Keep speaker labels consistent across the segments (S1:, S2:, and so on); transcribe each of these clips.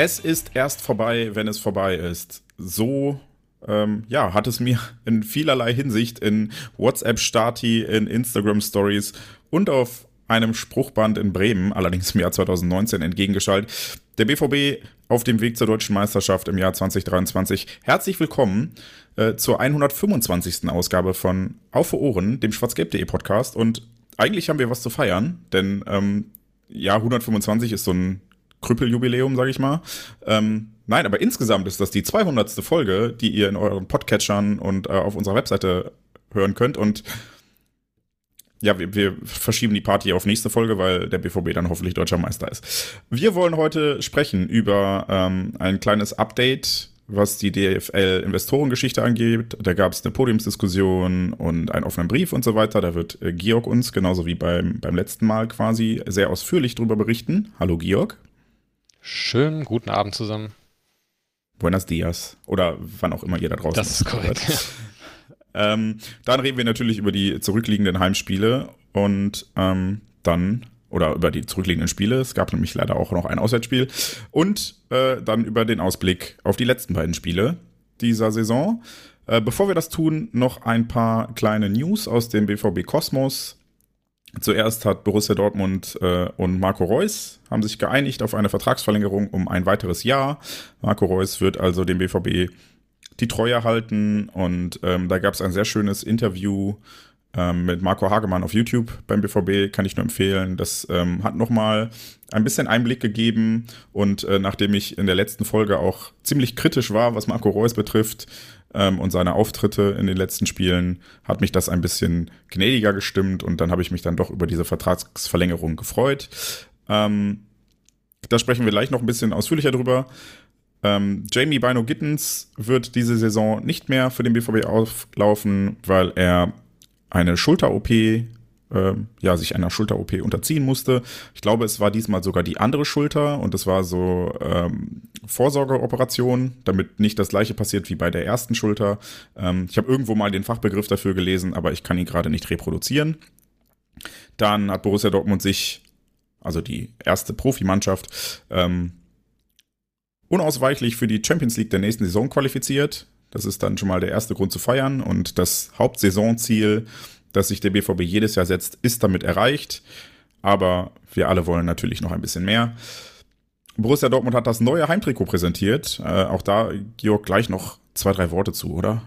S1: Es ist erst vorbei, wenn es vorbei ist. So ähm, ja, hat es mir in vielerlei Hinsicht in WhatsApp-Stati, in Instagram-Stories und auf einem Spruchband in Bremen, allerdings im Jahr 2019, entgegengeschaltet. Der BVB auf dem Weg zur deutschen Meisterschaft im Jahr 2023. Herzlich willkommen äh, zur 125. Ausgabe von Auf Ohren, dem schwarzgelb.de Podcast. Und eigentlich haben wir was zu feiern, denn ähm, ja, 125 ist so ein Krüppeljubiläum, sage ich mal. Ähm, nein, aber insgesamt ist das die 200. Folge, die ihr in euren Podcatchern und äh, auf unserer Webseite hören könnt. Und ja, wir, wir verschieben die Party auf nächste Folge, weil der BVB dann hoffentlich deutscher Meister ist. Wir wollen heute sprechen über ähm, ein kleines Update, was die DFL-Investorengeschichte angeht. Da gab es eine Podiumsdiskussion und einen offenen Brief und so weiter. Da wird äh, Georg uns, genauso wie beim, beim letzten Mal quasi, sehr ausführlich drüber berichten. Hallo Georg.
S2: Schönen guten Abend zusammen.
S1: Buenos dias. Oder wann auch immer ihr da draußen
S2: Das ist korrekt.
S1: ähm, dann reden wir natürlich über die zurückliegenden Heimspiele und ähm, dann oder über die zurückliegenden Spiele. Es gab nämlich leider auch noch ein Auswärtsspiel. Und äh, dann über den Ausblick auf die letzten beiden Spiele dieser Saison. Äh, bevor wir das tun, noch ein paar kleine News aus dem BVB Kosmos. Zuerst hat Borussia Dortmund äh, und Marco Reus haben sich geeinigt auf eine Vertragsverlängerung um ein weiteres Jahr. Marco Reus wird also dem BVB die Treue halten und ähm, da gab es ein sehr schönes Interview ähm, mit Marco Hagemann auf YouTube beim BVB, kann ich nur empfehlen. Das ähm, hat nochmal ein bisschen Einblick gegeben und äh, nachdem ich in der letzten Folge auch ziemlich kritisch war, was Marco Reus betrifft, ähm, und seine Auftritte in den letzten Spielen hat mich das ein bisschen gnädiger gestimmt und dann habe ich mich dann doch über diese Vertragsverlängerung gefreut. Ähm, da sprechen wir gleich noch ein bisschen ausführlicher drüber. Ähm, Jamie Bino Gittens wird diese Saison nicht mehr für den BVB auflaufen, weil er eine Schulter-OP äh, ja, sich einer Schulter-OP unterziehen musste. Ich glaube, es war diesmal sogar die andere Schulter und es war so ähm, Vorsorgeoperation, damit nicht das gleiche passiert wie bei der ersten Schulter. Ähm, ich habe irgendwo mal den Fachbegriff dafür gelesen, aber ich kann ihn gerade nicht reproduzieren. Dann hat Borussia Dortmund sich, also die erste Profimannschaft, ähm, unausweichlich für die Champions League der nächsten Saison qualifiziert. Das ist dann schon mal der erste Grund zu feiern und das Hauptsaisonziel das sich der BVB jedes Jahr setzt, ist damit erreicht. Aber wir alle wollen natürlich noch ein bisschen mehr. Borussia Dortmund hat das neue Heimtrikot präsentiert. Äh, auch da, Georg, gleich noch zwei, drei Worte zu, oder?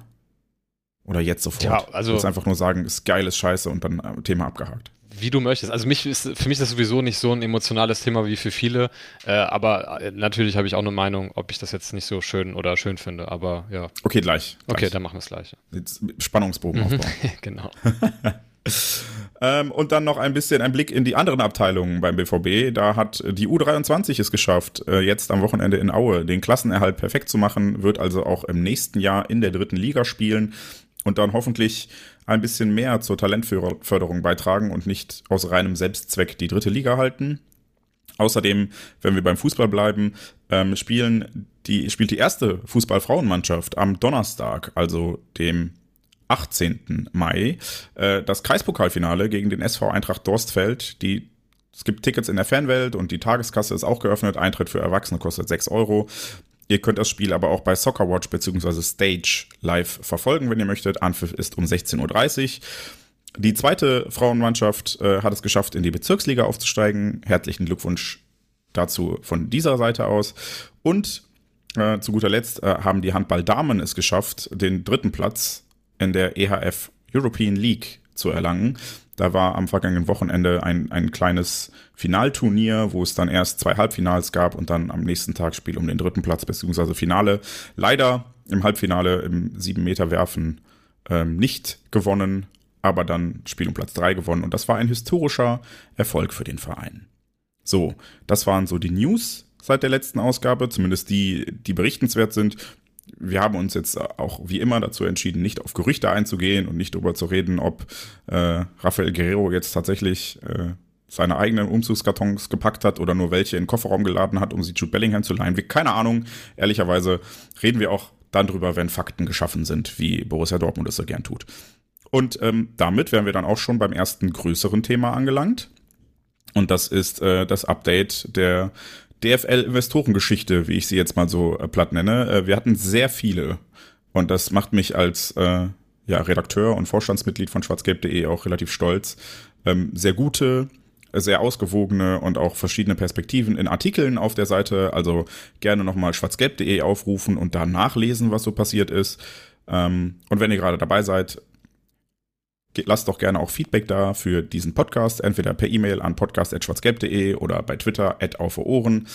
S1: Oder jetzt sofort. Ja, also. Ich muss einfach nur sagen, ist geil, ist scheiße und dann äh, Thema abgehakt
S2: wie du möchtest. Also mich ist, für mich ist das sowieso nicht so ein emotionales Thema wie für viele, äh, aber äh, natürlich habe ich auch eine Meinung, ob ich das jetzt nicht so schön oder schön finde, aber ja.
S1: Okay, gleich.
S2: Okay, gleich. dann machen wir es gleich.
S1: Jetzt Spannungsbogen mhm. aufbauen.
S2: genau.
S1: ähm, und dann noch ein bisschen ein Blick in die anderen Abteilungen beim BVB. Da hat die U23 es geschafft, äh, jetzt am Wochenende in Aue den Klassenerhalt perfekt zu machen, wird also auch im nächsten Jahr in der dritten Liga spielen und dann hoffentlich ein bisschen mehr zur Talentförderung beitragen und nicht aus reinem Selbstzweck die dritte Liga halten. Außerdem, wenn wir beim Fußball bleiben, ähm, spielen die, spielt die erste Fußballfrauenmannschaft am Donnerstag, also dem 18. Mai, äh, das Kreispokalfinale gegen den SV Eintracht Dorstfeld. Die, es gibt Tickets in der Fanwelt und die Tageskasse ist auch geöffnet. Eintritt für Erwachsene kostet 6 Euro. Ihr könnt das Spiel aber auch bei Soccerwatch bzw. Stage live verfolgen, wenn ihr möchtet. Anpfiff ist um 16.30 Uhr. Die zweite Frauenmannschaft äh, hat es geschafft, in die Bezirksliga aufzusteigen. Herzlichen Glückwunsch dazu von dieser Seite aus. Und äh, zu guter Letzt äh, haben die Handballdamen es geschafft, den dritten Platz in der EHF European League zu erlangen. Da war am vergangenen Wochenende ein, ein kleines Finalturnier, wo es dann erst zwei Halbfinals gab und dann am nächsten Tag Spiel um den dritten Platz beziehungsweise Finale. Leider im Halbfinale im 7 Meter Werfen ähm, nicht gewonnen, aber dann Spiel um Platz drei gewonnen und das war ein historischer Erfolg für den Verein. So, das waren so die News seit der letzten Ausgabe, zumindest die, die berichtenswert sind. Wir haben uns jetzt auch wie immer dazu entschieden, nicht auf Gerüchte einzugehen und nicht darüber zu reden, ob äh, Rafael Guerrero jetzt tatsächlich äh, seine eigenen Umzugskartons gepackt hat oder nur welche in den Kofferraum geladen hat, um sie Jude Bellingham zu leihen. keine Ahnung. Ehrlicherweise reden wir auch dann drüber, wenn Fakten geschaffen sind, wie Borussia Dortmund es so gern tut. Und ähm, damit wären wir dann auch schon beim ersten größeren Thema angelangt. Und das ist äh, das Update der DFL-Investorengeschichte, wie ich sie jetzt mal so äh, platt nenne. Äh, wir hatten sehr viele. Und das macht mich als äh, ja, Redakteur und Vorstandsmitglied von schwarzgelb.de auch relativ stolz. Ähm, sehr gute, sehr ausgewogene und auch verschiedene Perspektiven in Artikeln auf der Seite. Also gerne nochmal schwarzgelb.de aufrufen und da nachlesen, was so passiert ist. Ähm, und wenn ihr gerade dabei seid, lasst doch gerne auch Feedback da für diesen Podcast, entweder per E-Mail an podcast.schwarzgelb.de oder bei Twitter at Ohren.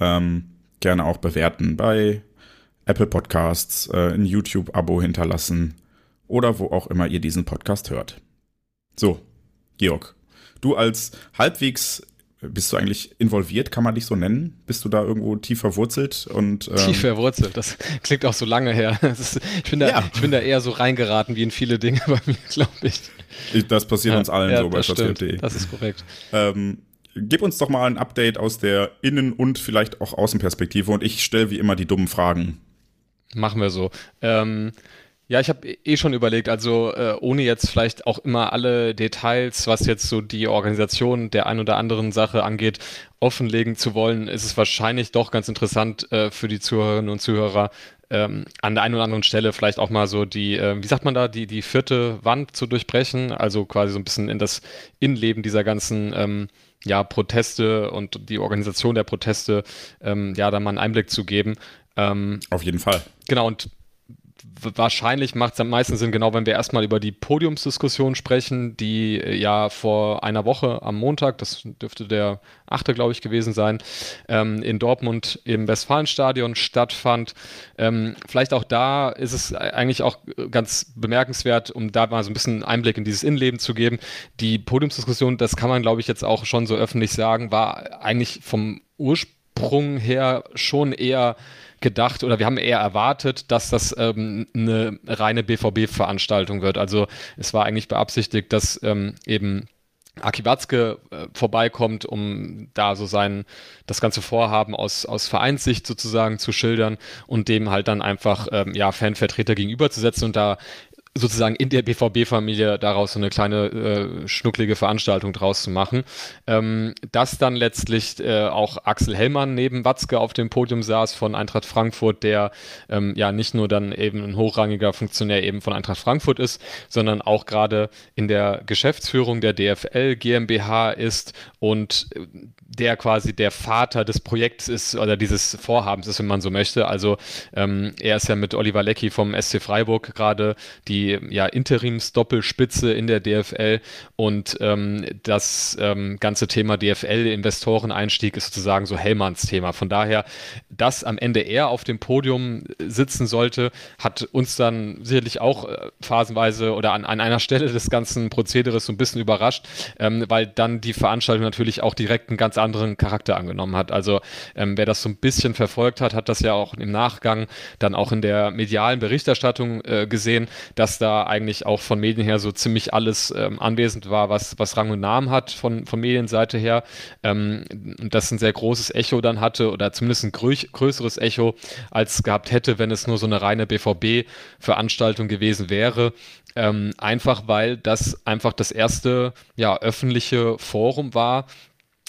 S1: Ähm, gerne auch bewerten bei Apple Podcasts, äh, ein YouTube-Abo hinterlassen oder wo auch immer ihr diesen Podcast hört. So, Georg, du als halbwegs bist du eigentlich involviert, kann man dich so nennen? Bist du da irgendwo tief verwurzelt? Und,
S2: ähm tief verwurzelt, das klingt auch so lange her. Ist, ich, bin da, ja. ich bin da eher so reingeraten wie in viele Dinge bei mir, glaube ich.
S1: Das passiert ja, uns allen ja, so bei
S2: Stadtfilm.de. Das ist korrekt.
S1: Ähm, gib uns doch mal ein Update aus der Innen- und vielleicht auch Außenperspektive und ich stelle wie immer die dummen Fragen.
S2: Machen wir so. Ähm, ja, ich habe eh schon überlegt, also äh, ohne jetzt vielleicht auch immer alle Details, was jetzt so die Organisation der ein oder anderen Sache angeht, offenlegen zu wollen, ist es wahrscheinlich doch ganz interessant äh, für die Zuhörerinnen und Zuhörer, ähm, an der einen oder anderen Stelle vielleicht auch mal so die, äh, wie sagt man da, die, die vierte Wand zu durchbrechen, also quasi so ein bisschen in das Innenleben dieser ganzen ähm, ja, Proteste und die Organisation der Proteste, ähm, ja, da mal einen Einblick zu geben.
S1: Ähm, Auf jeden Fall.
S2: Genau, und wahrscheinlich macht es am meisten Sinn, genau wenn wir erstmal über die Podiumsdiskussion sprechen, die äh, ja vor einer Woche am Montag, das dürfte der achte, glaube ich, gewesen sein, ähm, in Dortmund im Westfalenstadion stattfand. Ähm, vielleicht auch da ist es eigentlich auch ganz bemerkenswert, um da mal so ein bisschen Einblick in dieses Innenleben zu geben. Die Podiumsdiskussion, das kann man, glaube ich, jetzt auch schon so öffentlich sagen, war eigentlich vom Ursprung her schon eher gedacht oder wir haben eher erwartet, dass das ähm, eine reine BVB-Veranstaltung wird. Also es war eigentlich beabsichtigt, dass ähm, eben Aki äh, vorbeikommt, um da so sein, das ganze Vorhaben aus, aus Vereinssicht sozusagen zu schildern und dem halt dann einfach, ähm, ja, Fanvertreter gegenüberzusetzen und da sozusagen in der BVB-Familie daraus so eine kleine äh, schnucklige Veranstaltung draus zu machen. Ähm, dass dann letztlich äh, auch Axel Hellmann neben Watzke auf dem Podium saß von Eintracht Frankfurt, der ähm, ja nicht nur dann eben ein hochrangiger Funktionär eben von Eintracht Frankfurt ist, sondern auch gerade in der Geschäftsführung der DFL GmbH ist und der quasi der Vater des Projekts ist oder dieses Vorhabens ist, wenn man so möchte. Also ähm, er ist ja mit Oliver Leckie vom SC Freiburg gerade die ja, Interims-Doppelspitze in der DFL und ähm, das ähm, ganze Thema DFL-Investoreneinstieg ist sozusagen so Hellmanns Thema. Von daher, dass am Ende er auf dem Podium sitzen sollte, hat uns dann sicherlich auch äh, phasenweise oder an, an einer Stelle des ganzen Prozederes so ein bisschen überrascht, ähm, weil dann die Veranstaltung natürlich auch direkt einen ganz anderen Charakter angenommen hat. Also ähm, wer das so ein bisschen verfolgt hat, hat das ja auch im Nachgang dann auch in der medialen Berichterstattung äh, gesehen, dass da eigentlich auch von Medien her so ziemlich alles ähm, anwesend war, was, was Rang und Namen hat von, von Medienseite her. Ähm, und das ein sehr großes Echo dann hatte oder zumindest ein grö größeres Echo als gehabt hätte, wenn es nur so eine reine BVB-Veranstaltung gewesen wäre. Ähm, einfach weil das einfach das erste ja, öffentliche Forum war,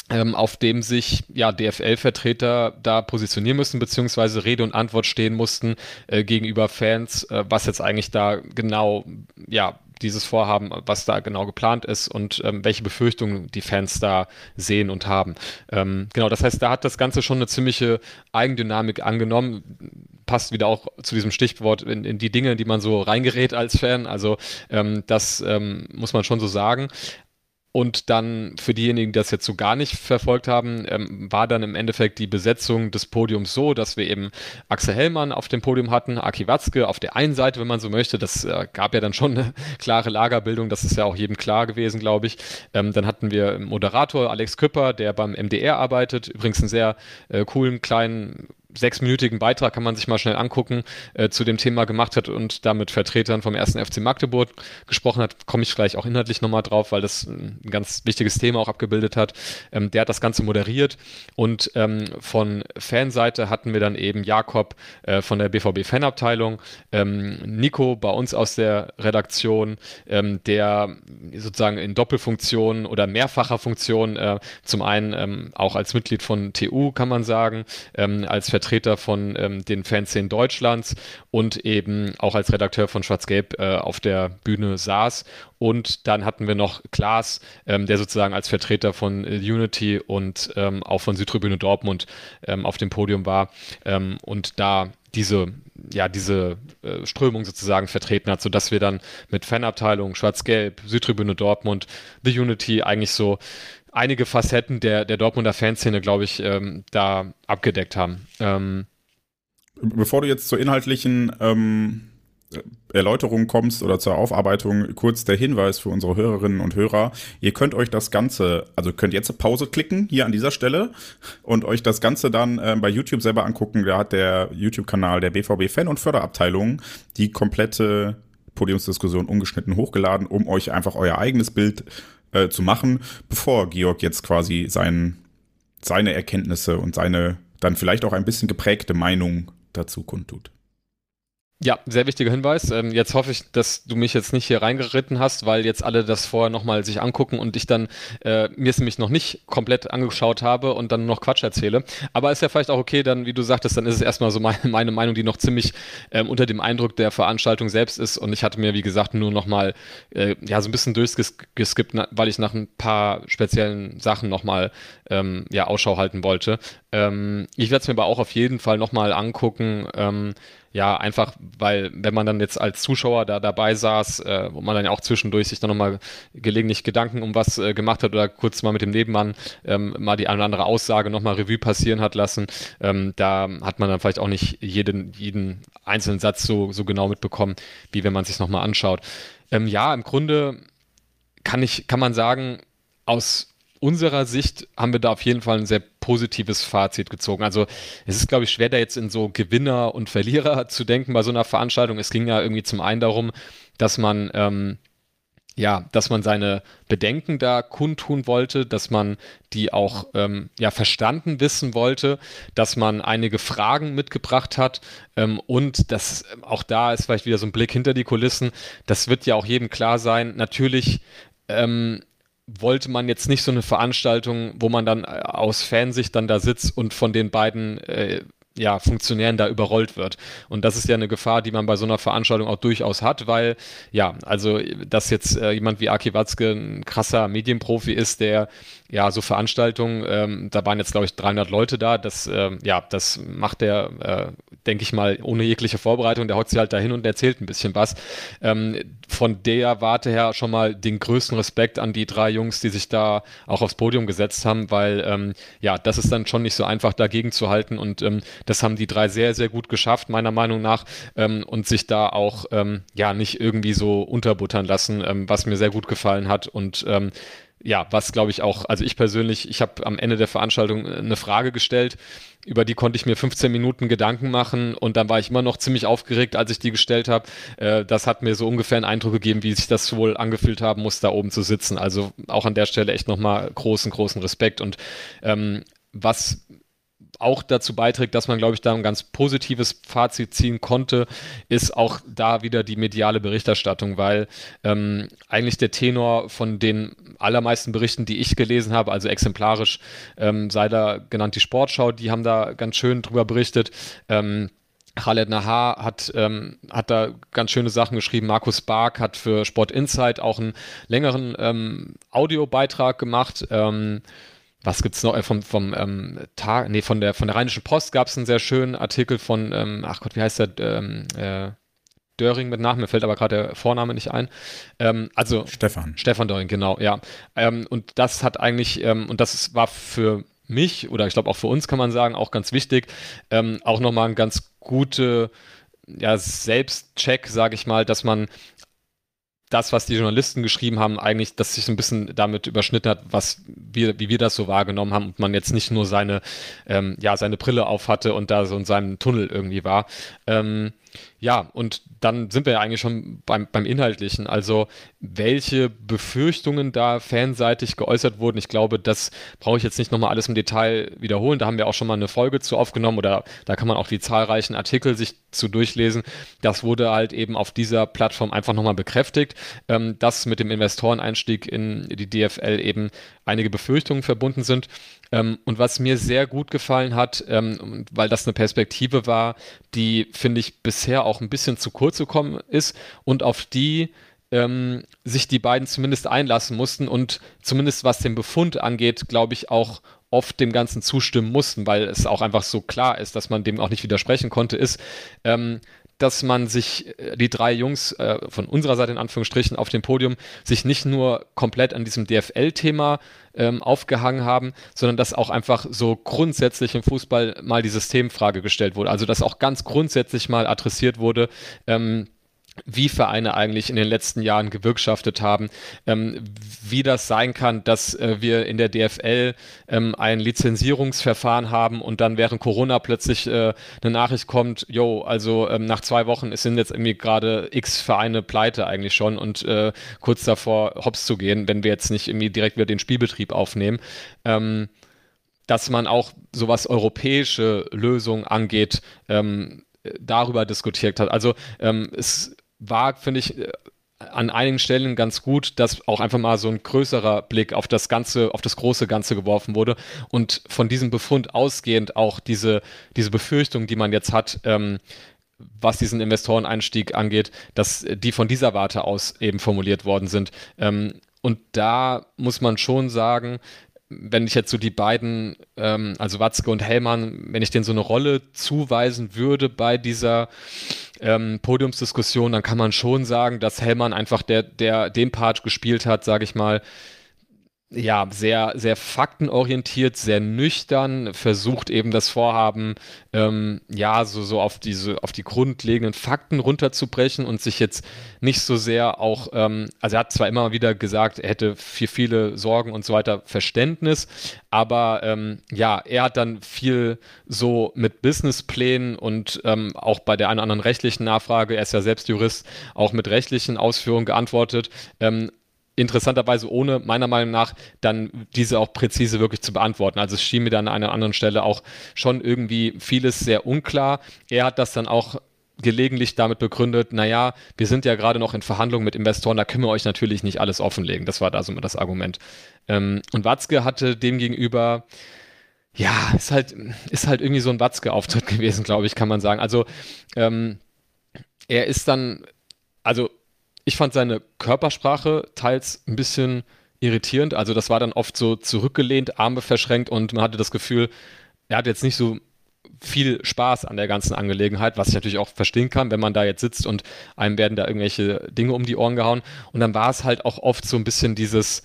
S2: auf dem sich ja DFL-Vertreter da positionieren müssen, beziehungsweise Rede und Antwort stehen mussten äh, gegenüber Fans, äh, was jetzt eigentlich da genau, ja, dieses Vorhaben, was da genau geplant ist und ähm, welche Befürchtungen die Fans da sehen und haben. Ähm, genau, das heißt, da hat das Ganze schon eine ziemliche Eigendynamik angenommen. Passt wieder auch zu diesem Stichwort in, in die Dinge, die man so reingerät als Fan. Also ähm, das ähm, muss man schon so sagen. Und dann für diejenigen, die das jetzt so gar nicht verfolgt haben, ähm, war dann im Endeffekt die Besetzung des Podiums so, dass wir eben Axel Hellmann auf dem Podium hatten, Aki Watzke auf der einen Seite, wenn man so möchte. Das äh, gab ja dann schon eine klare Lagerbildung, das ist ja auch jedem klar gewesen, glaube ich. Ähm, dann hatten wir Moderator Alex Küpper, der beim MDR arbeitet, übrigens einen sehr äh, coolen kleinen sechsminütigen Beitrag kann man sich mal schnell angucken, äh, zu dem Thema gemacht hat und da mit Vertretern vom ersten FC Magdeburg gesprochen hat, komme ich gleich auch inhaltlich nochmal drauf, weil das ein ganz wichtiges Thema auch abgebildet hat. Ähm, der hat das Ganze moderiert und ähm, von Fanseite hatten wir dann eben Jakob äh, von der BVB Fanabteilung, ähm, Nico bei uns aus der Redaktion, ähm, der sozusagen in Doppelfunktion oder mehrfacher Funktion, äh, zum einen ähm, auch als Mitglied von TU kann man sagen, ähm, als Vertreter Vertreter von ähm, den Fanszenen Deutschlands und eben auch als Redakteur von Schwarz-Gelb äh, auf der Bühne saß. Und dann hatten wir noch Klaas, ähm, der sozusagen als Vertreter von äh, Unity und ähm, auch von Südtribüne Dortmund ähm, auf dem Podium war ähm, und da diese, ja, diese äh, Strömung sozusagen vertreten hat, sodass wir dann mit Fanabteilung Schwarz-Gelb, Südtribüne Dortmund, The Unity eigentlich so einige Facetten der, der Dortmunder Fanszene, glaube ich, ähm, da abgedeckt haben. Ähm,
S1: Bevor du jetzt zur inhaltlichen ähm, Erläuterung kommst oder zur Aufarbeitung, kurz der Hinweis für unsere Hörerinnen und Hörer. Ihr könnt euch das Ganze, also könnt jetzt Pause klicken, hier an dieser Stelle, und euch das Ganze dann äh, bei YouTube selber angucken. Da hat der YouTube-Kanal der BVB Fan- und Förderabteilung die komplette Podiumsdiskussion ungeschnitten hochgeladen, um euch einfach euer eigenes Bild äh, zu machen, bevor Georg jetzt quasi sein, seine Erkenntnisse und seine dann vielleicht auch ein bisschen geprägte Meinung dazu kundtut.
S2: Ja, sehr wichtiger Hinweis. Ähm, jetzt hoffe ich, dass du mich jetzt nicht hier reingeritten hast, weil jetzt alle das vorher nochmal sich angucken und ich dann äh, mir es nämlich noch nicht komplett angeschaut habe und dann noch Quatsch erzähle. Aber ist ja vielleicht auch okay, dann, wie du sagtest, dann ist es erstmal so meine, meine Meinung, die noch ziemlich ähm, unter dem Eindruck der Veranstaltung selbst ist. Und ich hatte mir, wie gesagt, nur nochmal äh, ja, so ein bisschen durchgeskippt, weil ich nach ein paar speziellen Sachen nochmal ähm, ja, Ausschau halten wollte. Ähm, ich werde es mir aber auch auf jeden Fall nochmal angucken. Ja, einfach, weil wenn man dann jetzt als Zuschauer da dabei saß, äh, wo man dann ja auch zwischendurch sich dann nochmal gelegentlich Gedanken um was äh, gemacht hat oder kurz mal mit dem Nebenmann ähm, mal die eine oder andere Aussage nochmal Revue passieren hat lassen, ähm, da hat man dann vielleicht auch nicht jeden, jeden einzelnen Satz so, so genau mitbekommen, wie wenn man sich nochmal anschaut. Ähm, ja, im Grunde kann ich, kann man sagen, aus unserer Sicht haben wir da auf jeden Fall ein sehr positives Fazit gezogen. Also es ist, glaube ich, schwer, da jetzt in so Gewinner und Verlierer zu denken bei so einer Veranstaltung. Es ging ja irgendwie zum einen darum, dass man ähm, ja, dass man seine Bedenken da kundtun wollte, dass man die auch ähm, ja verstanden wissen wollte, dass man einige Fragen mitgebracht hat ähm, und das auch da ist vielleicht wieder so ein Blick hinter die Kulissen. Das wird ja auch jedem klar sein. Natürlich ähm, wollte man jetzt nicht so eine Veranstaltung, wo man dann äh, aus Fansicht dann da sitzt und von den beiden äh, ja, Funktionären da überrollt wird. Und das ist ja eine Gefahr, die man bei so einer Veranstaltung auch durchaus hat, weil, ja, also, dass jetzt äh, jemand wie Aki Watzke ein krasser Medienprofi ist, der ja, so Veranstaltungen, ähm, da waren jetzt, glaube ich, 300 Leute da. Das, ähm, ja, das macht der, äh, denke ich mal, ohne jegliche Vorbereitung. Der haut sich halt dahin und erzählt ein bisschen was. Ähm, von der Warte her schon mal den größten Respekt an die drei Jungs, die sich da auch aufs Podium gesetzt haben, weil, ähm, ja, das ist dann schon nicht so einfach dagegen zu halten und ähm, das haben die drei sehr, sehr gut geschafft, meiner Meinung nach, ähm, und sich da auch, ähm, ja, nicht irgendwie so unterbuttern lassen, ähm, was mir sehr gut gefallen hat und ähm, ja, was glaube ich auch, also ich persönlich, ich habe am Ende der Veranstaltung äh, eine Frage gestellt, über die konnte ich mir 15 Minuten Gedanken machen und dann war ich immer noch ziemlich aufgeregt, als ich die gestellt habe. Äh, das hat mir so ungefähr einen Eindruck gegeben, wie sich das wohl angefühlt haben muss, da oben zu sitzen. Also auch an der Stelle echt nochmal großen, großen Respekt und ähm, was auch dazu beiträgt, dass man, glaube ich, da ein ganz positives Fazit ziehen konnte, ist auch da wieder die mediale Berichterstattung, weil ähm, eigentlich der Tenor von den allermeisten Berichten, die ich gelesen habe, also exemplarisch ähm, sei da genannt die Sportschau, die haben da ganz schön drüber berichtet. Ähm, Khaled Nahar hat, ähm, hat da ganz schöne Sachen geschrieben. Markus Bark hat für Sport Insight auch einen längeren ähm, Audiobeitrag gemacht. Ähm, was gibt's noch vom vom ähm, Tag nee von der von der Rheinischen Post gab es einen sehr schönen Artikel von ähm, ach Gott wie heißt der ähm, äh, Döring mit Namen, mir fällt aber gerade der Vorname nicht ein. Ähm, also
S1: Stefan.
S2: Stefan Döring, genau, ja. Ähm, und das hat eigentlich, ähm, und das war für mich oder ich glaube auch für uns kann man sagen, auch ganz wichtig, ähm, auch nochmal ein ganz gute ja, Selbstcheck, sage ich mal, dass man das, was die Journalisten geschrieben haben, eigentlich, dass sich so ein bisschen damit überschnitten hat, was wir, wie wir das so wahrgenommen haben und man jetzt nicht nur seine, ähm, ja, seine Brille auf hatte und da so in seinem Tunnel irgendwie war. Ähm, ja, und dann sind wir ja eigentlich schon beim, beim Inhaltlichen. Also, welche Befürchtungen da fanseitig geäußert wurden, ich glaube, das brauche ich jetzt nicht nochmal alles im Detail wiederholen. Da haben wir auch schon mal eine Folge zu aufgenommen oder da kann man auch die zahlreichen Artikel sich zu durchlesen. Das wurde halt eben auf dieser Plattform einfach nochmal bekräftigt, ähm, dass mit dem Investoreneinstieg in die DFL eben einige Befürchtungen verbunden sind. Ähm, und was mir sehr gut gefallen hat, ähm, weil das eine Perspektive war, die, finde ich, bisher auch ein bisschen zu kurz gekommen ist und auf die ähm, sich die beiden zumindest einlassen mussten und zumindest was den Befund angeht, glaube ich, auch oft dem Ganzen zustimmen mussten, weil es auch einfach so klar ist, dass man dem auch nicht widersprechen konnte, ist, ähm, dass man sich, äh, die drei Jungs äh, von unserer Seite in Anführungsstrichen auf dem Podium, sich nicht nur komplett an diesem DFL-Thema ähm, aufgehangen haben, sondern dass auch einfach so grundsätzlich im Fußball mal die Systemfrage gestellt wurde. Also dass auch ganz grundsätzlich mal adressiert wurde, ähm, wie Vereine eigentlich in den letzten Jahren gewirtschaftet haben, ähm, wie das sein kann, dass äh, wir in der DFL ähm, ein Lizenzierungsverfahren haben und dann während Corona plötzlich äh, eine Nachricht kommt, jo, also ähm, nach zwei Wochen sind jetzt irgendwie gerade x Vereine pleite eigentlich schon und äh, kurz davor hops zu gehen, wenn wir jetzt nicht irgendwie direkt wieder den Spielbetrieb aufnehmen. Ähm, dass man auch so was europäische Lösungen angeht, ähm, darüber diskutiert hat. Also ähm, es war, finde ich, an einigen Stellen ganz gut, dass auch einfach mal so ein größerer Blick auf das Ganze, auf das große Ganze geworfen wurde und von diesem Befund ausgehend auch diese, diese Befürchtung, die man jetzt hat, ähm, was diesen Investoreneinstieg angeht, dass die von dieser Warte aus eben formuliert worden sind. Ähm, und da muss man schon sagen, wenn ich jetzt so die beiden, ähm, also Watzke und Hellmann, wenn ich denen so eine Rolle zuweisen würde bei dieser ähm, Podiumsdiskussion, dann kann man schon sagen, dass Hellmann einfach der, der den Part gespielt hat, sage ich mal, ja, sehr, sehr faktenorientiert, sehr nüchtern, versucht eben das Vorhaben, ähm, ja, so, so auf diese, auf die grundlegenden Fakten runterzubrechen und sich jetzt nicht so sehr auch, ähm, also er hat zwar immer wieder gesagt, er hätte für viele Sorgen und so weiter Verständnis, aber ähm, ja, er hat dann viel so mit Businessplänen und ähm, auch bei der einen oder anderen rechtlichen Nachfrage, er ist ja selbst Jurist, auch mit rechtlichen Ausführungen geantwortet. Interessanterweise ohne meiner Meinung nach dann diese auch präzise wirklich zu beantworten. Also es schien mir dann an einer anderen Stelle auch schon irgendwie vieles sehr unklar. Er hat das dann auch gelegentlich damit begründet, naja, wir sind ja gerade noch in Verhandlungen mit Investoren, da können wir euch natürlich nicht alles offenlegen. Das war da so immer das Argument. Ähm, und Watzke hatte demgegenüber, ja, ist halt, ist halt irgendwie so ein Watzke-Auftritt gewesen, glaube ich, kann man sagen. Also ähm, er ist dann, also ich fand seine Körpersprache teils ein bisschen irritierend. Also das war dann oft so zurückgelehnt, Arme verschränkt und man hatte das Gefühl, er hat jetzt nicht so viel Spaß an der ganzen Angelegenheit, was ich natürlich auch verstehen kann, wenn man da jetzt sitzt und einem werden da irgendwelche Dinge um die Ohren gehauen. Und dann war es halt auch oft so ein bisschen dieses,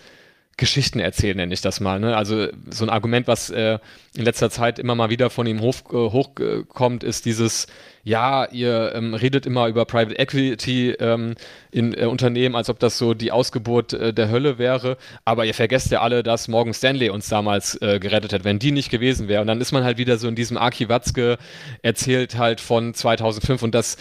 S2: Geschichten erzählen, nenne ich das mal. Ne? Also so ein Argument, was äh, in letzter Zeit immer mal wieder von ihm hoch, äh, hochkommt, ist dieses, ja, ihr ähm, redet immer über Private Equity ähm, in äh, Unternehmen, als ob das so die Ausgeburt äh, der Hölle wäre, aber ihr vergesst ja alle, dass Morgan Stanley uns damals äh, gerettet hat, wenn die nicht gewesen wäre. Und dann ist man halt wieder so in diesem Aki Watzke erzählt halt von 2005 und das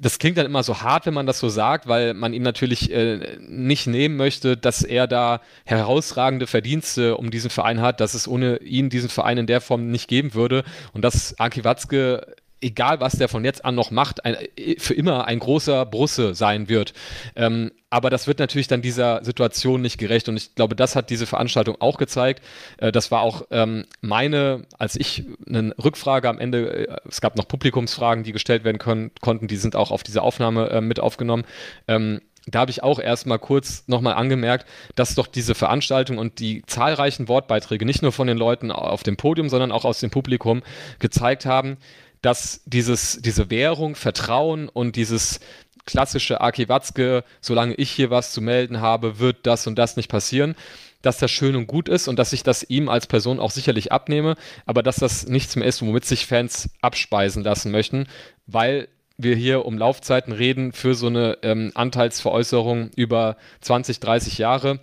S2: das klingt dann immer so hart, wenn man das so sagt, weil man ihm natürlich äh, nicht nehmen möchte, dass er da herausragende Verdienste um diesen Verein hat, dass es ohne ihn diesen Verein in der Form nicht geben würde. Und dass Anki Watzke egal was der von jetzt an noch macht, ein, für immer ein großer Brusse sein wird. Ähm, aber das wird natürlich dann dieser Situation nicht gerecht. Und ich glaube, das hat diese Veranstaltung auch gezeigt. Äh, das war auch ähm, meine, als ich eine Rückfrage am Ende, äh, es gab noch Publikumsfragen, die gestellt werden können, konnten, die sind auch auf diese Aufnahme äh, mit aufgenommen. Ähm, da habe ich auch erstmal kurz nochmal angemerkt, dass doch diese Veranstaltung und die zahlreichen Wortbeiträge nicht nur von den Leuten auf dem Podium, sondern auch aus dem Publikum gezeigt haben, dass dieses, diese Währung, Vertrauen und dieses klassische Aki Watzke, solange ich hier was zu melden habe, wird das und das nicht passieren dass das schön und gut ist und dass ich das ihm als Person auch sicherlich abnehme, aber dass das nichts mehr ist, womit sich Fans abspeisen lassen möchten, weil wir hier um Laufzeiten reden für so eine ähm, Anteilsveräußerung über 20, 30 Jahre.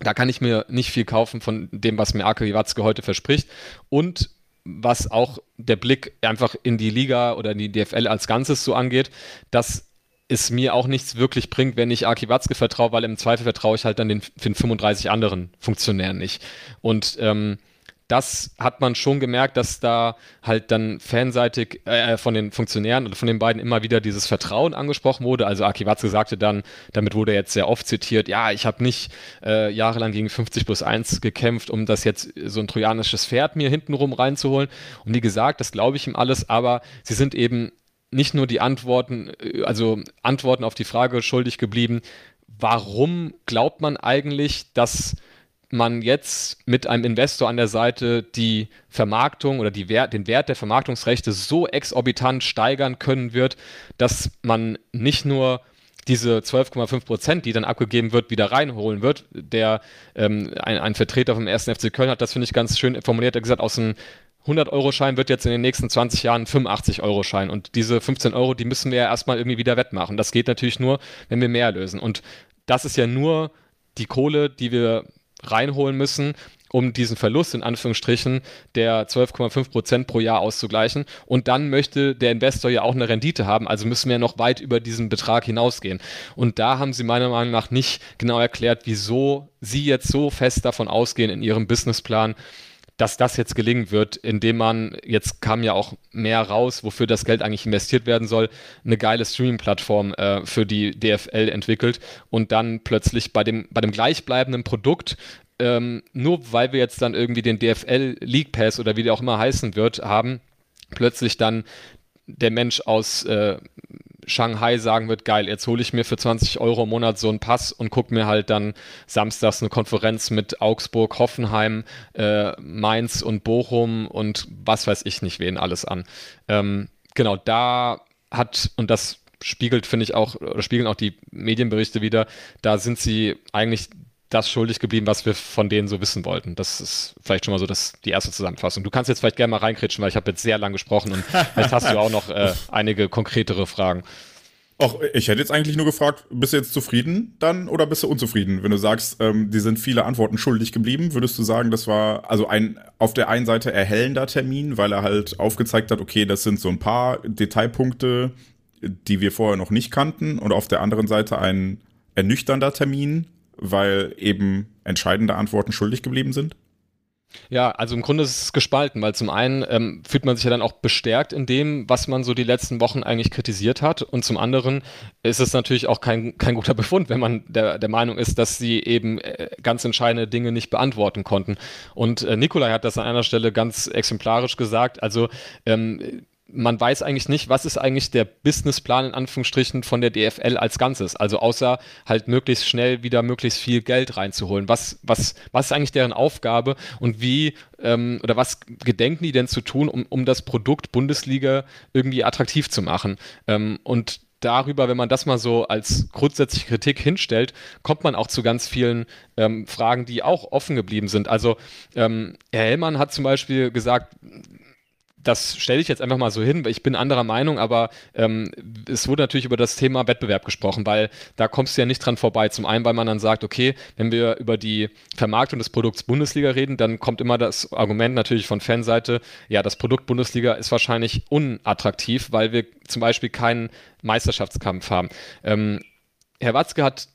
S2: Da kann ich mir nicht viel kaufen von dem, was mir Arke Watzke heute verspricht. Und was auch der Blick einfach in die Liga oder in die DFL als Ganzes so angeht, dass es mir auch nichts wirklich bringt, wenn ich Aki Watzke vertraue, weil im Zweifel vertraue ich halt dann den, den 35 anderen Funktionären nicht. Und ähm, das hat man schon gemerkt, dass da halt dann fanseitig äh, von den Funktionären oder von den beiden immer wieder dieses Vertrauen angesprochen wurde. Also Aki Watzke sagte dann, damit wurde jetzt sehr oft zitiert, ja, ich habe nicht äh, jahrelang gegen 50 plus 1 gekämpft, um das jetzt so ein trojanisches Pferd mir hintenrum reinzuholen. Und wie gesagt, das glaube ich ihm alles, aber sie sind eben nicht nur die Antworten, äh, also Antworten auf die Frage schuldig geblieben, warum glaubt man eigentlich, dass man jetzt mit einem Investor an der Seite die Vermarktung oder die Wert, den Wert der Vermarktungsrechte so exorbitant steigern können wird, dass man nicht nur diese 12,5 Prozent, die dann abgegeben wird, wieder reinholen wird. Der ähm, ein, ein, Vertreter vom 1. FC Köln hat das, finde ich, ganz schön formuliert. Er hat gesagt, aus einem 100-Euro-Schein wird jetzt in den nächsten 20 Jahren ein 85-Euro-Schein. Und diese 15 Euro, die müssen wir ja erstmal irgendwie wieder wettmachen. Das geht natürlich nur, wenn wir mehr lösen. Und das ist ja nur die Kohle, die wir reinholen müssen, um diesen Verlust in Anführungsstrichen der 12,5 Prozent pro Jahr auszugleichen. Und dann möchte der Investor ja auch eine Rendite haben, also müssen wir noch weit über diesen Betrag hinausgehen. Und da haben sie meiner Meinung nach nicht genau erklärt, wieso sie jetzt so fest davon ausgehen in ihrem Businessplan, dass das jetzt gelingen wird, indem man, jetzt kam ja auch mehr raus, wofür das Geld eigentlich investiert werden soll, eine geile Streaming-Plattform äh, für die DFL entwickelt und dann plötzlich bei dem, bei dem gleichbleibenden Produkt ähm, nur weil wir jetzt dann irgendwie den DFL League Pass oder wie der auch immer heißen wird, haben, plötzlich dann der Mensch aus äh, Shanghai sagen wird, geil, jetzt hole ich mir für 20 Euro im Monat so einen Pass und gucke mir halt dann samstags eine Konferenz mit Augsburg, Hoffenheim, äh, Mainz und Bochum und was weiß ich nicht wen alles an. Ähm, genau, da hat, und das spiegelt, finde ich auch, oder spiegeln auch die Medienberichte wieder, da sind sie eigentlich das schuldig geblieben, was wir von denen so wissen wollten. Das ist vielleicht schon mal so das, die erste Zusammenfassung. Du kannst jetzt vielleicht gerne mal reinkritschen, weil ich habe jetzt sehr lang gesprochen und vielleicht hast du auch noch äh, einige konkretere Fragen.
S1: Ach, ich hätte jetzt eigentlich nur gefragt, bist du jetzt zufrieden dann oder bist du unzufrieden? Wenn du sagst, ähm, die sind viele Antworten schuldig geblieben, würdest du sagen, das war also ein auf der einen Seite erhellender Termin, weil er halt aufgezeigt hat, okay, das sind so ein paar Detailpunkte, die wir vorher noch nicht kannten und auf der anderen Seite ein ernüchternder Termin, weil eben entscheidende Antworten schuldig geblieben sind?
S2: Ja, also im Grunde ist es gespalten, weil zum einen ähm, fühlt man sich ja dann auch bestärkt in dem, was man so die letzten Wochen eigentlich kritisiert hat und zum anderen ist es natürlich auch kein, kein guter Befund, wenn man der, der Meinung ist, dass sie eben äh, ganz entscheidende Dinge nicht beantworten konnten. Und äh, Nikolai hat das an einer Stelle ganz exemplarisch gesagt, also ähm, man weiß eigentlich nicht, was ist eigentlich der Businessplan in Anführungsstrichen von der DFL als Ganzes. Also außer halt möglichst schnell wieder möglichst viel Geld reinzuholen. Was, was, was ist eigentlich deren Aufgabe und wie ähm, oder was gedenken die denn zu tun, um, um das Produkt Bundesliga irgendwie attraktiv zu machen? Ähm, und darüber, wenn man das mal so als grundsätzliche Kritik hinstellt, kommt man auch zu ganz vielen ähm, Fragen, die auch offen geblieben sind. Also ähm, Herr Hellmann hat zum Beispiel gesagt, das stelle ich jetzt einfach mal so hin, weil ich bin anderer Meinung, aber ähm, es wurde natürlich über das Thema Wettbewerb gesprochen, weil da kommst du ja nicht dran vorbei. Zum einen, weil man dann sagt, okay, wenn wir über die Vermarktung des Produkts Bundesliga reden, dann kommt immer das Argument natürlich von Fanseite, ja, das Produkt Bundesliga ist wahrscheinlich unattraktiv, weil wir zum Beispiel keinen Meisterschaftskampf haben. Ähm, Herr Watzke hat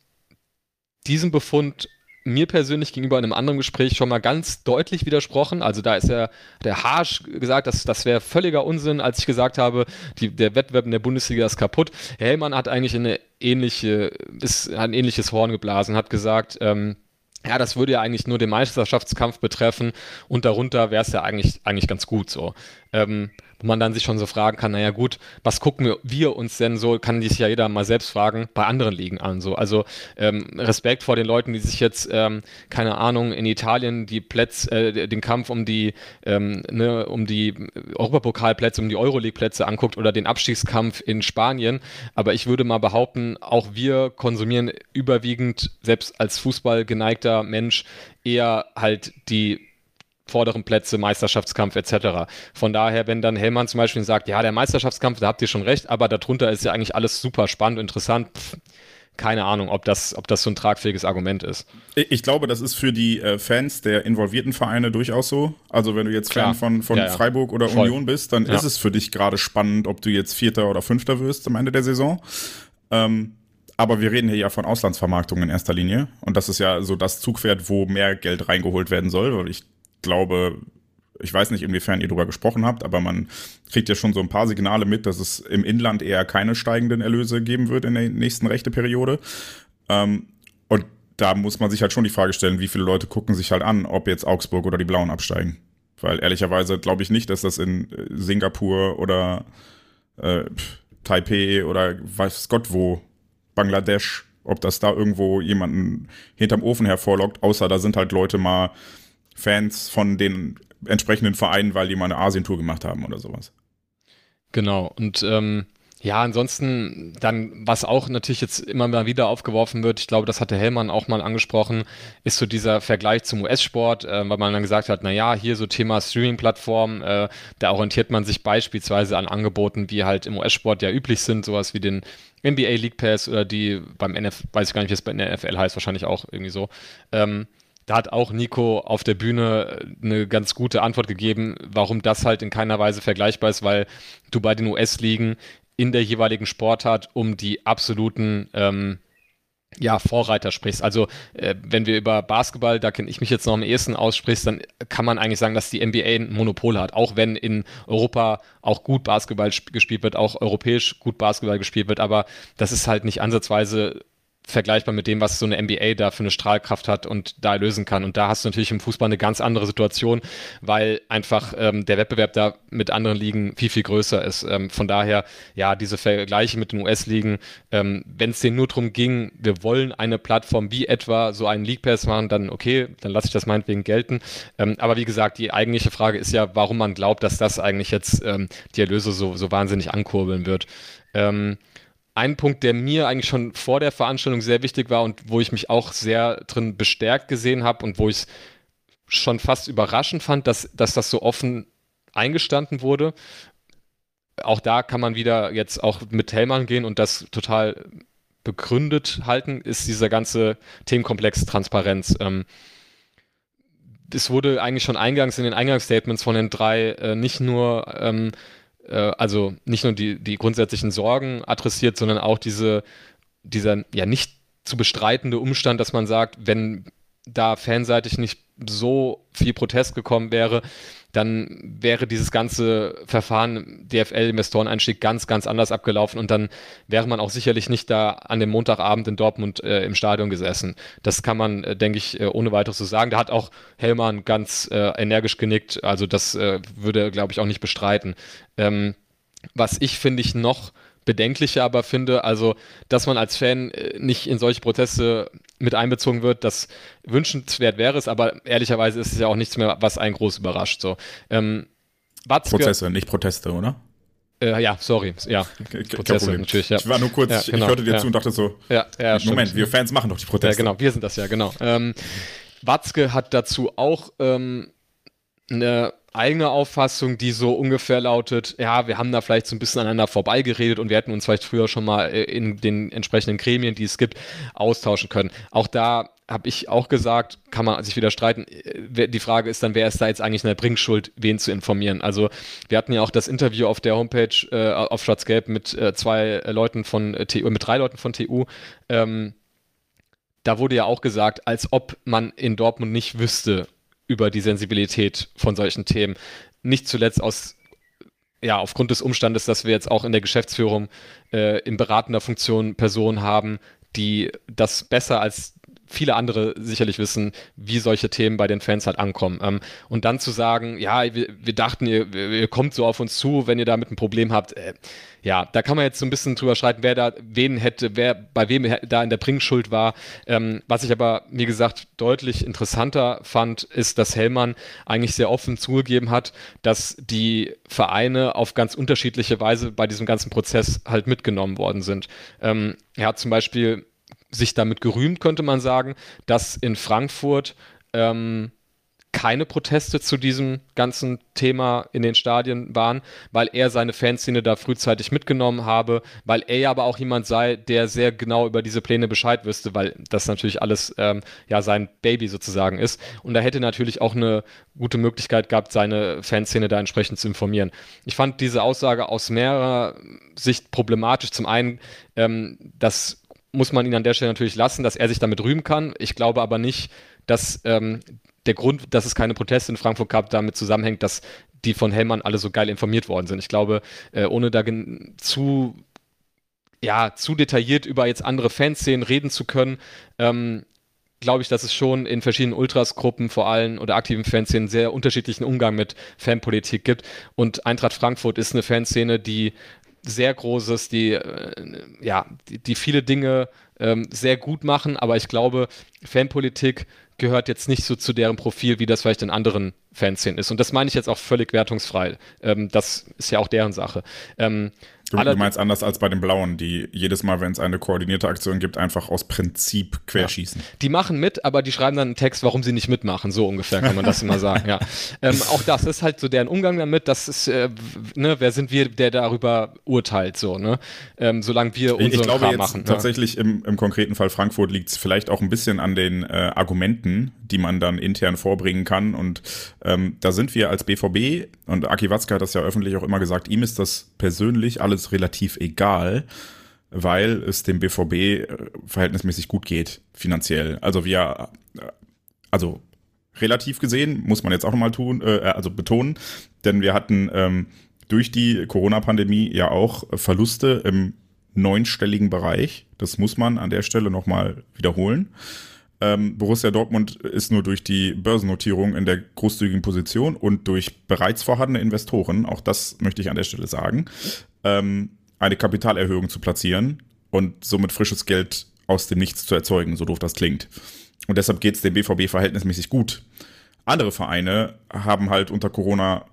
S2: diesen Befund mir persönlich gegenüber in einem anderen Gespräch schon mal ganz deutlich widersprochen. Also da ist er der harsch gesagt, dass das wäre völliger Unsinn, als ich gesagt habe, die, der Wettbewerb in der Bundesliga ist kaputt. Hellmann hat eigentlich eine ähnliche, ist, hat ein ähnliches Horn geblasen, hat gesagt, ähm, ja, das würde ja eigentlich nur den Meisterschaftskampf betreffen und darunter wäre es ja eigentlich, eigentlich ganz gut so. Ähm, wo man dann sich schon so fragen kann, naja gut, was gucken wir, uns denn so, kann sich ja jeder mal selbst fragen, bei anderen Ligen an. So. Also ähm, Respekt vor den Leuten, die sich jetzt, ähm, keine Ahnung, in Italien die Plätze, äh, den Kampf um die, ähm, ne, um die Europapokalplätze, um die Euroleague-Plätze anguckt oder den Abstiegskampf in Spanien. Aber ich würde mal behaupten, auch wir konsumieren überwiegend, selbst als Fußball geneigter Mensch, eher halt die vorderen Plätze, Meisterschaftskampf etc. Von daher, wenn dann Hellmann zum Beispiel sagt, ja, der Meisterschaftskampf, da habt ihr schon recht, aber darunter ist ja eigentlich alles super spannend, interessant. Pff, keine Ahnung, ob das, ob das so ein tragfähiges Argument ist.
S1: Ich glaube, das ist für die äh, Fans der involvierten Vereine durchaus so. Also wenn du jetzt Klar. Fan von, von ja, ja. Freiburg oder Voll. Union bist, dann ja. ist es für dich gerade spannend, ob du jetzt Vierter oder Fünfter wirst am Ende der Saison. Ähm, aber wir reden hier ja von Auslandsvermarktung in erster Linie. Und das ist ja so das Zugpferd, wo mehr Geld reingeholt werden soll. Weil ich glaube, ich weiß nicht, inwiefern ihr darüber gesprochen habt, aber man kriegt ja schon so ein paar Signale mit, dass es im Inland eher keine steigenden Erlöse geben wird in der nächsten Rechteperiode. Ähm, und da muss man sich halt schon die Frage stellen, wie viele Leute gucken sich halt an, ob jetzt Augsburg oder die Blauen absteigen. Weil ehrlicherweise glaube ich nicht, dass das in äh, Singapur oder äh, Taipei oder weiß Gott wo, Bangladesch, ob das da irgendwo jemanden hinterm Ofen hervorlockt, außer da sind halt Leute mal Fans von den entsprechenden Vereinen, weil die mal eine Asientour gemacht haben oder sowas.
S2: Genau, und ähm, ja, ansonsten dann, was auch natürlich jetzt immer mal wieder aufgeworfen wird, ich glaube, das hatte Hellmann auch mal angesprochen, ist so dieser Vergleich zum US-Sport, äh, weil man dann gesagt hat, na ja, hier so Thema Streaming-Plattform, äh, da orientiert man sich beispielsweise an Angeboten, wie halt im US-Sport ja üblich sind, sowas wie den NBA League Pass oder die beim NFL, weiß ich gar nicht, wie es bei NFL heißt, wahrscheinlich auch irgendwie so. Ähm, da hat auch Nico auf der Bühne äh, eine ganz gute Antwort gegeben, warum das halt in keiner Weise vergleichbar ist, weil du bei den US-Ligen in der jeweiligen Sportart um die absoluten ähm, ja, Vorreiter sprichst. Also äh, wenn wir über Basketball, da kenne ich mich jetzt noch am ehesten aussprichst, dann kann man eigentlich sagen, dass die NBA ein Monopol hat. Auch wenn in Europa auch gut Basketball gespielt wird, auch europäisch gut Basketball gespielt wird, aber das ist halt nicht ansatzweise vergleichbar mit dem, was so eine NBA da für eine Strahlkraft hat und da lösen kann. Und da hast du natürlich im Fußball eine ganz andere Situation, weil einfach ähm, der Wettbewerb da mit anderen Ligen viel, viel größer ist. Ähm, von daher, ja, diese Vergleiche mit den US-Ligen, ähm, wenn es denen nur darum ging, wir wollen eine Plattform wie etwa so einen League Pass machen, dann okay, dann lasse ich das meinetwegen gelten. Ähm, aber wie gesagt, die eigentliche Frage ist ja, warum man glaubt, dass das eigentlich jetzt ähm, die Erlöse so, so wahnsinnig ankurbeln wird. Ähm, ein Punkt, der mir eigentlich schon vor der Veranstaltung sehr wichtig war und wo ich mich auch sehr drin bestärkt gesehen habe und wo ich es schon fast überraschend fand, dass, dass das so offen eingestanden wurde. Auch da kann man wieder jetzt auch mit Hellmann gehen und das total begründet halten, ist dieser ganze Themenkomplex Transparenz. Ähm, es wurde eigentlich schon eingangs in den Eingangsstatements von den drei äh, nicht nur ähm, äh, also nicht nur die, die grundsätzlichen Sorgen adressiert, sondern auch diese, dieser ja nicht zu bestreitende Umstand, dass man sagt, wenn da fanseitig nicht so viel Protest gekommen wäre, dann wäre dieses ganze Verfahren DFL-Investoreneinstieg ganz, ganz anders abgelaufen und dann wäre man auch sicherlich nicht da an dem Montagabend in Dortmund äh, im Stadion gesessen. Das kann man, äh, denke ich, äh, ohne weiteres so sagen. Da hat auch Hellmann ganz äh, energisch genickt, also das äh, würde, glaube ich, auch nicht bestreiten. Ähm, was ich, finde ich, noch bedenklicher aber finde, also, dass man als Fan äh, nicht in solche Prozesse mit einbezogen wird, das wünschenswert wäre es, aber ehrlicherweise ist es ja auch nichts mehr, was einen groß überrascht. So. Ähm,
S1: Watzke, Prozesse, nicht Proteste, oder?
S2: Äh, ja, sorry, ja,
S1: Prozesse natürlich. Ja. Ich war nur kurz, ja, genau, ich hörte dir ja. zu und dachte so,
S2: ja, ja,
S1: Moment, stimmt. wir Fans machen doch die Proteste.
S2: Ja, genau, wir sind das ja, genau. Ähm, Watzke hat dazu auch ähm, eine eigene Auffassung, die so ungefähr lautet, ja, wir haben da vielleicht so ein bisschen aneinander vorbeigeredet und wir hätten uns vielleicht früher schon mal äh, in den entsprechenden Gremien, die es gibt, austauschen können. Auch da habe ich auch gesagt, kann man sich wieder streiten. Äh, die Frage ist dann, wer ist da jetzt eigentlich in der Bringschuld, wen zu informieren? Also wir hatten ja auch das Interview auf der Homepage äh, auf Schwarz-Gelb mit äh, zwei Leuten von äh, TU, mit drei Leuten von TU. Ähm, da wurde ja auch gesagt, als ob man in Dortmund nicht wüsste, über die Sensibilität von solchen Themen. Nicht zuletzt aus ja, aufgrund des Umstandes, dass wir jetzt auch in der Geschäftsführung äh, in beratender Funktion Personen haben, die das besser als viele andere sicherlich wissen, wie solche Themen bei den Fans halt ankommen. Ähm, und dann zu sagen, ja, wir, wir dachten, ihr, ihr, kommt so auf uns zu, wenn ihr damit ein Problem habt. Äh, ja, da kann man jetzt so ein bisschen drüber streiten, wer da wen hätte, wer bei wem da in der Bringschuld war. Ähm, was ich aber, wie gesagt, deutlich interessanter fand, ist, dass Hellmann eigentlich sehr offen zugegeben hat, dass die Vereine auf ganz unterschiedliche Weise bei diesem ganzen Prozess halt mitgenommen worden sind. Ähm, er hat zum Beispiel sich damit gerühmt, könnte man sagen, dass in Frankfurt ähm, keine Proteste zu diesem ganzen Thema in den Stadien waren, weil er seine Fanszene da frühzeitig mitgenommen habe, weil er aber auch jemand sei, der sehr genau über diese Pläne Bescheid wüsste, weil das natürlich alles ähm, ja sein Baby sozusagen ist. Und da hätte natürlich auch eine gute Möglichkeit gehabt, seine Fanszene da entsprechend zu informieren. Ich fand diese Aussage aus mehrerer Sicht problematisch. Zum einen, ähm, dass muss man ihn an der Stelle natürlich lassen, dass er sich damit rühmen kann. Ich glaube aber nicht, dass ähm, der Grund, dass es keine Proteste in Frankfurt gab, damit zusammenhängt, dass die von Hellmann alle so geil informiert worden sind. Ich glaube, äh, ohne da zu ja, zu detailliert über jetzt andere Fanszenen reden zu können, ähm, glaube ich, dass es schon in verschiedenen Ultras-Gruppen vor allem oder aktiven Fanszenen sehr unterschiedlichen Umgang mit Fanpolitik gibt. Und Eintracht Frankfurt ist eine Fanszene, die sehr Großes, die, äh, ja, die, die, viele Dinge ähm, sehr gut machen, aber ich glaube, Fanpolitik gehört jetzt nicht so zu deren Profil, wie das vielleicht in anderen Fanszenen ist. Und das meine ich jetzt auch völlig wertungsfrei. Ähm, das ist ja auch deren Sache. Ähm,
S1: Du, meinst anders als bei den Blauen, die jedes Mal, wenn es eine koordinierte Aktion gibt, einfach aus Prinzip querschießen. Ja.
S2: Die machen mit, aber die schreiben dann einen Text, warum sie nicht mitmachen. So ungefähr kann man das immer sagen. Ja. Ähm, auch das ist halt so deren Umgang damit. Das ist, äh, ne, wer sind wir, der darüber urteilt, so, ne? Ähm, solange wir unseren
S1: ich glaube Kram jetzt machen. Tatsächlich ja. im, im konkreten Fall Frankfurt liegt es vielleicht auch ein bisschen an den äh, Argumenten, die man dann intern vorbringen kann. Und ähm, da sind wir als BVB, und Aki Watzke hat das ja öffentlich auch immer gesagt, ihm ist das persönlich alles alles relativ egal, weil es dem BVB äh, verhältnismäßig gut geht, finanziell. Also wir, äh, also relativ gesehen, muss man jetzt auch nochmal tun, äh, also betonen, denn wir hatten ähm, durch die Corona-Pandemie ja auch Verluste im neunstelligen Bereich. Das muss man an der Stelle nochmal wiederholen. Ähm, Borussia Dortmund ist nur durch die Börsennotierung in der großzügigen Position und durch bereits vorhandene Investoren, auch das möchte ich an der Stelle sagen, ähm, eine Kapitalerhöhung zu platzieren und somit frisches Geld aus dem Nichts zu erzeugen, so doof das klingt. Und deshalb geht es dem BVB verhältnismäßig gut. Andere Vereine haben halt unter Corona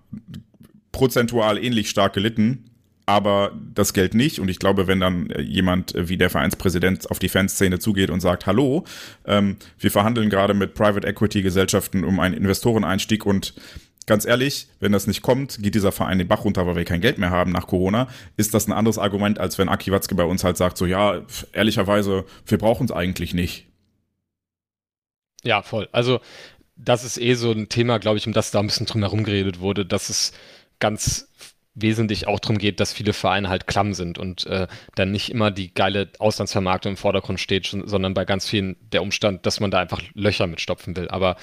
S1: prozentual ähnlich stark gelitten, aber das Geld nicht. Und ich glaube, wenn dann jemand wie der Vereinspräsident auf die Fanszene zugeht und sagt, hallo, ähm, wir verhandeln gerade mit Private Equity Gesellschaften um einen Investoreneinstieg und ganz ehrlich, wenn das nicht kommt, geht dieser Verein den Bach runter, weil wir kein Geld mehr haben nach Corona, ist das ein anderes Argument, als wenn Aki Watzke bei uns halt sagt, so ja, ehrlicherweise, wir brauchen es eigentlich nicht.
S2: Ja, voll. Also das ist eh so ein Thema, glaube ich, um das da ein bisschen drum herum geredet wurde, dass es ganz wesentlich auch darum geht, dass viele Vereine halt klamm sind und äh, dann nicht immer die geile Auslandsvermarktung im Vordergrund steht, sondern bei ganz vielen der Umstand, dass man da einfach Löcher mitstopfen will. Aber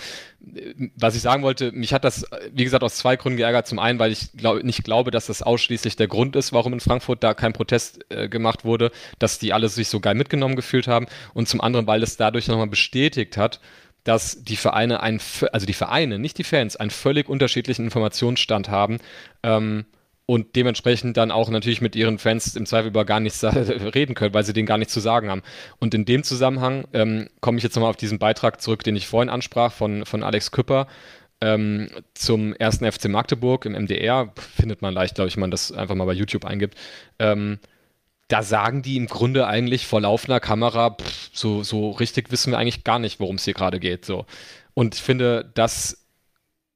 S2: äh, was ich sagen wollte, mich hat das, wie gesagt, aus zwei Gründen geärgert. Zum einen, weil ich glaub, nicht glaube, dass das ausschließlich der Grund ist, warum in Frankfurt da kein Protest äh, gemacht wurde, dass die alle sich so geil mitgenommen gefühlt haben. Und zum anderen, weil es dadurch nochmal bestätigt hat, dass die Vereine ein, also die Vereine, nicht die Fans, einen völlig unterschiedlichen Informationsstand haben. Ähm, und dementsprechend dann auch natürlich mit ihren Fans im Zweifel über gar nichts reden können, weil sie denen gar nichts zu sagen haben. Und in dem Zusammenhang ähm, komme ich jetzt nochmal auf diesen Beitrag zurück, den ich vorhin ansprach von, von Alex Küpper ähm, zum ersten FC Magdeburg im MDR. Findet man leicht, glaube ich, wenn man das einfach mal bei YouTube eingibt. Ähm, da sagen die im Grunde eigentlich vor laufender Kamera, pff, so, so richtig wissen wir eigentlich gar nicht, worum es hier gerade geht. So. Und ich finde, das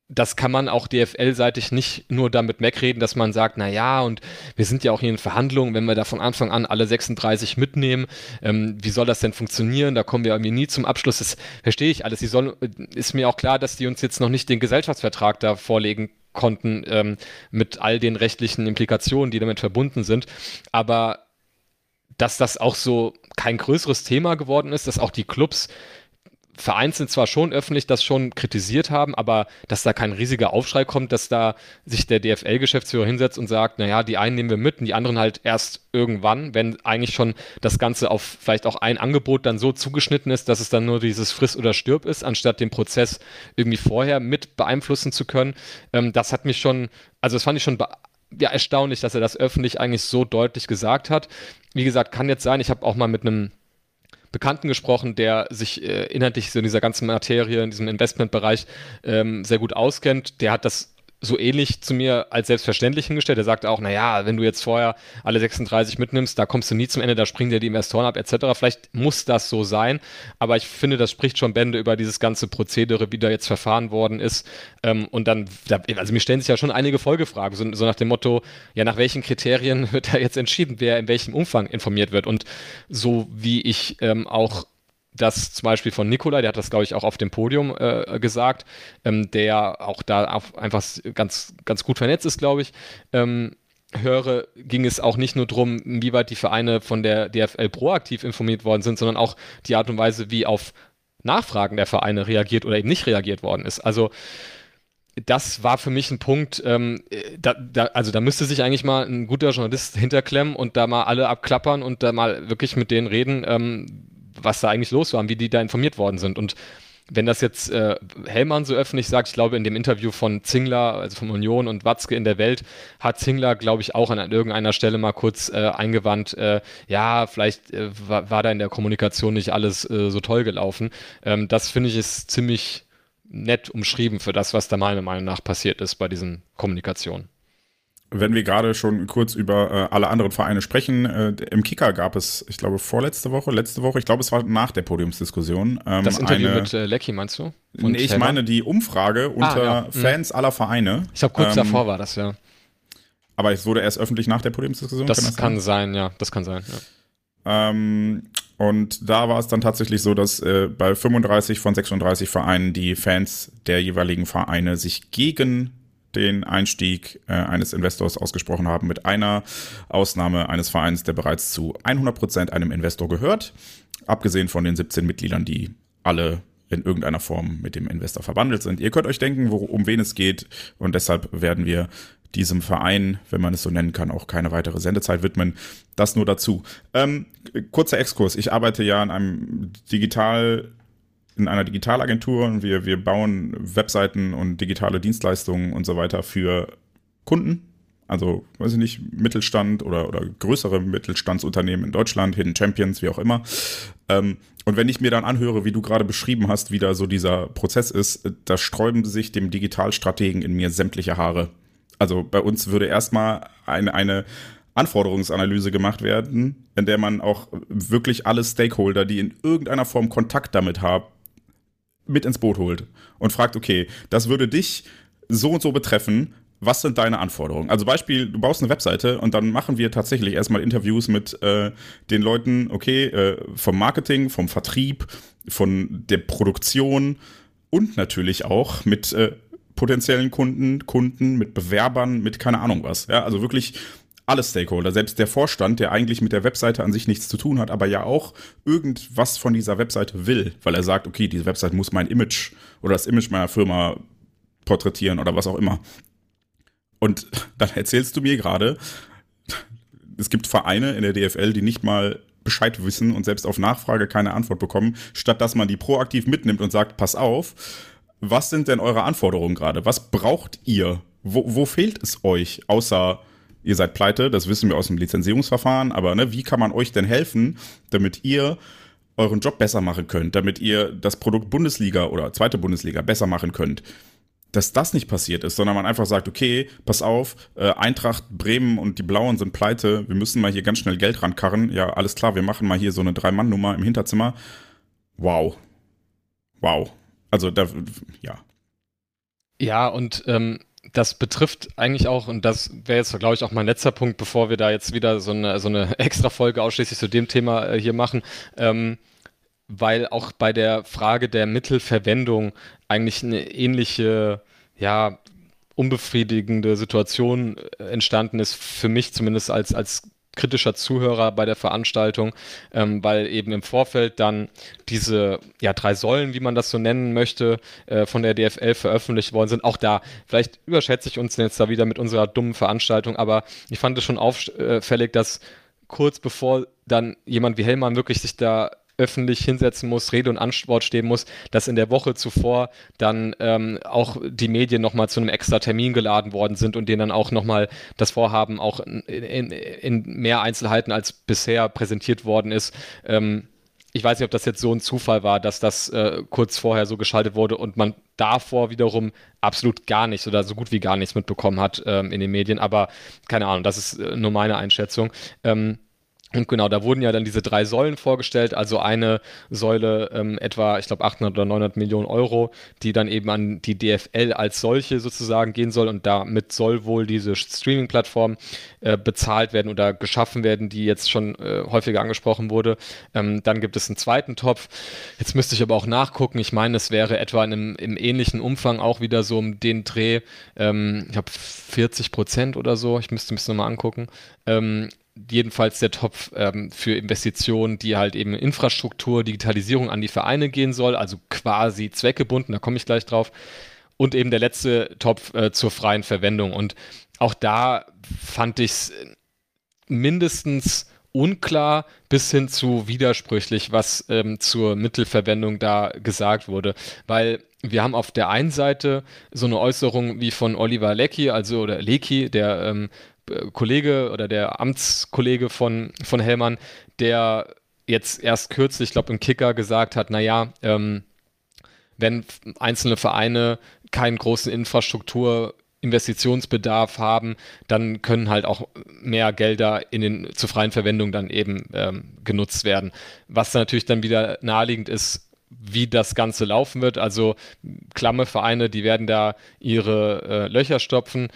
S2: das kann man auch DFL-seitig nicht nur damit wegreden, dass man sagt, na ja, und wir sind ja auch hier in Verhandlungen, wenn wir da von Anfang an alle 36 mitnehmen, ähm, wie soll das denn funktionieren? Da kommen wir irgendwie nie zum Abschluss. Das verstehe ich alles. Die sollen, ist mir auch klar, dass die uns jetzt noch nicht den Gesellschaftsvertrag da vorlegen konnten ähm, mit all den rechtlichen Implikationen, die damit verbunden sind. Aber dass das auch so kein größeres Thema geworden ist, dass auch die Clubs vereinzelt zwar schon öffentlich das schon kritisiert haben, aber dass da kein riesiger Aufschrei kommt, dass da sich der DFL-Geschäftsführer hinsetzt und sagt, naja, die einen nehmen wir mit und die anderen halt erst irgendwann, wenn eigentlich schon das Ganze auf vielleicht auch ein Angebot dann so zugeschnitten ist, dass es dann nur dieses Friss oder Stirb ist, anstatt den Prozess irgendwie vorher mit beeinflussen zu können. Ähm, das hat mich schon, also das fand ich schon ja, erstaunlich, dass er das öffentlich eigentlich so deutlich gesagt hat. Wie gesagt, kann jetzt sein, ich habe auch mal mit einem Bekannten gesprochen, der sich äh, inhaltlich so in dieser ganzen Materie, in diesem Investmentbereich ähm, sehr gut auskennt. Der hat das so ähnlich zu mir als selbstverständlich hingestellt. Er sagte auch, naja, wenn du jetzt vorher alle 36 mitnimmst, da kommst du nie zum Ende, da springen dir die Investoren ab, etc. Vielleicht muss das so sein, aber ich finde, das spricht schon Bände über dieses ganze Prozedere, wie da jetzt verfahren worden ist. Ähm, und dann, also mir stellen sich ja schon einige Folgefragen, so, so nach dem Motto, ja, nach welchen Kriterien wird da jetzt entschieden, wer in welchem Umfang informiert wird. Und so wie ich ähm, auch das zum Beispiel von Nikolai, der hat das, glaube ich, auch auf dem Podium äh, gesagt, ähm, der auch da einfach ganz, ganz gut vernetzt ist, glaube ich. Ähm, höre, ging es auch nicht nur darum, inwieweit die Vereine von der DFL proaktiv informiert worden sind, sondern auch die Art und Weise, wie auf Nachfragen der Vereine reagiert oder eben nicht reagiert worden ist. Also das war für mich ein Punkt, ähm, da, da, also da müsste sich eigentlich mal ein guter Journalist hinterklemmen und da mal alle abklappern und da mal wirklich mit denen reden, ähm, was da eigentlich los war wie die da informiert worden sind. Und wenn das jetzt äh, Hellmann so öffentlich sagt, ich glaube, in dem Interview von Zingler, also von Union und Watzke in der Welt, hat Zingler, glaube ich, auch an irgendeiner Stelle mal kurz äh, eingewandt, äh, ja, vielleicht äh, war, war, da in der Kommunikation nicht alles äh, so toll gelaufen. Ähm, das finde ich ist ziemlich nett umschrieben für das, was da meiner Meinung nach passiert ist bei diesen Kommunikationen
S1: wenn wir gerade schon kurz über äh, alle anderen Vereine sprechen, äh, im Kicker gab es, ich glaube, vorletzte Woche, letzte Woche, ich glaube, es war nach der Podiumsdiskussion.
S2: Ähm, das Interview eine, mit äh, Lecky, meinst du?
S1: Und nee, ich Helmer? meine die Umfrage ah, unter ah, ja. Mhm. Fans aller Vereine.
S2: Ich glaube, kurz ähm, davor war das, ja.
S1: Aber es wurde erst öffentlich nach der Podiumsdiskussion?
S2: Das kann, das kann sein? ja, das kann sein,
S1: ja. Ähm, und da war es dann tatsächlich so, dass äh, bei 35 von 36 Vereinen die Fans der jeweiligen Vereine sich gegen den Einstieg äh, eines Investors ausgesprochen haben, mit einer Ausnahme eines Vereins, der bereits zu 100 Prozent einem Investor gehört, abgesehen von den 17 Mitgliedern, die alle in irgendeiner Form mit dem Investor verbandelt sind. Ihr könnt euch denken, wo, um wen es geht und deshalb werden wir diesem Verein, wenn man es so nennen kann, auch keine weitere Sendezeit widmen. Das nur dazu. Ähm, kurzer Exkurs. Ich arbeite ja in einem digital in einer Digitalagentur und wir, wir bauen Webseiten und digitale Dienstleistungen und so weiter für Kunden. Also, weiß ich nicht, Mittelstand oder, oder größere Mittelstandsunternehmen in Deutschland, Hidden Champions, wie auch immer. Ähm, und wenn ich mir dann anhöre, wie du gerade beschrieben hast, wie da so dieser Prozess ist, da sträuben sich dem Digitalstrategen in mir sämtliche Haare. Also bei uns würde erstmal eine, eine Anforderungsanalyse gemacht werden, in der man auch wirklich alle Stakeholder, die in irgendeiner Form Kontakt damit haben, mit ins Boot holt und fragt, okay, das würde dich so und so betreffen, was sind deine Anforderungen? Also Beispiel, du baust eine Webseite und dann machen wir tatsächlich erstmal Interviews mit äh, den Leuten, okay, äh, vom Marketing, vom Vertrieb, von der Produktion und natürlich auch mit äh, potenziellen Kunden, Kunden, mit Bewerbern, mit keine Ahnung was. Ja, also wirklich alle Stakeholder, selbst der Vorstand, der eigentlich mit der Webseite an sich nichts zu tun hat, aber ja auch irgendwas von dieser Webseite will, weil er sagt, okay, diese Webseite muss mein Image oder das Image meiner Firma porträtieren oder was auch immer. Und dann erzählst du mir gerade, es gibt Vereine in der DFL, die nicht mal Bescheid wissen und selbst auf Nachfrage keine Antwort bekommen, statt dass man die proaktiv mitnimmt und sagt, pass auf, was sind denn eure Anforderungen gerade? Was braucht ihr? Wo, wo fehlt es euch, außer ihr seid pleite, das wissen wir aus dem Lizenzierungsverfahren, aber ne, wie kann man euch denn helfen, damit ihr euren Job besser machen könnt, damit ihr das Produkt Bundesliga oder zweite Bundesliga besser machen könnt? Dass das nicht passiert ist, sondern man einfach sagt, okay, pass auf, äh, Eintracht, Bremen und die Blauen sind pleite, wir müssen mal hier ganz schnell Geld rankarren. Ja, alles klar, wir machen mal hier so eine Drei-Mann-Nummer im Hinterzimmer. Wow. Wow. Also da, ja.
S2: Ja, und ähm, das betrifft eigentlich auch, und das wäre jetzt, glaube ich, auch mein letzter Punkt, bevor wir da jetzt wieder so eine, so eine extra Folge ausschließlich zu dem Thema äh, hier machen, ähm, weil auch bei der Frage der Mittelverwendung eigentlich eine ähnliche, ja, unbefriedigende Situation äh, entstanden ist, für mich zumindest als, als kritischer Zuhörer bei der Veranstaltung, ähm, weil eben im Vorfeld dann diese ja, drei Säulen, wie man das so nennen möchte, äh, von der DFL veröffentlicht worden sind. Auch da, vielleicht überschätze ich uns jetzt da wieder mit unserer dummen Veranstaltung, aber ich fand es schon auffällig, dass kurz bevor dann jemand wie Hellmann wirklich sich da öffentlich hinsetzen muss, Rede und Antwort stehen muss, dass in der Woche zuvor dann ähm, auch die Medien nochmal zu einem extra Termin geladen worden sind und denen dann auch nochmal das Vorhaben auch in, in, in, mehr Einzelheiten als bisher präsentiert worden ist. Ähm, ich weiß nicht, ob das jetzt so ein Zufall war, dass das äh, kurz vorher so geschaltet wurde und man davor wiederum absolut gar nichts oder so gut wie gar nichts mitbekommen hat ähm, in den Medien. Aber keine Ahnung, das ist äh, nur meine Einschätzung. Ähm, und genau, da wurden ja dann diese drei Säulen vorgestellt, also eine Säule ähm, etwa, ich glaube 800 oder 900 Millionen Euro, die dann eben an die DFL als solche sozusagen gehen soll und damit soll wohl diese Streaming-Plattform äh, bezahlt werden oder geschaffen werden, die jetzt schon äh, häufiger angesprochen wurde. Ähm, dann gibt es einen zweiten Topf. Jetzt müsste ich aber auch nachgucken. Ich meine, es wäre etwa in einem, im ähnlichen Umfang auch wieder so um den Dreh, ähm, ich glaube 40 Prozent oder so. Ich müsste mich nochmal angucken. Jedenfalls der Topf ähm, für Investitionen, die halt eben Infrastruktur, Digitalisierung an die Vereine gehen soll, also quasi zweckgebunden, da komme ich gleich drauf. Und eben der letzte Topf äh, zur freien Verwendung. Und auch da fand ich es mindestens unklar bis hin zu widersprüchlich, was ähm, zur Mittelverwendung da gesagt wurde. Weil wir haben auf der einen Seite so eine Äußerung wie von Oliver Leckie, also oder Leckie, der ähm, Kollege oder der Amtskollege von, von Hellmann, der jetzt erst kürzlich, ich glaube im Kicker gesagt hat, naja, ähm, wenn einzelne Vereine keinen großen Infrastrukturinvestitionsbedarf haben, dann können halt auch mehr Gelder in den zur freien Verwendung dann eben ähm, genutzt werden. Was natürlich dann wieder naheliegend ist, wie das Ganze laufen wird. Also klamme Vereine, die werden da ihre äh, Löcher stopfen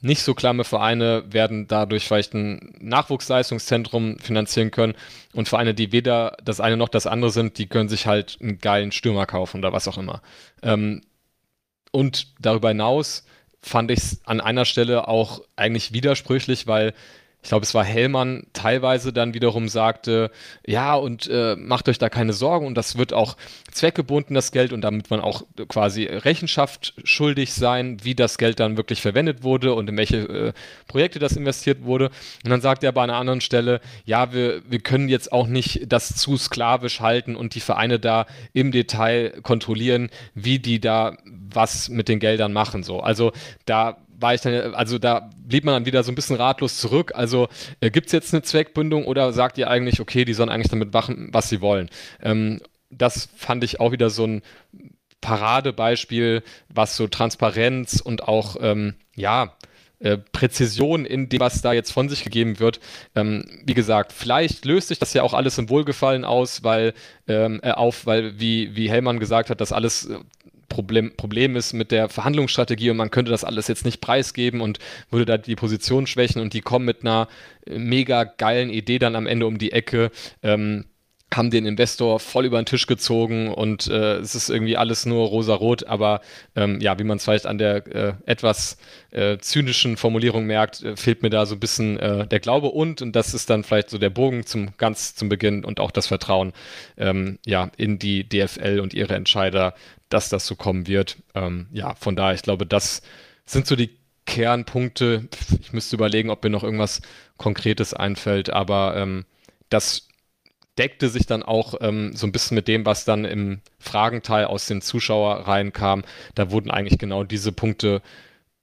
S2: nicht so klamme Vereine werden dadurch vielleicht ein Nachwuchsleistungszentrum finanzieren können und Vereine, die weder das eine noch das andere sind, die können sich halt einen geilen Stürmer kaufen oder was auch immer. Ähm, und darüber hinaus fand ich es an einer Stelle auch eigentlich widersprüchlich, weil ich glaube, es war Hellmann teilweise dann wiederum sagte, ja, und äh, macht euch da keine Sorgen und das wird auch zweckgebunden, das Geld, und damit man auch quasi Rechenschaft schuldig sein, wie das Geld dann wirklich verwendet wurde und in welche äh, Projekte das investiert wurde. Und dann sagt er bei einer anderen Stelle, ja, wir, wir können jetzt auch nicht das zu sklavisch halten und die Vereine da im Detail kontrollieren, wie die da was mit den Geldern machen. So. Also da war ich dann, also da blieb man dann wieder so ein bisschen ratlos zurück. Also äh, gibt es jetzt eine Zweckbindung oder sagt ihr eigentlich, okay, die sollen eigentlich damit machen, was sie wollen? Ähm, das fand ich auch wieder so ein Paradebeispiel, was so Transparenz und auch, ähm, ja, äh, Präzision in dem, was da jetzt von sich gegeben wird. Ähm, wie gesagt, vielleicht löst sich das ja auch alles im Wohlgefallen aus, weil ähm, äh, auf, weil wie, wie Hellmann gesagt hat, das alles äh, Problem, Problem ist mit der Verhandlungsstrategie und man könnte das alles jetzt nicht preisgeben und würde da die Position schwächen und die kommen mit einer mega geilen Idee dann am Ende um die Ecke. Ähm, haben den Investor voll über den Tisch gezogen und äh, es ist irgendwie alles nur rosa-rot, aber ähm, ja, wie man es vielleicht an der äh, etwas äh, zynischen Formulierung merkt, äh, fehlt mir da so ein bisschen äh, der Glaube und, und das ist dann vielleicht so der Bogen zum ganz zum Beginn und auch das Vertrauen ähm, ja, in die DFL und ihre Entscheider, dass das so kommen wird. Ähm, ja, von daher, ich glaube, das sind so die Kernpunkte. Ich müsste überlegen, ob mir noch irgendwas Konkretes einfällt, aber ähm, das deckte sich dann auch ähm, so ein bisschen mit dem, was dann im Fragenteil aus den Zuschauerreihen kam. Da wurden eigentlich genau diese Punkte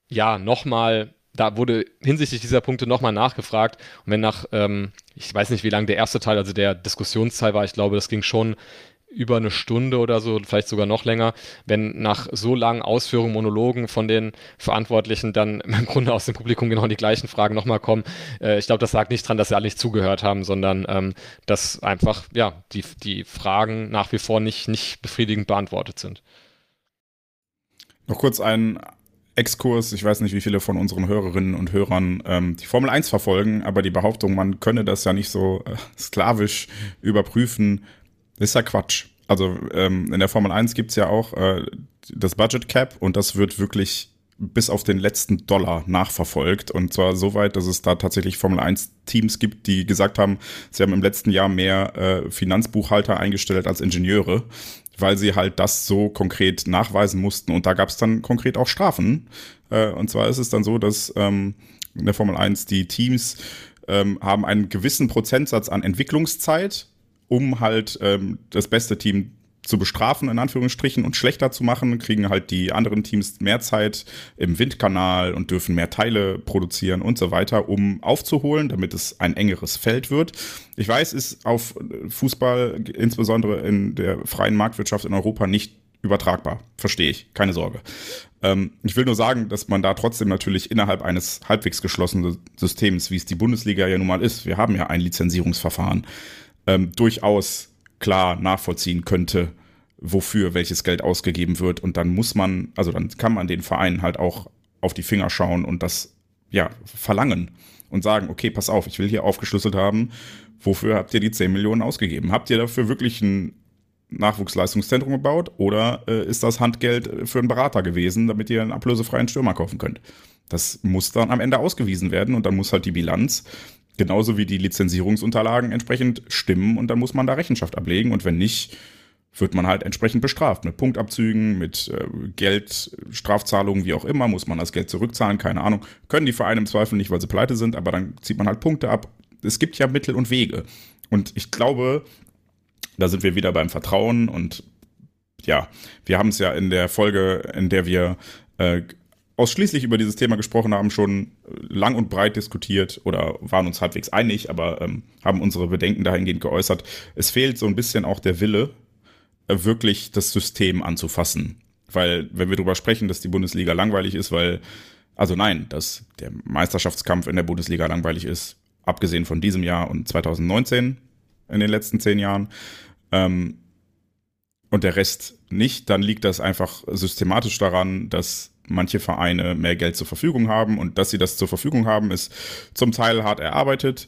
S2: ja nochmal da wurde hinsichtlich dieser Punkte nochmal nachgefragt. Und wenn nach, ähm, ich weiß nicht, wie lang der erste Teil, also der Diskussionsteil war, ich glaube, das ging schon über eine Stunde oder so, vielleicht sogar noch länger, wenn nach so langen Ausführungen, Monologen von den Verantwortlichen dann im Grunde aus dem Publikum genau die gleichen Fragen nochmal kommen. Äh, ich glaube, das lag nicht dran, dass sie alle nicht zugehört haben, sondern ähm, dass einfach, ja, die, die Fragen nach wie vor nicht, nicht befriedigend beantwortet sind.
S1: Noch kurz ein Exkurs. Ich weiß nicht, wie viele von unseren Hörerinnen und Hörern ähm, die Formel 1 verfolgen, aber die Behauptung, man könne das ja nicht so äh, sklavisch überprüfen, ist ja Quatsch. Also ähm, in der Formel 1 gibt's ja auch äh, das Budget Cap und das wird wirklich bis auf den letzten Dollar nachverfolgt. Und zwar so weit, dass es da tatsächlich Formel 1 Teams gibt, die gesagt haben, sie haben im letzten Jahr mehr äh, Finanzbuchhalter eingestellt als Ingenieure, weil sie halt das so konkret nachweisen mussten. Und da gab es dann konkret auch Strafen. Äh, und zwar ist es dann so, dass ähm, in der Formel 1 die Teams ähm, haben einen gewissen Prozentsatz an Entwicklungszeit, um halt ähm, das beste Team zu bestrafen, in Anführungsstrichen, und schlechter zu machen, kriegen halt die anderen Teams mehr Zeit im Windkanal und dürfen mehr Teile produzieren und so weiter, um aufzuholen, damit es ein engeres Feld wird. Ich weiß, ist auf Fußball, insbesondere in der freien Marktwirtschaft in Europa, nicht übertragbar. Verstehe ich, keine Sorge. Ähm, ich will nur sagen, dass man da trotzdem natürlich innerhalb eines halbwegs geschlossenen Systems, wie es die Bundesliga ja nun mal ist, wir haben ja ein Lizenzierungsverfahren, ähm, durchaus klar nachvollziehen könnte, wofür welches Geld ausgegeben wird. Und dann muss man, also dann kann man den Vereinen halt auch auf die Finger schauen und das ja verlangen und sagen, okay, pass auf, ich will hier aufgeschlüsselt haben, wofür habt ihr die 10 Millionen ausgegeben? Habt ihr dafür wirklich ein Nachwuchsleistungszentrum gebaut oder äh, ist das Handgeld für einen Berater gewesen, damit ihr einen ablösefreien Stürmer kaufen könnt? Das muss dann am Ende ausgewiesen werden und dann muss halt die Bilanz Genauso wie die Lizenzierungsunterlagen entsprechend stimmen und dann muss man da Rechenschaft ablegen und wenn nicht, wird man halt entsprechend bestraft mit Punktabzügen, mit äh, Geld, wie auch immer, muss man das Geld zurückzahlen, keine Ahnung. Können die Vereine im Zweifel nicht, weil sie pleite sind, aber dann zieht man halt Punkte ab. Es gibt ja Mittel und Wege. Und ich glaube, da sind wir wieder beim Vertrauen und ja, wir haben es ja in der Folge, in der wir äh, ausschließlich über dieses Thema gesprochen haben, schon lang und breit diskutiert oder waren uns halbwegs einig, aber ähm, haben unsere Bedenken dahingehend geäußert. Es fehlt so ein bisschen auch der Wille, äh, wirklich das System anzufassen. Weil, wenn wir darüber sprechen, dass die Bundesliga langweilig ist, weil, also nein, dass der Meisterschaftskampf in der Bundesliga langweilig ist, abgesehen von diesem Jahr und 2019 in den letzten zehn Jahren, ähm, und der Rest nicht, dann liegt das einfach systematisch daran, dass manche Vereine mehr Geld zur Verfügung haben und dass sie das zur Verfügung haben, ist zum Teil hart erarbeitet.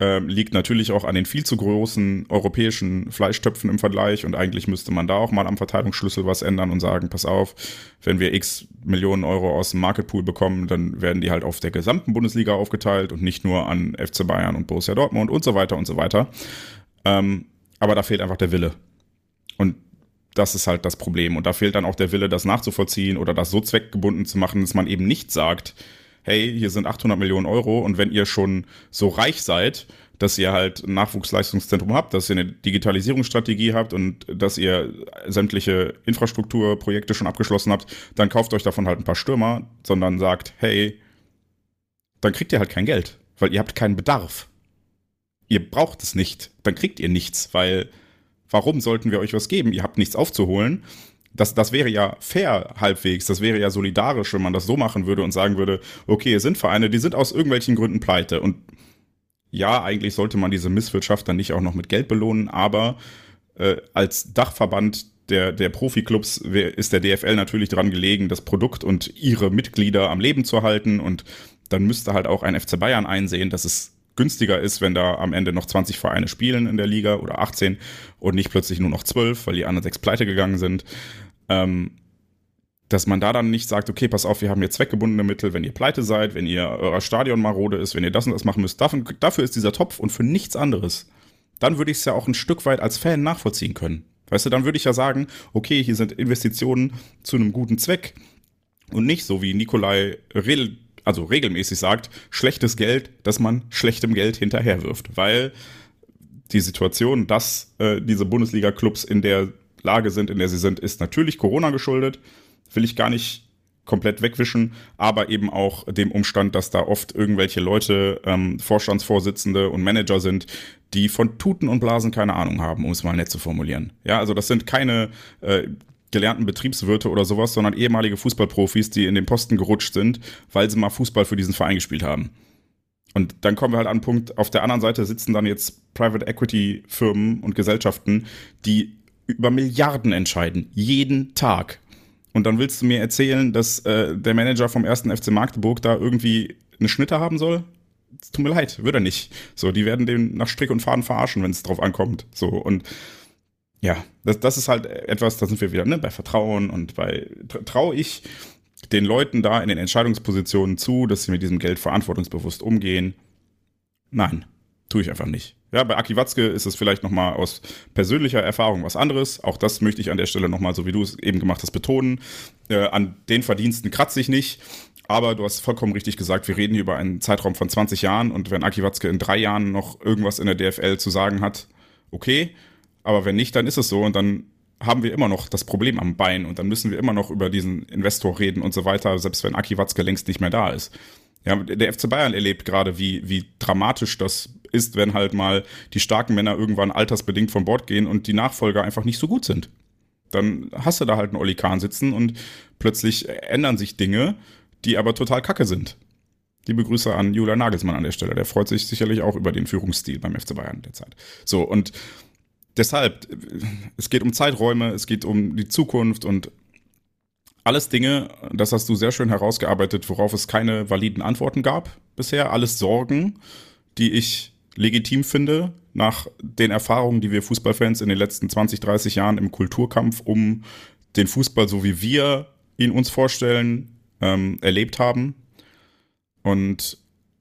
S1: Ähm, liegt natürlich auch an den viel zu großen europäischen Fleischtöpfen im Vergleich und eigentlich müsste man da auch mal am Verteilungsschlüssel was ändern und sagen, pass auf, wenn wir x Millionen Euro aus dem Marketpool bekommen, dann werden die halt auf der gesamten Bundesliga aufgeteilt und nicht nur an FC Bayern und Borussia Dortmund und so weiter und so weiter. Ähm, aber da fehlt einfach der Wille. Und das ist halt das Problem. Und da fehlt dann auch der Wille, das nachzuvollziehen oder das so zweckgebunden zu machen, dass man eben nicht sagt, hey, hier sind 800 Millionen Euro und wenn ihr schon so reich seid, dass ihr halt ein Nachwuchsleistungszentrum habt, dass ihr eine Digitalisierungsstrategie habt und dass ihr sämtliche Infrastrukturprojekte schon abgeschlossen habt, dann kauft euch davon halt ein paar Stürmer, sondern sagt, hey, dann kriegt ihr halt kein Geld, weil ihr habt keinen Bedarf. Ihr braucht es nicht, dann kriegt ihr nichts, weil warum sollten wir euch was geben? Ihr habt nichts aufzuholen. Das, das wäre ja fair halbwegs, das wäre ja solidarisch, wenn man das so machen würde und sagen würde, okay, es sind Vereine, die sind aus irgendwelchen Gründen pleite. Und ja, eigentlich sollte man diese Misswirtschaft dann nicht auch noch mit Geld belohnen, aber äh, als Dachverband der, der Profiklubs ist der DFL natürlich dran gelegen, das Produkt und ihre Mitglieder am Leben zu halten. Und dann müsste halt auch ein FC Bayern einsehen, dass es günstiger ist, wenn da am Ende noch 20 Vereine spielen in der Liga oder 18 und nicht plötzlich nur noch 12, weil die anderen sechs pleite gegangen sind. Ähm, dass man da dann nicht sagt, okay, pass auf, wir haben hier zweckgebundene Mittel, wenn ihr pleite seid, wenn ihr euer Stadion marode ist, wenn ihr das und das machen müsst, dafür, dafür ist dieser Topf und für nichts anderes. Dann würde ich es ja auch ein Stück weit als Fan nachvollziehen können. Weißt du, dann würde ich ja sagen, okay, hier sind Investitionen zu einem guten Zweck und nicht so wie Nikolai Rill also regelmäßig sagt, schlechtes Geld, dass man schlechtem Geld hinterherwirft. Weil die Situation, dass äh, diese Bundesliga-Clubs in der Lage sind, in der sie sind, ist natürlich Corona geschuldet. Will ich gar nicht komplett wegwischen, aber eben auch dem Umstand, dass da oft irgendwelche Leute, ähm, Vorstandsvorsitzende und Manager sind, die von Tuten und Blasen keine Ahnung haben, um es mal nett zu formulieren. Ja, also das sind keine äh, gelernten Betriebswirte oder sowas, sondern ehemalige Fußballprofis, die in den Posten gerutscht sind, weil sie mal Fußball für diesen Verein gespielt haben. Und dann kommen wir halt an einen Punkt, auf der anderen Seite sitzen dann jetzt Private Equity Firmen und Gesellschaften, die über Milliarden entscheiden, jeden Tag. Und dann willst du mir erzählen, dass äh, der Manager vom ersten FC Magdeburg da irgendwie eine Schnitte haben soll? tut mir leid, würde er nicht. So, die werden den nach Strick und Faden verarschen, wenn es drauf ankommt. So, und ja, das, das ist halt etwas, da sind wir wieder ne, bei Vertrauen und bei traue ich den Leuten da in den Entscheidungspositionen zu, dass sie mit diesem Geld verantwortungsbewusst umgehen? Nein, tue ich einfach nicht. Ja, bei Aki Watzke ist es vielleicht nochmal aus persönlicher Erfahrung was anderes. Auch das möchte ich an der Stelle nochmal, so wie du es eben gemacht hast, betonen. Äh, an den Verdiensten kratze ich nicht. Aber du hast vollkommen richtig gesagt, wir reden hier über einen Zeitraum von 20 Jahren und wenn Aki Watzke in drei Jahren noch irgendwas in der DFL zu sagen hat, okay. Aber wenn nicht, dann ist es so und dann haben wir immer noch das Problem am Bein und dann müssen wir immer noch über diesen Investor reden und so weiter, selbst wenn Aki Watzke längst nicht mehr da ist. Ja, der FC Bayern erlebt gerade, wie, wie dramatisch das ist, wenn halt mal die starken Männer irgendwann altersbedingt von Bord gehen und die Nachfolger einfach nicht so gut sind. Dann hast du da halt einen Oli Kahn sitzen und plötzlich ändern sich Dinge, die aber total kacke sind. Liebe Grüße an Julian Nagelsmann an der Stelle. Der freut sich sicherlich auch über den Führungsstil beim FC Bayern derzeit. So, und deshalb, es geht um Zeiträume, es geht um die Zukunft und alles Dinge, das hast du sehr schön herausgearbeitet, worauf es keine validen Antworten gab bisher. Alles Sorgen, die ich legitim finde, nach den Erfahrungen, die wir Fußballfans in den letzten 20, 30 Jahren im Kulturkampf um den Fußball, so wie wir ihn uns vorstellen, ähm, erlebt haben. Und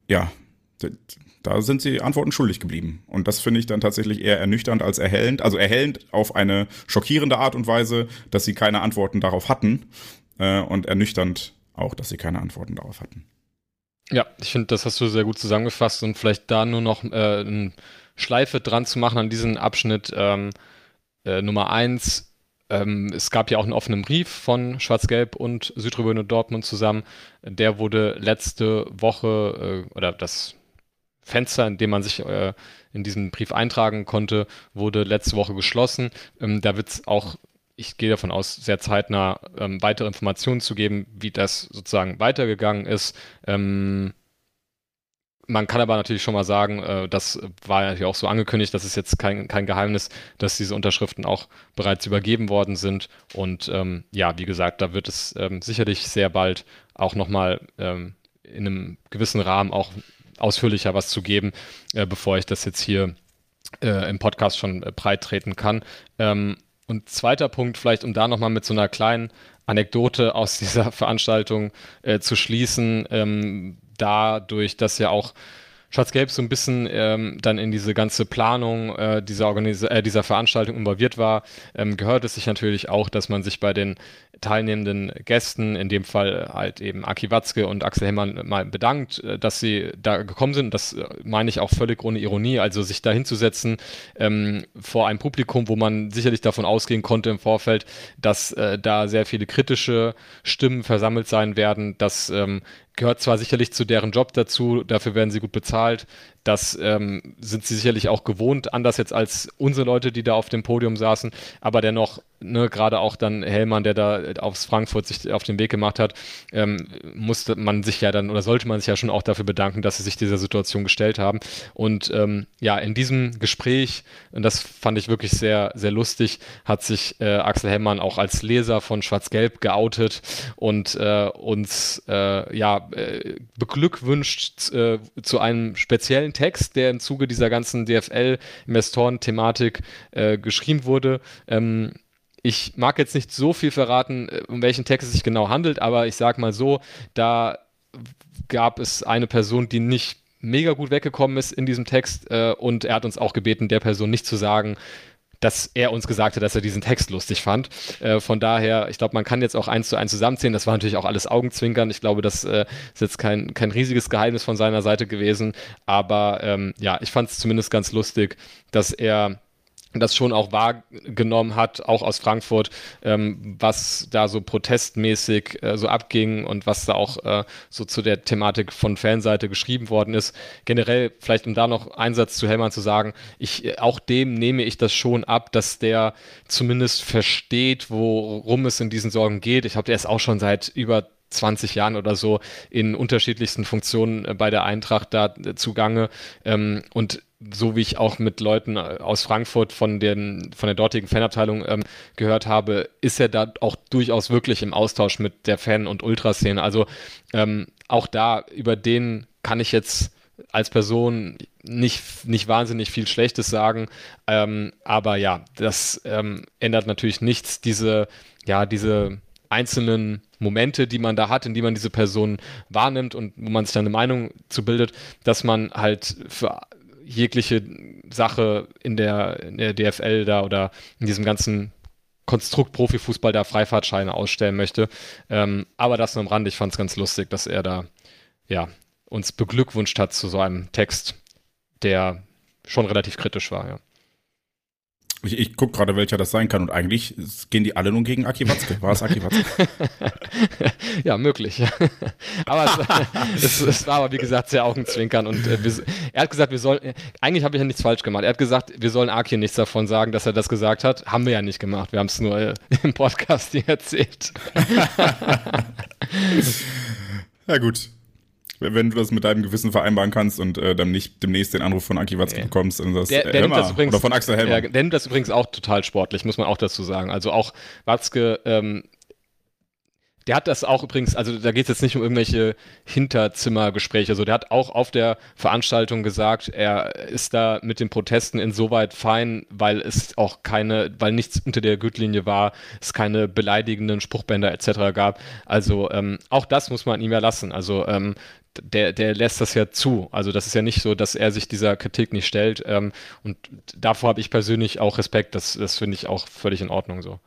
S1: ja, da sind sie Antworten schuldig geblieben. Und das finde ich dann tatsächlich eher ernüchternd als erhellend. Also erhellend auf eine schockierende Art und Weise, dass sie keine Antworten darauf hatten. Äh, und ernüchternd auch, dass sie keine Antworten darauf hatten.
S2: Ja, ich finde, das hast du sehr gut zusammengefasst und vielleicht da nur noch äh, eine Schleife dran zu machen an diesen Abschnitt. Ähm, äh, Nummer eins, ähm, es gab ja auch einen offenen Brief von Schwarz-Gelb und Südtribüne Dortmund zusammen. Der wurde letzte Woche äh, oder das Fenster, in dem man sich äh, in diesen Brief eintragen konnte, wurde letzte Woche geschlossen. Ähm, da wird es auch, ich gehe davon aus, sehr zeitnah ähm, weitere Informationen zu geben, wie das sozusagen weitergegangen ist. Ähm, man kann aber natürlich schon mal sagen, äh, das war ja auch so angekündigt, das ist jetzt kein, kein Geheimnis, dass diese Unterschriften auch bereits übergeben worden sind. Und ähm, ja, wie gesagt, da wird es ähm, sicherlich sehr bald auch nochmal ähm, in einem gewissen Rahmen auch ausführlicher was zu geben, äh, bevor ich das jetzt hier äh, im Podcast schon äh, breit treten kann. Ähm, und zweiter Punkt, vielleicht um da nochmal mit so einer kleinen Anekdote aus dieser Veranstaltung äh, zu schließen, ähm, dadurch, dass ja auch Schwarz-Gelb so ein bisschen ähm, dann in diese ganze Planung äh, dieser, äh, dieser Veranstaltung involviert war, ähm, gehört es sich natürlich auch, dass man sich bei den teilnehmenden Gästen, in dem Fall halt eben Aki Watzke und Axel Hemmern, mal bedankt, äh, dass sie da gekommen sind. Das äh, meine ich auch völlig ohne Ironie. Also sich da hinzusetzen ähm, vor einem Publikum, wo man sicherlich davon ausgehen konnte im Vorfeld, dass äh, da sehr viele kritische Stimmen versammelt sein werden, dass ähm, gehört zwar sicherlich zu deren Job dazu, dafür werden sie gut bezahlt, das ähm, sind sie sicherlich auch gewohnt, anders jetzt als unsere Leute, die da auf dem Podium saßen. Aber dennoch, ne, gerade auch dann Hellmann, der da aufs Frankfurt sich auf den Weg gemacht hat, ähm, musste man sich ja dann oder sollte man sich ja schon auch dafür bedanken, dass sie sich dieser Situation gestellt haben. Und ähm, ja, in diesem Gespräch, und das fand ich wirklich sehr, sehr lustig, hat sich äh, Axel Hellmann auch als Leser von Schwarz-Gelb geoutet und äh, uns äh, ja äh, beglückwünscht äh, zu einem speziellen speziellen Text, der im Zuge dieser ganzen DFL-Investoren-Thematik äh, geschrieben wurde. Ähm, ich mag jetzt nicht so viel verraten, äh, um welchen Text es sich genau handelt, aber ich sage mal so, da gab es eine Person, die nicht mega gut weggekommen ist in diesem Text äh, und er hat uns auch gebeten, der Person nicht zu sagen, dass er uns gesagt hat, dass er diesen Text lustig fand. Äh, von daher, ich glaube, man kann jetzt auch eins zu eins zusammenzählen. Das war natürlich auch alles Augenzwinkern. Ich glaube, das äh, ist jetzt kein, kein riesiges Geheimnis von seiner Seite gewesen. Aber ähm, ja, ich fand es zumindest ganz lustig, dass er das schon auch wahrgenommen hat, auch aus Frankfurt, ähm, was da so protestmäßig äh, so abging und was da auch äh, so zu der Thematik von Fanseite geschrieben worden ist. Generell, vielleicht um da noch einen Satz zu Hellmann zu sagen, ich, äh, auch dem nehme ich das schon ab, dass der zumindest versteht, worum es in diesen Sorgen geht. Ich glaube, der ist auch schon seit über 20 Jahren oder so in unterschiedlichsten Funktionen äh, bei der Eintracht da äh, zugange. Ähm, und so wie ich auch mit Leuten äh, aus Frankfurt von, den, von der dortigen Fanabteilung ähm, gehört habe, ist er da auch durchaus wirklich im Austausch mit der Fan- und Ultraszene. Also ähm, auch da, über den kann ich jetzt als Person nicht, nicht wahnsinnig viel Schlechtes sagen. Ähm, aber ja, das ähm, ändert natürlich nichts. Diese, ja, diese einzelnen Momente, die man da hat, in die man diese Person wahrnimmt und wo man sich dann eine Meinung zu bildet, dass man halt für jegliche Sache in der, in der DFL da oder in diesem ganzen Konstrukt Profifußball da Freifahrtscheine ausstellen möchte. Ähm, aber das nur am Rand. Ich fand es ganz lustig, dass er da ja, uns beglückwünscht hat zu so einem Text, der schon relativ kritisch war, ja.
S1: Ich, ich gucke gerade, welcher das sein kann und eigentlich gehen die alle nun gegen Aki Watzke. War es Aki Watzke?
S2: ja, möglich. aber es, es, es, war aber, wie gesagt, sehr Augenzwinkern und äh, wir, er hat gesagt, wir sollen, eigentlich habe ich ja nichts falsch gemacht. Er hat gesagt, wir sollen Aki nichts davon sagen, dass er das gesagt hat. Haben wir ja nicht gemacht. Wir haben es nur äh, im Podcast hier erzählt.
S1: ja, gut wenn du das mit deinem Gewissen vereinbaren kannst und äh, dann nicht demnächst den Anruf von Aki Watzke nee. bekommst und sagst,
S2: der, der nimmt das übrigens,
S1: oder von Axel Hellmann.
S2: Der, der nimmt das übrigens auch total sportlich, muss man auch dazu sagen. Also auch Watzke ähm, der hat das auch übrigens, also da geht es jetzt nicht um irgendwelche Hinterzimmergespräche. Also der hat auch auf der Veranstaltung gesagt, er ist da mit den Protesten insoweit fein, weil es auch keine, weil nichts unter der Gürtellinie war, es keine beleidigenden Spruchbänder etc. gab. Also ähm, auch das muss man ihm ja lassen. Also ähm, der, der lässt das ja zu. Also das ist ja nicht so, dass er sich dieser Kritik nicht stellt. Ähm, und davor habe ich persönlich auch Respekt. Das, das finde ich auch völlig in Ordnung so.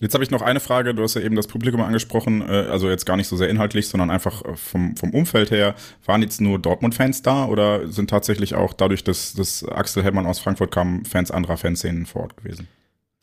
S1: Jetzt habe ich noch eine Frage. Du hast ja eben das Publikum angesprochen, äh, also jetzt gar nicht so sehr inhaltlich, sondern einfach äh, vom, vom Umfeld her. Waren jetzt nur Dortmund-Fans da oder sind tatsächlich auch dadurch, dass, dass Axel Hellmann aus Frankfurt kam, Fans anderer Fanszenen vor Ort gewesen?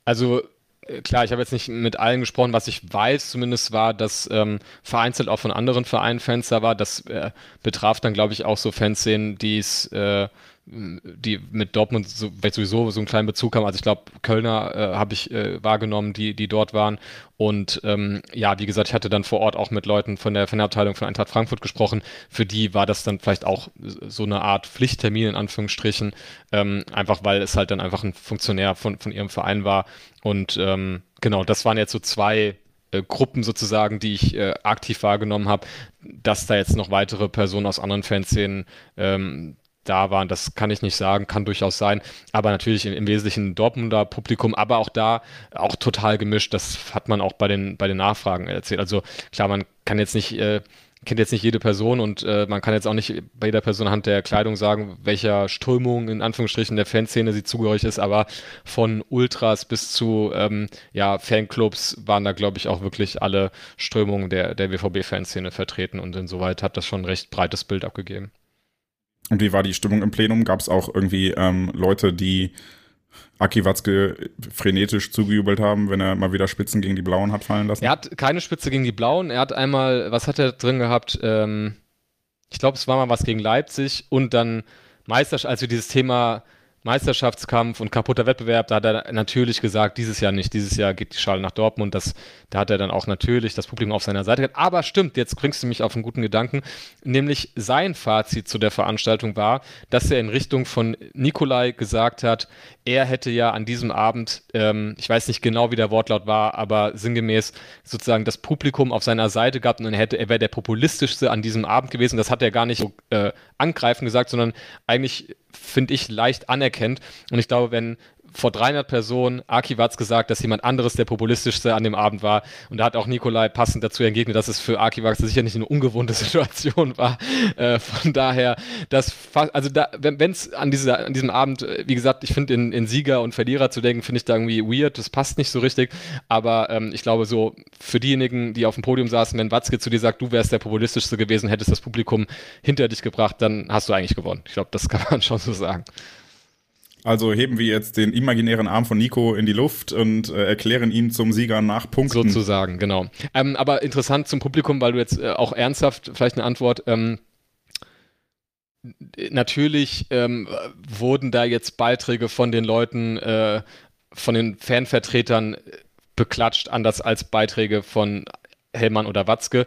S2: Also äh, klar, ich habe jetzt nicht mit allen gesprochen. Was ich weiß zumindest war, dass ähm, vereinzelt auch von anderen Vereinen Fans da war. Das äh, betraf dann, glaube ich, auch so Fanszenen, die es äh, die mit Dortmund so, sowieso so einen kleinen Bezug haben. Also ich glaube, Kölner äh, habe ich äh, wahrgenommen, die, die dort waren. Und ähm, ja, wie gesagt, ich hatte dann vor Ort auch mit Leuten von der Fanabteilung von Eintracht Frankfurt gesprochen. Für die war das dann vielleicht auch so eine Art Pflichttermin in Anführungsstrichen, ähm, einfach weil es halt dann einfach ein Funktionär von, von ihrem Verein war. Und ähm, genau, das waren jetzt so zwei äh, Gruppen sozusagen, die ich äh, aktiv wahrgenommen habe, dass da jetzt noch weitere Personen aus anderen Fanszenen ähm, da waren, das kann ich nicht sagen, kann durchaus sein. Aber natürlich im, im Wesentlichen Dortmunder Publikum, aber auch da auch total gemischt. Das hat man auch bei den, bei den Nachfragen erzählt. Also klar, man kann jetzt nicht, äh, kennt jetzt nicht jede Person und äh, man kann jetzt auch nicht bei jeder Person anhand der Kleidung sagen, welcher Strömung in Anführungsstrichen der Fanszene sie zugehörig ist, aber von Ultras bis zu ähm, ja, Fanclubs waren da, glaube ich, auch wirklich alle Strömungen der, der WVB-Fanszene vertreten und insoweit hat das schon ein recht breites Bild abgegeben.
S1: Und wie war die Stimmung im Plenum? Gab es auch irgendwie ähm, Leute, die Aki Watzke frenetisch zugejubelt haben, wenn er mal wieder Spitzen gegen die Blauen hat fallen lassen?
S2: Er hat keine Spitze gegen die Blauen. Er hat einmal, was hat er drin gehabt? Ähm, ich glaube, es war mal was gegen Leipzig und dann Meisterschaft, als wir dieses Thema Meisterschaftskampf und kaputter Wettbewerb, da hat er natürlich gesagt, dieses Jahr nicht, dieses Jahr geht die Schale nach Dortmund. Das, da hat er dann auch natürlich das Publikum auf seiner Seite gehabt. Aber stimmt, jetzt bringst du mich auf einen guten Gedanken, nämlich sein Fazit zu der Veranstaltung war, dass er in Richtung von Nikolai gesagt hat, er hätte ja an diesem Abend, ähm, ich weiß nicht genau, wie der Wortlaut war, aber sinngemäß sozusagen das Publikum auf seiner Seite gehabt und er hätte, er wäre der populistischste an diesem Abend gewesen. Das hat er gar nicht so äh, angreifend gesagt, sondern eigentlich finde ich, leicht anerkennt. Und ich glaube, wenn vor 300 Personen Aki Watz gesagt, dass jemand anderes der populistischste an dem Abend war. Und da hat auch Nikolai passend dazu entgegnet, dass es für Aki Watz sicher nicht eine ungewohnte Situation war. Äh, von daher, das also da, wenn es an, diese, an diesem Abend, äh, wie gesagt, ich finde in, in Sieger und Verlierer zu denken, finde ich da irgendwie weird, das passt nicht so richtig. Aber ähm, ich glaube, so für diejenigen, die auf dem Podium saßen, wenn Watzke zu dir sagt, du wärst der populistischste gewesen, hättest das Publikum hinter dich gebracht, dann hast du eigentlich gewonnen. Ich glaube, das kann man schon so sagen.
S1: Also heben wir jetzt den imaginären Arm von Nico in die Luft und äh, erklären ihn zum Sieger nach Punkten.
S2: Sozusagen, genau. Ähm, aber interessant zum Publikum, weil du jetzt äh, auch ernsthaft vielleicht eine Antwort. Ähm, natürlich ähm, wurden da jetzt Beiträge von den Leuten, äh, von den Fanvertretern beklatscht, anders als Beiträge von Hellmann oder Watzke.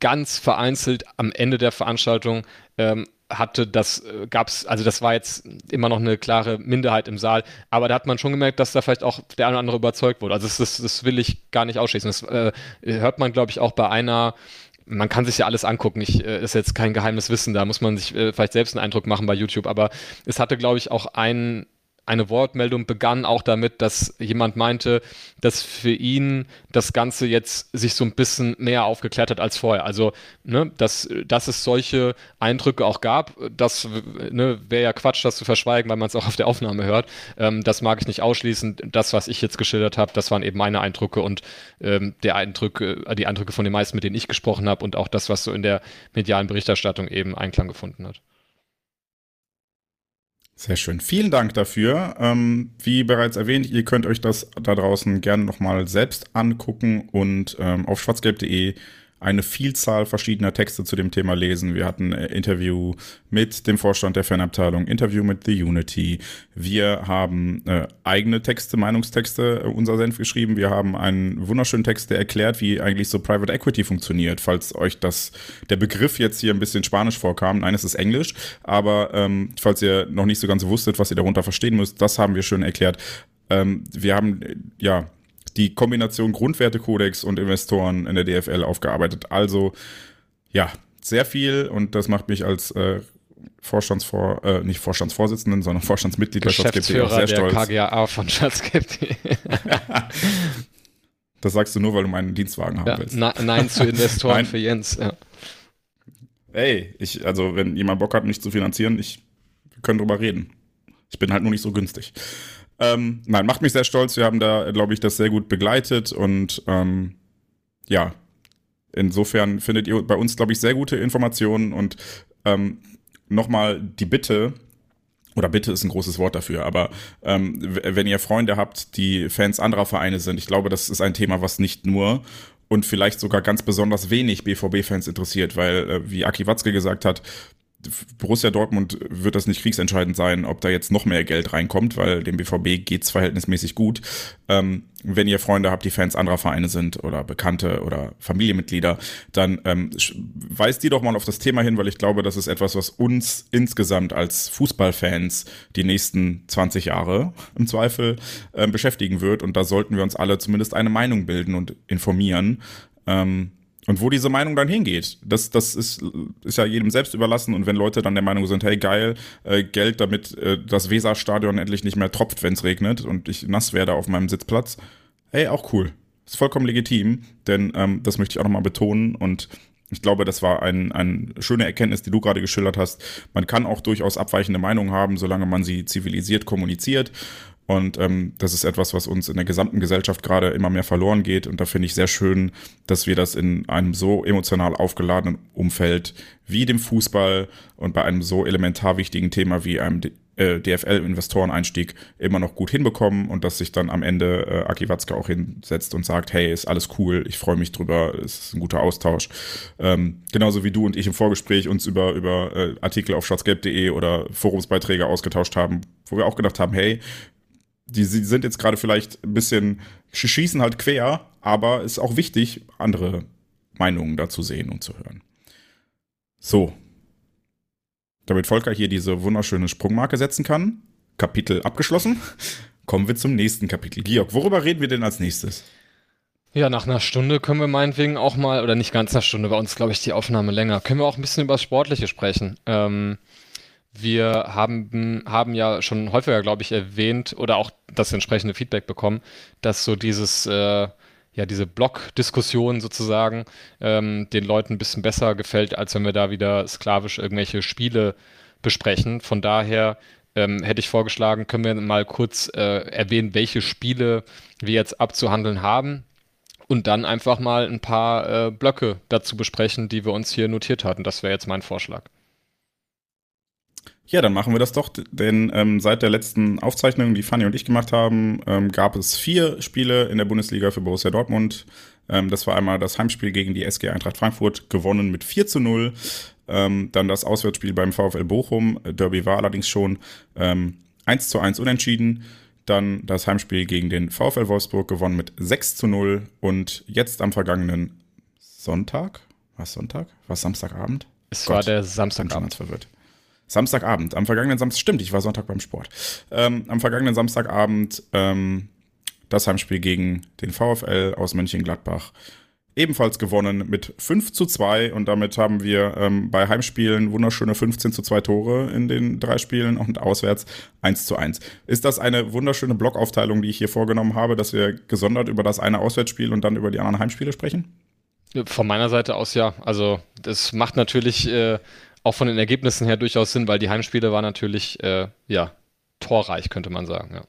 S2: Ganz vereinzelt am Ende der Veranstaltung ähm, hatte, das äh, gab's, also das war jetzt immer noch eine klare Minderheit im Saal, aber da hat man schon gemerkt, dass da vielleicht auch der eine oder andere überzeugt wurde. Also das, das, das will ich gar nicht ausschließen. Das äh, hört man, glaube ich, auch bei einer man kann sich ja alles angucken. Ich, äh, ist jetzt kein geheimes Wissen, da muss man sich äh, vielleicht selbst einen Eindruck machen bei YouTube, aber es hatte, glaube ich, auch ein, eine Wortmeldung begann auch damit, dass jemand meinte, dass für ihn das Ganze jetzt sich so ein bisschen mehr aufgeklärt hat als vorher. Also, ne, dass, dass es solche Eindrücke auch gab, das ne, wäre ja Quatsch, das zu verschweigen, weil man es auch auf der Aufnahme hört. Ähm, das mag ich nicht ausschließen. Das, was ich jetzt geschildert habe, das waren eben meine Eindrücke und ähm, der Eindrücke, die Eindrücke von den meisten, mit denen ich gesprochen habe und auch das, was so in der medialen Berichterstattung eben Einklang gefunden hat.
S1: Sehr schön. Vielen Dank dafür. Ähm, wie bereits erwähnt, ihr könnt euch das da draußen gerne nochmal selbst angucken und ähm, auf schwarzgelb.de eine Vielzahl verschiedener Texte zu dem Thema lesen. Wir hatten ein Interview mit dem Vorstand der Fanabteilung, Interview mit The Unity. Wir haben äh, eigene Texte, Meinungstexte, äh, unser Senf geschrieben. Wir haben einen wunderschönen Text, der erklärt, wie eigentlich so Private Equity funktioniert. Falls euch das der Begriff jetzt hier ein bisschen Spanisch vorkam, nein, es ist Englisch, aber ähm, falls ihr noch nicht so ganz wusstet, was ihr darunter verstehen müsst, das haben wir schön erklärt. Ähm, wir haben äh, ja die Kombination Grundwertekodex und Investoren in der DFL aufgearbeitet. Also ja, sehr viel und das macht mich als äh, Vorstandsvor, äh, nicht Vorstandsvorsitzenden, sondern Vorstandsmitglied
S2: der Schatzgeber sehr stolz. Der KGAA von Schatzgeber.
S1: das sagst du nur, weil du meinen Dienstwagen haben ja, willst.
S2: Na, nein zu Investoren nein. für Jens. Ja.
S1: Ey, ich, also wenn jemand Bock hat, mich zu finanzieren, ich wir können drüber reden. Ich bin halt nur nicht so günstig. Ähm, nein, macht mich sehr stolz. Wir haben da, glaube ich, das sehr gut begleitet und ähm, ja, insofern findet ihr bei uns, glaube ich, sehr gute Informationen und ähm, nochmal die Bitte, oder Bitte ist ein großes Wort dafür, aber ähm, wenn ihr Freunde habt, die Fans anderer Vereine sind, ich glaube, das ist ein Thema, was nicht nur und vielleicht sogar ganz besonders wenig BVB-Fans interessiert, weil, äh, wie Aki Watzke gesagt hat, Borussia Dortmund wird das nicht kriegsentscheidend sein, ob da jetzt noch mehr Geld reinkommt, weil dem BVB geht's verhältnismäßig gut. Ähm, wenn ihr Freunde habt, die Fans anderer Vereine sind oder Bekannte oder Familienmitglieder, dann ähm, weist die doch mal auf das Thema hin, weil ich glaube, das ist etwas, was uns insgesamt als Fußballfans die nächsten 20 Jahre im Zweifel äh, beschäftigen wird. Und da sollten wir uns alle zumindest eine Meinung bilden und informieren. Ähm, und wo diese Meinung dann hingeht, das, das ist, ist ja jedem selbst überlassen. Und wenn Leute dann der Meinung sind, hey geil, äh, Geld, damit äh, das Weserstadion endlich nicht mehr tropft, wenn es regnet und ich nass werde auf meinem Sitzplatz, hey, auch cool. Ist vollkommen legitim, denn ähm, das möchte ich auch nochmal betonen. Und ich glaube, das war ein, eine schöne Erkenntnis, die du gerade geschildert hast. Man kann auch durchaus abweichende Meinungen haben, solange man sie zivilisiert kommuniziert. Und ähm, das ist etwas, was uns in der gesamten Gesellschaft gerade immer mehr verloren geht. Und da finde ich sehr schön, dass wir das in einem so emotional aufgeladenen Umfeld wie dem Fußball und bei einem so elementar wichtigen Thema wie einem äh, DFL-Investoreneinstieg immer noch gut hinbekommen und dass sich dann am Ende äh, Aki Watzke auch hinsetzt und sagt, hey, ist alles cool, ich freue mich drüber, es ist ein guter Austausch. Ähm, genauso wie du und ich im Vorgespräch uns über, über äh, Artikel auf schwarzgelb.de oder Forumsbeiträge ausgetauscht haben, wo wir auch gedacht haben, hey, die, die sind jetzt gerade vielleicht ein bisschen, schießen halt quer, aber ist auch wichtig, andere Meinungen dazu sehen und zu hören. So. Damit Volker hier diese wunderschöne Sprungmarke setzen kann, Kapitel abgeschlossen, kommen wir zum nächsten Kapitel. Georg, worüber reden wir denn als nächstes?
S2: Ja, nach einer Stunde können wir meinetwegen auch mal, oder nicht ganz einer Stunde, bei uns glaube ich die Aufnahme länger, können wir auch ein bisschen über das Sportliche sprechen. Ähm, wir haben, haben ja schon häufiger, glaube ich, erwähnt oder auch das entsprechende Feedback bekommen, dass so dieses, äh, ja, diese Blog-Diskussion sozusagen ähm, den Leuten ein bisschen besser gefällt, als wenn wir da wieder sklavisch irgendwelche Spiele besprechen. Von daher ähm, hätte ich vorgeschlagen, können wir mal kurz äh, erwähnen, welche Spiele wir jetzt abzuhandeln haben und dann einfach mal ein paar äh, Blöcke dazu besprechen, die wir uns hier notiert hatten. Das wäre jetzt mein Vorschlag.
S1: Ja, dann machen wir das doch, denn ähm, seit der letzten Aufzeichnung, die Fanny und ich gemacht haben, ähm, gab es vier Spiele in der Bundesliga für Borussia Dortmund. Ähm, das war einmal das Heimspiel gegen die SG Eintracht Frankfurt, gewonnen mit 4 zu 0. Ähm, dann das Auswärtsspiel beim VfL Bochum, Derby war allerdings schon ähm, 1 zu 1 unentschieden. Dann das Heimspiel gegen den VfL Wolfsburg, gewonnen mit 6 zu 0. Und jetzt am vergangenen Sonntag, was Sonntag? Was Samstagabend?
S2: Es Gott, war der Samstagabend.
S1: verwirrt. Samstagabend, am vergangenen Samstag, stimmt, ich war Sonntag beim Sport. Ähm, am vergangenen Samstagabend ähm, das Heimspiel gegen den VfL aus Mönchengladbach. ebenfalls gewonnen mit 5 zu 2 und damit haben wir ähm, bei Heimspielen wunderschöne 15 zu 2 Tore in den drei Spielen und auswärts 1 zu 1. Ist das eine wunderschöne Blockaufteilung, die ich hier vorgenommen habe, dass wir gesondert über das eine Auswärtsspiel und dann über die anderen Heimspiele sprechen?
S2: Von meiner Seite aus ja. Also das macht natürlich äh, auch von den Ergebnissen her durchaus Sinn, weil die Heimspiele waren natürlich äh, ja torreich, könnte man sagen, ja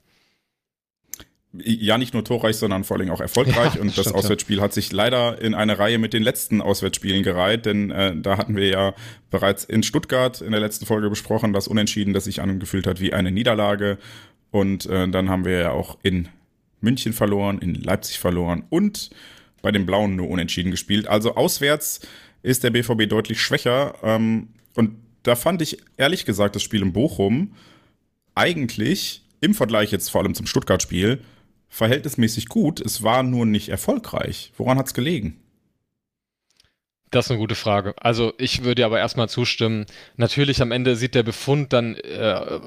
S1: ja nicht nur torreich, sondern vor allem auch erfolgreich. Ja, und das stimmt, Auswärtsspiel ja. hat sich leider in eine Reihe mit den letzten Auswärtsspielen gereiht, denn äh, da hatten wir ja bereits in Stuttgart in der letzten Folge besprochen, das Unentschieden, das sich angefühlt hat wie eine Niederlage. Und äh, dann haben wir ja auch in München verloren, in Leipzig verloren und bei den Blauen nur unentschieden gespielt. Also auswärts ist der BVB deutlich schwächer. Ähm, und da fand ich ehrlich gesagt das Spiel in Bochum eigentlich im Vergleich jetzt vor allem zum Stuttgart-Spiel verhältnismäßig gut. Es war nur nicht erfolgreich. Woran hat es gelegen?
S2: Das ist eine gute Frage. Also ich würde aber erstmal zustimmen. Natürlich am Ende sieht der Befund dann äh,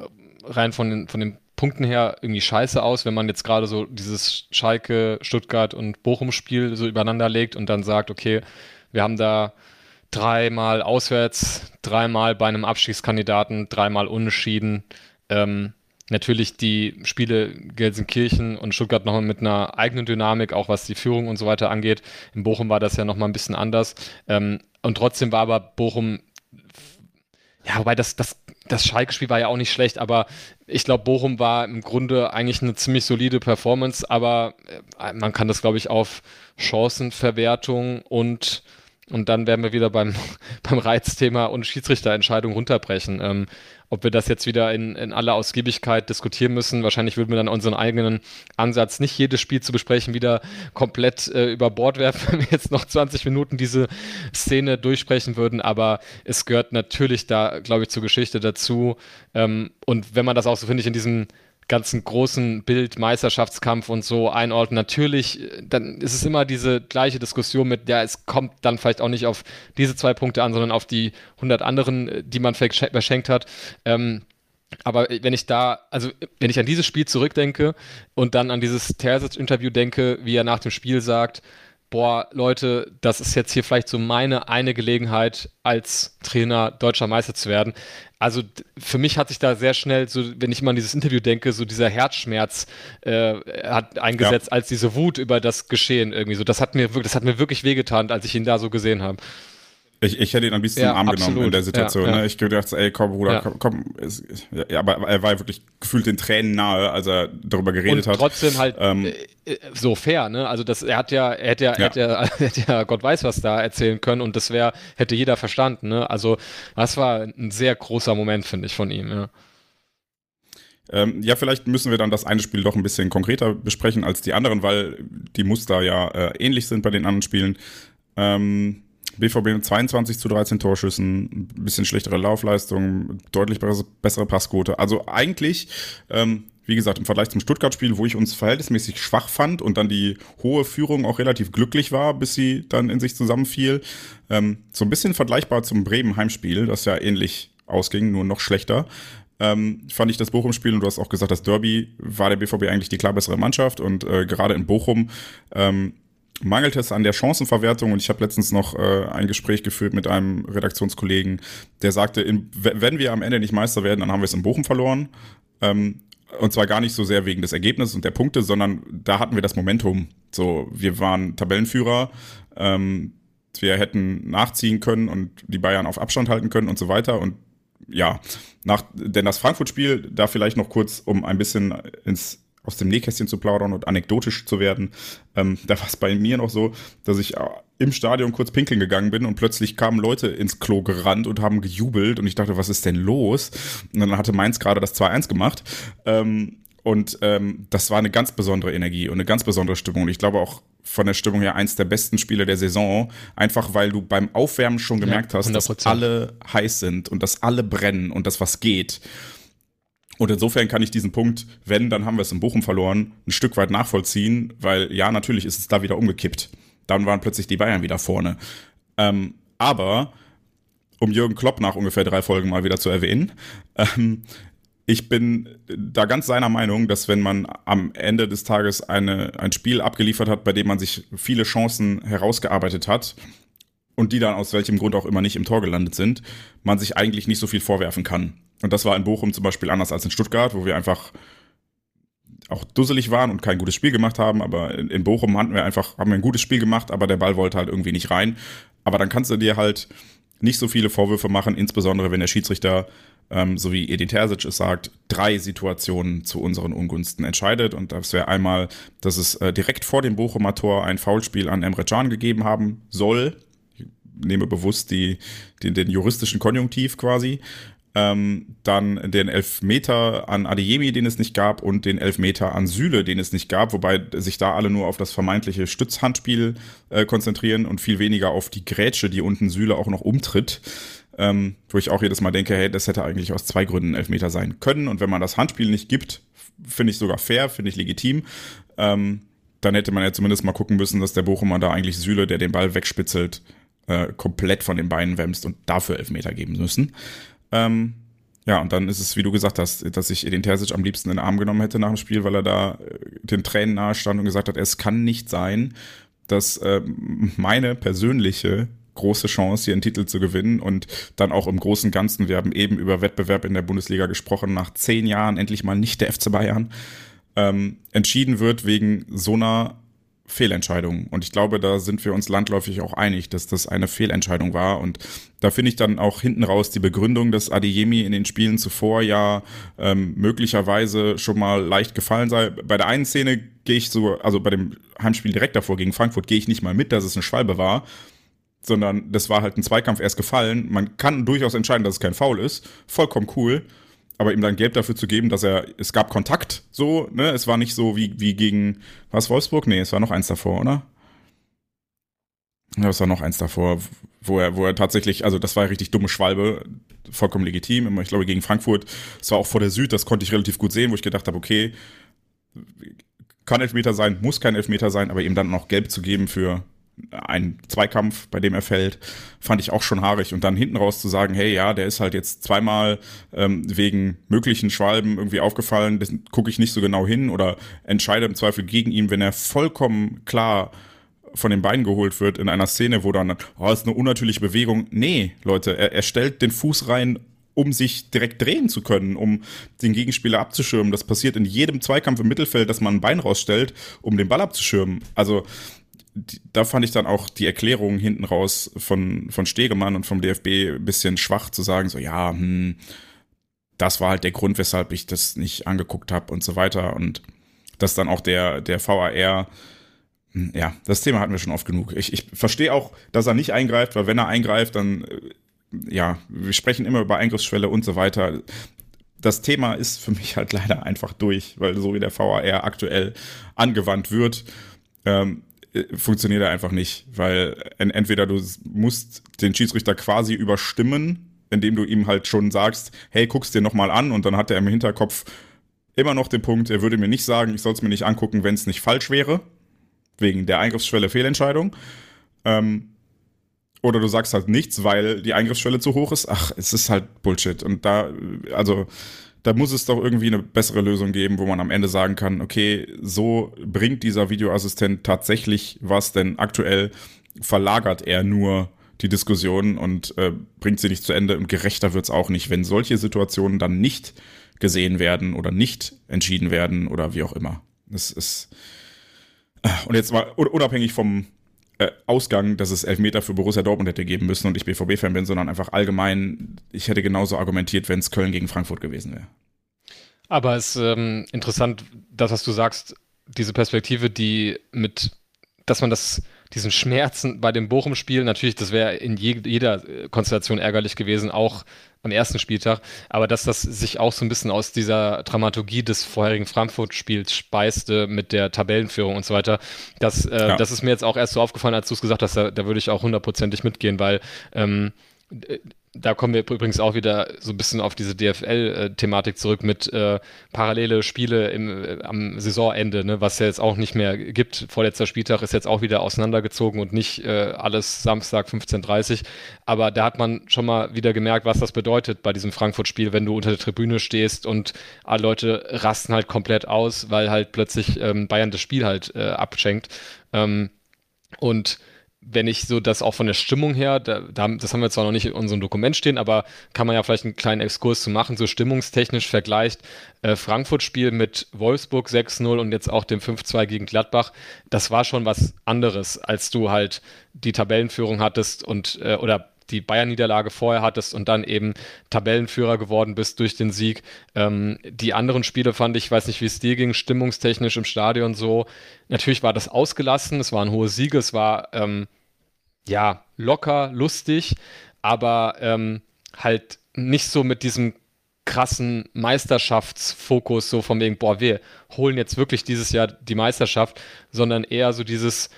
S2: rein von den, von den Punkten her irgendwie scheiße aus, wenn man jetzt gerade so dieses Schalke, Stuttgart und Bochum-Spiel so übereinander legt und dann sagt, okay, wir haben da dreimal auswärts, dreimal bei einem Abstiegskandidaten, dreimal unentschieden. Ähm, natürlich die Spiele Gelsenkirchen und Stuttgart nochmal mit einer eigenen Dynamik, auch was die Führung und so weiter angeht. In Bochum war das ja nochmal ein bisschen anders. Ähm, und trotzdem war aber Bochum, ja, wobei das, das, das Schalke-Spiel war ja auch nicht schlecht, aber ich glaube, Bochum war im Grunde eigentlich eine ziemlich solide Performance, aber äh, man kann das, glaube ich, auf Chancenverwertung und und dann werden wir wieder beim, beim Reizthema und Schiedsrichterentscheidung runterbrechen. Ähm, ob wir das jetzt wieder in, in aller Ausgiebigkeit diskutieren müssen. Wahrscheinlich würden wir dann unseren eigenen Ansatz, nicht jedes Spiel zu besprechen, wieder komplett äh, über Bord werfen, wenn wir jetzt noch 20 Minuten diese Szene durchsprechen würden. Aber es gehört natürlich da, glaube ich, zur Geschichte dazu. Ähm, und wenn man das auch so, finde ich, in diesem ganzen großen Bild, Meisterschaftskampf und so einordnen. Natürlich, dann ist es immer diese gleiche Diskussion mit, ja, es kommt dann vielleicht auch nicht auf diese zwei Punkte an, sondern auf die 100 anderen, die man verschenkt hat. Ähm, aber wenn ich da, also wenn ich an dieses Spiel zurückdenke und dann an dieses Terzic-Interview denke, wie er nach dem Spiel sagt, boah, Leute, das ist jetzt hier vielleicht so meine eine Gelegenheit, als Trainer deutscher Meister zu werden. Also für mich hat sich da sehr schnell, so wenn ich immer an dieses Interview denke, so dieser Herzschmerz äh, hat eingesetzt, ja. als diese Wut über das Geschehen irgendwie so. Das hat mir wirklich, das hat mir wirklich wehgetan, als ich ihn da so gesehen habe.
S1: Ich, ich hätte ihn ein bisschen ja, Arm absolut. genommen in der Situation. Ja, ja. Ne? Ich gedacht, ey, komm, Bruder, komm, komm. Ja, aber er war wirklich gefühlt den Tränen nahe, als er darüber geredet
S2: und
S1: hat.
S2: Trotzdem halt ähm, äh, äh, so fair, ne? Also das, er hat ja, er hätte ja, er hätte ja, hätte ja Gott weiß was da erzählen können und das wäre, hätte jeder verstanden, ne? Also das war ein sehr großer Moment, finde ich, von ihm, ja.
S1: Ähm, ja, vielleicht müssen wir dann das eine Spiel doch ein bisschen konkreter besprechen als die anderen, weil die Muster ja äh, ähnlich sind bei den anderen Spielen. Ähm, BVB mit 22 zu 13 Torschüssen, ein bisschen schlechtere Laufleistung, deutlich bessere Passquote. Also eigentlich, ähm, wie gesagt, im Vergleich zum Stuttgart-Spiel, wo ich uns verhältnismäßig schwach fand und dann die hohe Führung auch relativ glücklich war, bis sie dann in sich zusammenfiel, ähm, so ein bisschen vergleichbar zum Bremen-Heimspiel, das ja ähnlich ausging, nur noch schlechter. Ähm, fand ich das Bochum-Spiel und du hast auch gesagt, das Derby war der BVB eigentlich die klar bessere Mannschaft und äh, gerade in Bochum ähm, mangelt es an der Chancenverwertung und ich habe letztens noch äh, ein Gespräch geführt mit einem Redaktionskollegen, der sagte, in, wenn wir am Ende nicht Meister werden, dann haben wir es in Bochum verloren. Ähm, und zwar gar nicht so sehr wegen des Ergebnisses und der Punkte, sondern da hatten wir das Momentum. So, wir waren Tabellenführer, ähm, wir hätten nachziehen können und die Bayern auf Abstand halten können und so weiter. Und ja, nach, denn das Frankfurt-Spiel, da vielleicht noch kurz, um ein bisschen ins aus dem Nähkästchen zu plaudern und anekdotisch zu werden. Ähm, da war es bei mir noch so, dass ich äh, im Stadion kurz pinkeln gegangen bin und plötzlich kamen Leute ins Klo gerannt und haben gejubelt und ich dachte, was ist denn los? Und dann hatte Mainz gerade das 2-1 gemacht. Ähm, und ähm, das war eine ganz besondere Energie und eine ganz besondere Stimmung. Und ich glaube auch von der Stimmung her eins der besten Spiele der Saison. Einfach weil du beim Aufwärmen schon gemerkt ja, hast, dass alle heiß sind und dass alle brennen und dass was geht. Und insofern kann ich diesen Punkt, wenn, dann haben wir es in Bochum verloren, ein Stück weit nachvollziehen, weil ja, natürlich ist es da wieder umgekippt. Dann waren plötzlich die Bayern wieder vorne. Ähm, aber, um Jürgen Klopp nach ungefähr drei Folgen mal wieder zu erwähnen, ähm, ich bin da ganz seiner Meinung, dass wenn man am Ende des Tages eine, ein Spiel abgeliefert hat, bei dem man sich viele Chancen herausgearbeitet hat und die dann aus welchem Grund auch immer nicht im Tor gelandet sind, man sich eigentlich nicht so viel vorwerfen kann. Und das war in Bochum zum Beispiel anders als in Stuttgart, wo wir einfach auch dusselig waren und kein gutes Spiel gemacht haben, aber in, in Bochum hatten wir einfach, haben wir ein gutes Spiel gemacht, aber der Ball wollte halt irgendwie nicht rein. Aber dann kannst du dir halt nicht so viele Vorwürfe machen, insbesondere wenn der Schiedsrichter, ähm, so wie Edin Terzic es sagt, drei Situationen zu unseren Ungunsten entscheidet. Und das wäre einmal, dass es äh, direkt vor dem Bochumer Tor ein Foulspiel an Emre Can gegeben haben soll. Ich nehme bewusst die, den, den juristischen Konjunktiv quasi. Ähm, dann den Elfmeter an Adeyemi, den es nicht gab, und den Elfmeter an Süle, den es nicht gab, wobei sich da alle nur auf das vermeintliche Stützhandspiel äh, konzentrieren und viel weniger auf die Grätsche, die unten Süle auch noch umtritt. Ähm, wo ich auch jedes Mal denke, hey, das hätte eigentlich aus zwei Gründen Elfmeter sein können. Und wenn man das Handspiel nicht gibt, finde ich sogar fair, finde ich legitim. Ähm, dann hätte man ja zumindest mal gucken müssen, dass der Bochumer da eigentlich Süle, der den Ball wegspitzelt, äh, komplett von den Beinen wämst und dafür Elfmeter geben müssen. Ähm, ja, und dann ist es, wie du gesagt hast, dass ich den Terzic am liebsten in den Arm genommen hätte nach dem Spiel, weil er da äh, den Tränen nahe stand und gesagt hat, es kann nicht sein, dass äh, meine persönliche große Chance, hier einen Titel zu gewinnen und dann auch im großen Ganzen, wir haben eben über Wettbewerb in der Bundesliga gesprochen, nach zehn Jahren endlich mal nicht der FC Bayern, ähm, entschieden wird wegen so einer Fehlentscheidung. Und ich glaube, da sind wir uns landläufig auch einig, dass das eine Fehlentscheidung war. Und da finde ich dann auch hinten raus die Begründung, dass Adeyemi in den Spielen zuvor ja ähm, möglicherweise schon mal leicht gefallen sei. Bei der einen Szene gehe ich so, also bei dem Heimspiel direkt davor gegen Frankfurt gehe ich nicht mal mit, dass es eine Schwalbe war, sondern das war halt ein Zweikampf erst gefallen. Man kann durchaus entscheiden, dass es kein Foul ist. Vollkommen cool aber ihm dann Gelb dafür zu geben, dass er, es gab Kontakt, so, ne, es war nicht so wie, wie gegen, was, Wolfsburg? Nee, es war noch eins davor, oder? Ja, es war noch eins davor, wo er, wo er tatsächlich, also das war eine richtig dumme Schwalbe, vollkommen legitim, ich glaube gegen Frankfurt, es war auch vor der Süd, das konnte ich relativ gut sehen, wo ich gedacht habe, okay, kann Elfmeter sein, muss kein Elfmeter sein, aber ihm dann noch Gelb zu geben für ein Zweikampf, bei dem er fällt, fand ich auch schon haarig. Und dann hinten raus zu sagen, hey, ja, der ist halt jetzt zweimal ähm, wegen möglichen Schwalben irgendwie aufgefallen, das gucke ich nicht so genau hin oder entscheide im Zweifel gegen ihn, wenn er vollkommen klar von den Beinen geholt wird in einer Szene, wo dann, oh, ist eine unnatürliche Bewegung. Nee, Leute, er, er stellt den Fuß rein, um sich direkt drehen zu können, um den Gegenspieler abzuschirmen. Das passiert in jedem Zweikampf im Mittelfeld, dass man ein Bein rausstellt, um den Ball abzuschirmen. Also da fand ich dann auch die Erklärung hinten raus von, von Stegemann und vom DFB ein bisschen schwach zu sagen, so ja, hm, das war halt der Grund, weshalb ich das nicht angeguckt habe und so weiter. Und dass dann auch der, der VAR, hm, ja, das Thema hatten wir schon oft genug. Ich, ich verstehe auch, dass er nicht eingreift, weil wenn er eingreift, dann, äh, ja, wir sprechen immer über Eingriffsschwelle und so weiter. Das Thema ist für mich halt leider einfach durch, weil so wie der VAR aktuell angewandt wird, ähm, äh, funktioniert er einfach nicht, weil entweder du musst den Schiedsrichter quasi überstimmen, indem du ihm halt schon sagst, hey, guck's dir nochmal an und dann hat er im Hinterkopf immer noch den Punkt, er würde mir nicht sagen, ich soll es mir nicht angucken, wenn es nicht falsch wäre, wegen der Eingriffsschwelle Fehlentscheidung. Ähm, oder du sagst halt nichts, weil die Eingriffsschwelle zu hoch ist. Ach, es ist halt Bullshit. Und da, also da muss es doch irgendwie eine bessere Lösung geben, wo man am Ende sagen kann, okay, so bringt dieser Videoassistent tatsächlich was, denn aktuell verlagert er nur die Diskussion und äh, bringt sie nicht zu Ende und gerechter wird es auch nicht, wenn solche Situationen dann nicht gesehen werden oder nicht entschieden werden oder wie auch immer. Das ist äh, und jetzt mal unabhängig vom äh, Ausgang, dass es Elfmeter für Borussia Dortmund hätte geben müssen und ich BVB-Fan bin, sondern einfach allgemein, ich hätte genauso argumentiert, wenn es Köln gegen Frankfurt gewesen wäre.
S2: Aber es ist ähm, interessant, das, was du sagst, diese Perspektive, die mit, dass man das diesen Schmerzen bei dem Bochum-Spiel, natürlich, das wäre in je, jeder äh, Konstellation ärgerlich gewesen, auch am ersten Spieltag, aber dass das sich auch so ein bisschen aus dieser Dramaturgie des vorherigen Frankfurt-Spiels speiste mit der Tabellenführung und so weiter, das, äh, ja. das ist mir jetzt auch erst so aufgefallen, als du es gesagt hast, da, da würde ich auch hundertprozentig mitgehen, weil ähm, da kommen wir übrigens auch wieder so ein bisschen auf diese DFL-Thematik zurück mit äh, parallele Spiele im, äh, am Saisonende, ne, was ja jetzt auch nicht mehr gibt. Vorletzter Spieltag ist jetzt auch wieder auseinandergezogen und nicht äh, alles Samstag 15.30 Aber da hat man schon mal wieder gemerkt, was das bedeutet bei diesem Frankfurt-Spiel, wenn du unter der Tribüne stehst und alle Leute rasten halt komplett aus, weil halt plötzlich ähm, Bayern das Spiel halt äh, abschenkt. Ähm, und wenn ich so das auch von der Stimmung her, da, da, das haben wir zwar noch nicht in unserem Dokument stehen, aber kann man ja vielleicht einen kleinen Exkurs zu machen, so stimmungstechnisch vergleicht äh, Frankfurt-Spiel mit Wolfsburg 6-0 und jetzt auch dem 5-2 gegen Gladbach, das war schon was anderes, als du halt die Tabellenführung hattest und äh, oder die Bayern-Niederlage vorher hattest und dann eben Tabellenführer geworden bist durch den Sieg. Ähm, die anderen Spiele fand ich, weiß nicht, wie es dir ging, stimmungstechnisch im Stadion so. Natürlich war das ausgelassen, es waren hohe Siege, es war ähm, ja locker, lustig, aber ähm, halt nicht so mit diesem krassen Meisterschaftsfokus, so von wegen, boah, wir holen jetzt wirklich dieses Jahr die Meisterschaft, sondern eher so dieses,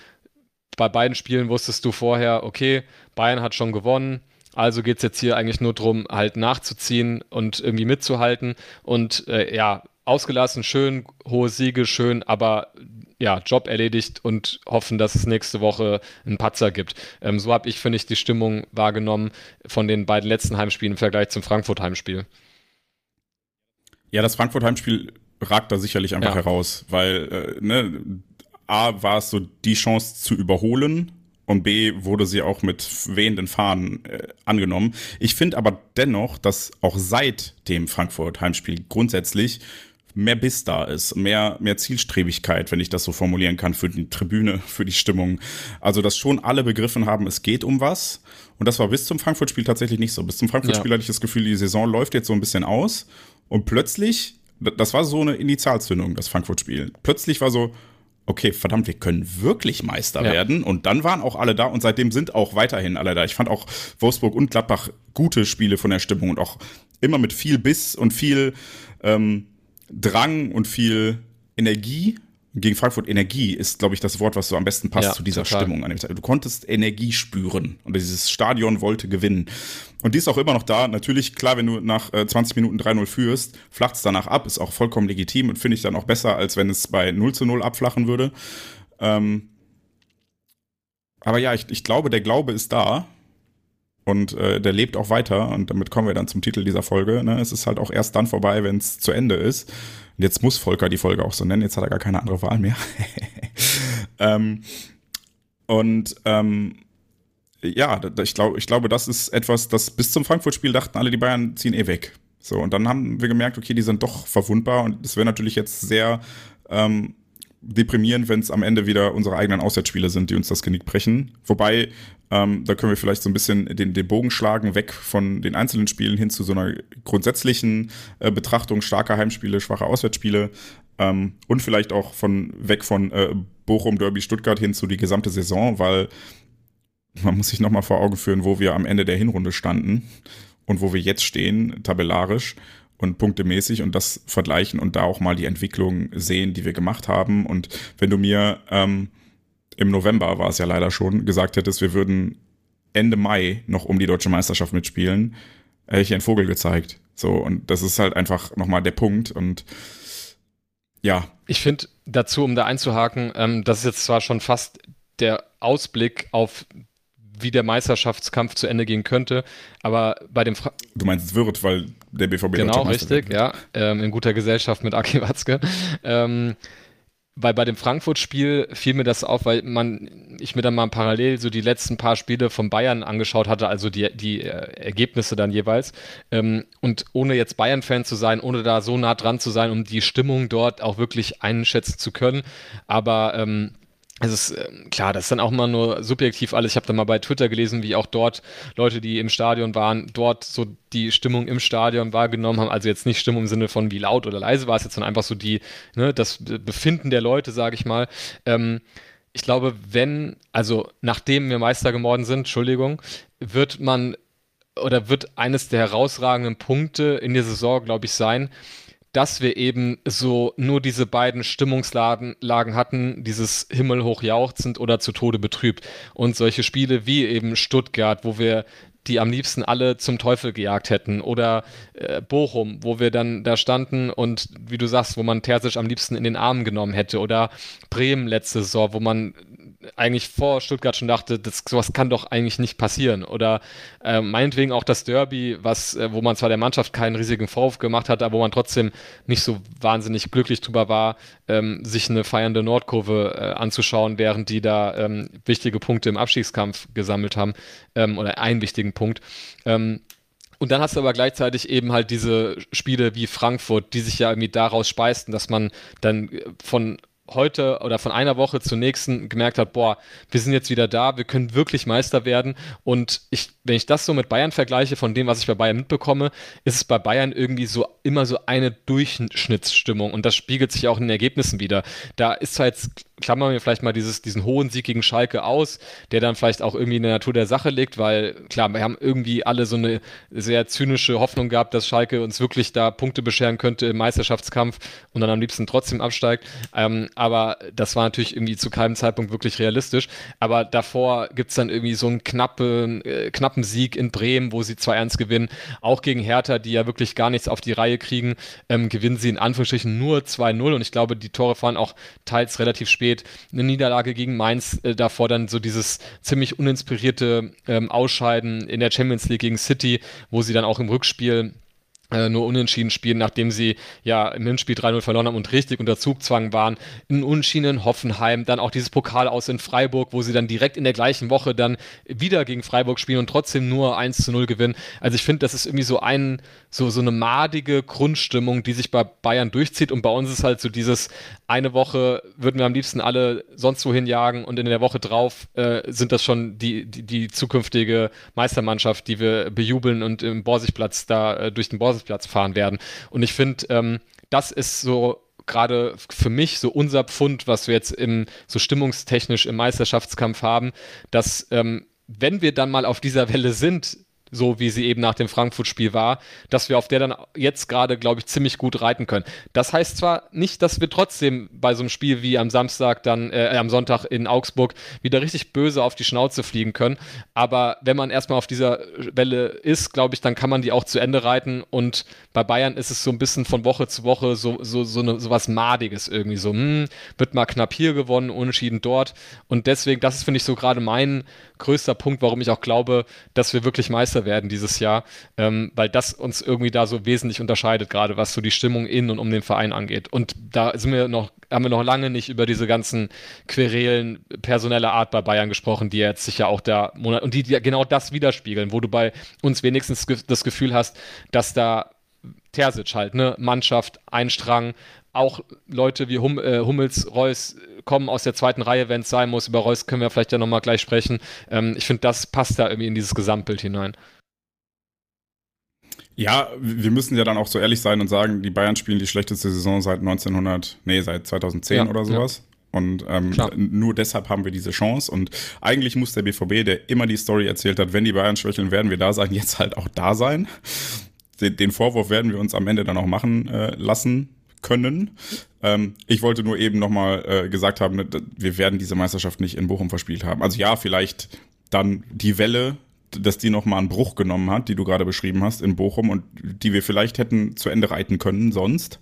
S2: bei beiden Spielen wusstest du vorher, okay, Bayern hat schon gewonnen, also geht es jetzt hier eigentlich nur darum, halt nachzuziehen und irgendwie mitzuhalten. Und äh, ja, ausgelassen, schön, hohe Siege, schön, aber ja, Job erledigt und hoffen, dass es nächste Woche einen Patzer gibt. Ähm, so habe ich, finde ich, die Stimmung wahrgenommen von den beiden letzten Heimspielen im Vergleich zum Frankfurt-Heimspiel.
S1: Ja, das Frankfurt-Heimspiel ragt da sicherlich einfach ja. heraus, weil äh, ne, A war es so die Chance zu überholen und B wurde sie auch mit wehenden Fahnen äh, angenommen. Ich finde aber dennoch, dass auch seit dem Frankfurt-Heimspiel grundsätzlich mehr Biss da ist, mehr, mehr Zielstrebigkeit, wenn ich das so formulieren kann, für die Tribüne, für die Stimmung. Also, dass schon alle begriffen haben, es geht um was. Und das war bis zum Frankfurt-Spiel tatsächlich nicht so. Bis zum Frankfurt-Spiel ja. hatte ich das Gefühl, die Saison läuft jetzt so ein bisschen aus. Und plötzlich, das war so eine Initialzündung, das Frankfurt-Spiel. Plötzlich war so, okay, verdammt, wir können wirklich Meister ja. werden. Und dann waren auch alle da und seitdem sind auch weiterhin alle da. Ich fand auch Wolfsburg und Gladbach gute Spiele von der Stimmung und auch immer mit viel Biss und viel ähm, Drang und viel Energie gegen Frankfurt Energie ist, glaube ich, das Wort, was so am besten passt ja, zu dieser total. Stimmung an dem Tag. Du konntest Energie spüren und dieses Stadion wollte gewinnen. Und die ist auch immer noch da. Natürlich, klar, wenn du nach äh, 20 Minuten 3-0 führst, flacht es danach ab, ist auch vollkommen legitim und finde ich dann auch besser, als wenn es bei 0 zu 0 abflachen würde. Ähm aber ja, ich, ich glaube, der Glaube ist da. Und äh, der lebt auch weiter. Und damit kommen wir dann zum Titel dieser Folge. Ne? Es ist halt auch erst dann vorbei, wenn es zu Ende ist. Und jetzt muss Volker die Folge auch so nennen. Jetzt hat er gar keine andere Wahl mehr. ähm, und ähm, ja, ich glaube, ich glaube, das ist etwas, das bis zum Frankfurt-Spiel dachten alle, die Bayern ziehen eh weg. So, und dann haben wir gemerkt, okay, die sind doch verwundbar und es wäre natürlich jetzt sehr ähm, deprimierend, wenn es am Ende wieder unsere eigenen Auswärtsspiele sind, die uns das Genick brechen. Wobei, ähm, da können wir vielleicht so ein bisschen den, den Bogen schlagen, weg von den einzelnen Spielen hin zu so einer grundsätzlichen äh, Betrachtung starker Heimspiele, schwacher Auswärtsspiele ähm, und vielleicht auch von weg von äh, Bochum, Derby, Stuttgart hin zu die gesamte Saison, weil man muss sich nochmal vor Augen führen, wo wir am Ende der Hinrunde standen und wo wir jetzt stehen, tabellarisch und punktemäßig und das vergleichen und da auch mal die Entwicklung sehen, die wir gemacht haben. Und wenn du mir ähm, im November war es ja leider schon, gesagt hättest, wir würden Ende Mai noch um die deutsche Meisterschaft mitspielen, hätte ich einen Vogel gezeigt. So, und das ist halt einfach nochmal der Punkt. Und ja.
S2: Ich finde dazu, um da einzuhaken, ähm, das ist jetzt zwar schon fast der Ausblick auf wie der Meisterschaftskampf zu Ende gehen könnte. Aber bei dem Fra
S1: Du meinst, es wird, weil der BVB
S2: Genau, richtig, ja. Ähm, in guter Gesellschaft mit Aki Watzke. Ähm, weil bei dem Frankfurt-Spiel fiel mir das auf, weil man, ich mir dann mal parallel so die letzten paar Spiele von Bayern angeschaut hatte, also die, die äh, Ergebnisse dann jeweils. Ähm, und ohne jetzt Bayern-Fan zu sein, ohne da so nah dran zu sein, um die Stimmung dort auch wirklich einschätzen zu können. Aber ähm, es ist äh, klar, das ist dann auch mal nur subjektiv alles. Ich habe da mal bei Twitter gelesen, wie auch dort Leute, die im Stadion waren, dort so die Stimmung im Stadion wahrgenommen haben. Also jetzt nicht Stimmung im Sinne von wie laut oder leise war es jetzt, sondern einfach so die, ne, das Befinden der Leute, sage ich mal. Ähm, ich glaube, wenn, also nachdem wir Meister geworden sind, Entschuldigung, wird man oder wird eines der herausragenden Punkte in der Saison, glaube ich, sein, dass wir eben so nur diese beiden Stimmungslagen Lagen hatten, dieses himmelhoch jauchzend oder zu Tode betrübt. Und solche Spiele wie eben Stuttgart, wo wir die am liebsten alle zum Teufel gejagt hätten. Oder äh, Bochum, wo wir dann da standen und wie du sagst, wo man Terzic am liebsten in den Arm genommen hätte. Oder Bremen letzte Saison, wo man eigentlich vor Stuttgart schon dachte, das, sowas kann doch eigentlich nicht passieren. Oder äh, meinetwegen auch das Derby, was, äh, wo man zwar der Mannschaft keinen riesigen Vorwurf gemacht hat, aber wo man trotzdem nicht so wahnsinnig glücklich drüber war, ähm, sich eine feiernde Nordkurve äh, anzuschauen, während die da ähm, wichtige Punkte im Abstiegskampf gesammelt haben ähm, oder einen wichtigen Punkt. Ähm, und dann hast du aber gleichzeitig eben halt diese Spiele wie Frankfurt, die sich ja irgendwie daraus speisten, dass man dann äh, von heute oder von einer Woche zur nächsten gemerkt hat, boah, wir sind jetzt wieder da, wir können wirklich Meister werden. Und ich, wenn ich das so mit Bayern vergleiche, von dem, was ich bei Bayern mitbekomme, ist es bei Bayern irgendwie so immer so eine Durchschnittsstimmung. Und das spiegelt sich auch in den Ergebnissen wieder. Da ist zwar jetzt klammern wir vielleicht mal dieses, diesen hohen Sieg gegen Schalke aus, der dann vielleicht auch irgendwie in der Natur der Sache liegt, weil klar, wir haben irgendwie alle so eine sehr zynische Hoffnung gehabt, dass Schalke uns wirklich da Punkte bescheren könnte im Meisterschaftskampf und dann am liebsten trotzdem absteigt. Ähm, aber das war natürlich irgendwie zu keinem Zeitpunkt wirklich realistisch. Aber davor gibt es dann irgendwie so einen knappen, äh, knappen Sieg in Bremen, wo sie zwar ernst gewinnen, auch gegen Hertha, die ja wirklich gar nichts auf die Reihe kriegen, ähm, gewinnen sie in Anführungsstrichen nur 2-0 und ich glaube, die Tore fahren auch teils relativ spät spät. Eine Niederlage gegen Mainz, äh, davor dann so dieses ziemlich uninspirierte ähm, Ausscheiden in der Champions League gegen City, wo sie dann auch im Rückspiel äh, nur unentschieden spielen, nachdem sie ja im Hinspiel 3-0 verloren haben und richtig unter Zugzwang waren. In Unentschieden Hoffenheim, dann auch dieses Pokal aus in Freiburg, wo sie dann direkt in der gleichen Woche dann wieder gegen Freiburg spielen und trotzdem nur 1 0 gewinnen. Also ich finde, das ist irgendwie so ein, so, so eine madige Grundstimmung, die sich bei Bayern durchzieht und bei uns ist halt so dieses eine Woche würden wir am liebsten alle sonst wohin jagen und in der Woche drauf äh, sind das schon die, die, die, zukünftige Meistermannschaft, die wir bejubeln und im Borsigplatz da äh, durch den Borsigplatz fahren werden. Und ich finde, ähm, das ist so gerade für mich so unser Pfund, was wir jetzt im so stimmungstechnisch im Meisterschaftskampf haben, dass ähm, wenn wir dann mal auf dieser Welle sind, so wie sie eben nach dem Frankfurt-Spiel war, dass wir auf der dann jetzt gerade, glaube ich, ziemlich gut reiten können. Das heißt zwar nicht, dass wir trotzdem bei so einem Spiel wie am Samstag dann, äh, am Sonntag in Augsburg wieder richtig böse auf die Schnauze fliegen können, aber wenn man erstmal auf dieser Welle ist, glaube ich, dann kann man die auch zu Ende reiten. Und bei Bayern ist es so ein bisschen von Woche zu Woche so, so, so, eine, so was Madiges irgendwie so, hm, wird mal knapp hier gewonnen, unentschieden dort. Und deswegen, das ist, finde ich, so gerade mein größter Punkt, warum ich auch glaube, dass wir wirklich Meister werden dieses Jahr, ähm, weil das uns irgendwie da so wesentlich unterscheidet, gerade was so die Stimmung in und um den Verein angeht. Und da sind wir noch, haben wir noch lange nicht über diese ganzen Querelen personeller Art bei Bayern gesprochen, die jetzt sicher auch da Monat und die, die genau das widerspiegeln, wo du bei uns wenigstens das Gefühl hast, dass da Terzic halt, ne, Mannschaft, Einstrang, auch Leute wie hum, äh, Hummels, Reus kommen aus der zweiten Reihe, wenn es sein muss. Über Reus können wir vielleicht ja nochmal gleich sprechen. Ähm, ich finde, das passt da irgendwie in dieses Gesamtbild hinein.
S1: Ja, wir müssen ja dann auch so ehrlich sein und sagen, die Bayern spielen die schlechteste Saison seit 1900, nee, seit 2010 ja, oder sowas. Ja. Und ähm, nur deshalb haben wir diese Chance. Und eigentlich muss der BVB, der immer die Story erzählt hat, wenn die Bayern schwächeln, werden wir da sein, jetzt halt auch da sein. Den, den Vorwurf werden wir uns am Ende dann auch machen äh, lassen können. Ähm, ich wollte nur eben nochmal äh, gesagt haben, wir werden diese Meisterschaft nicht in Bochum verspielt haben. Also ja, vielleicht dann die Welle, dass die nochmal einen Bruch genommen hat, die du gerade beschrieben hast in Bochum und die wir vielleicht hätten zu Ende reiten können sonst.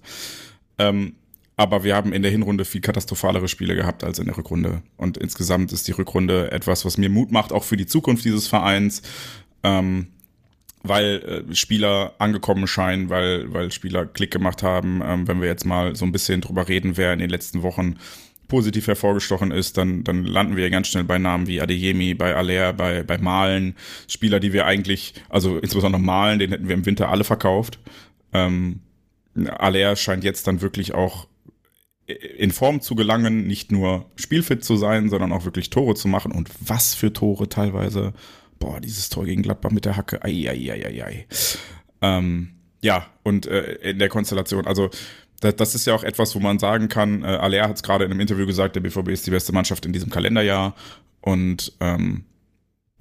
S1: Ähm, aber wir haben in der Hinrunde viel katastrophalere Spiele gehabt als in der Rückrunde. Und insgesamt ist die Rückrunde etwas, was mir Mut macht, auch für die Zukunft dieses Vereins. Ähm, weil äh, Spieler angekommen scheinen, weil, weil Spieler Klick gemacht haben. Ähm, wenn wir jetzt mal so ein bisschen drüber reden, wer in den letzten Wochen positiv hervorgestochen ist, dann, dann landen wir ganz schnell bei Namen wie Adeyemi, bei Aller, bei, bei Malen. Spieler, die wir eigentlich, also insbesondere Malen, den hätten wir im Winter alle verkauft. Ähm, Aller scheint jetzt dann wirklich auch in Form zu gelangen, nicht nur spielfit zu sein, sondern auch wirklich Tore zu machen. Und was für Tore teilweise. Boah, dieses Tor gegen Gladbach mit der Hacke. Ei, ei, ei, ei, ei. Ähm, ja, und äh, in der Konstellation, also das, das ist ja auch etwas, wo man sagen kann, äh, Aller hat es gerade in einem Interview gesagt, der BVB ist die beste Mannschaft in diesem Kalenderjahr. Und ähm,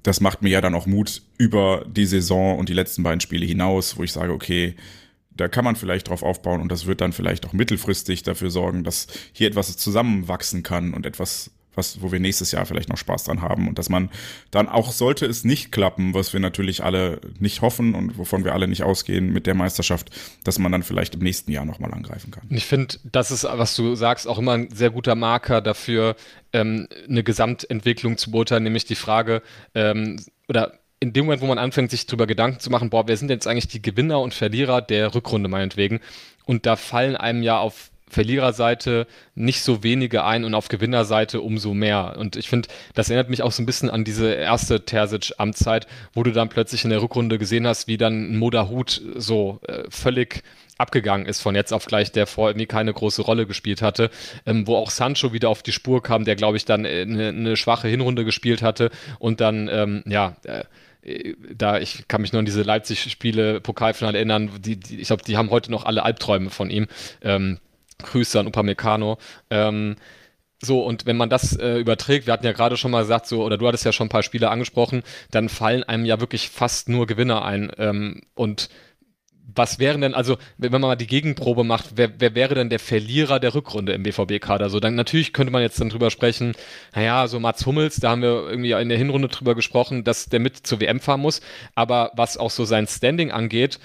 S1: das macht mir ja dann auch Mut über die Saison und die letzten beiden Spiele hinaus, wo ich sage, okay, da kann man vielleicht drauf aufbauen und das wird dann vielleicht auch mittelfristig dafür sorgen, dass hier etwas zusammenwachsen kann und etwas was, wo wir nächstes Jahr vielleicht noch Spaß dran haben und dass man dann auch sollte es nicht klappen, was wir natürlich alle nicht hoffen und wovon wir alle nicht ausgehen mit der Meisterschaft, dass man dann vielleicht im nächsten Jahr nochmal angreifen kann.
S2: Ich finde, das ist, was du sagst, auch immer ein sehr guter Marker dafür, ähm, eine Gesamtentwicklung zu beurteilen, nämlich die Frage, ähm, oder in dem Moment, wo man anfängt, sich darüber Gedanken zu machen, boah, wer sind jetzt eigentlich die Gewinner und Verlierer der Rückrunde meinetwegen? Und da fallen einem ja auf Verliererseite nicht so wenige ein und auf Gewinnerseite umso mehr. Und ich finde, das erinnert mich auch so ein bisschen an diese erste Terzic-Amtszeit, wo du dann plötzlich in der Rückrunde gesehen hast, wie dann Moderhut so äh, völlig abgegangen ist von jetzt auf gleich, der vorher irgendwie keine große Rolle gespielt hatte, ähm, wo auch Sancho wieder auf die Spur kam, der glaube ich dann eine, äh, eine schwache Hinrunde gespielt hatte und dann, ähm, ja, äh, da, ich kann mich nur an diese Leipzig-Spiele, Pokalfinale erinnern, die, die ich glaube, die haben heute noch alle Albträume von ihm. Ähm, Grüße an Upamecano. Ähm, so, und wenn man das äh, überträgt, wir hatten ja gerade schon mal gesagt, so, oder du hattest ja schon ein paar Spiele angesprochen, dann fallen einem ja wirklich fast nur Gewinner ein. Ähm, und was wären denn, also wenn man mal die Gegenprobe macht, wer, wer wäre denn der Verlierer der Rückrunde im BVB-Kader? So, dann natürlich könnte man jetzt dann drüber sprechen, naja, so Mats Hummels, da haben wir irgendwie in der Hinrunde drüber gesprochen, dass der mit zur WM fahren muss. Aber was auch so sein Standing angeht,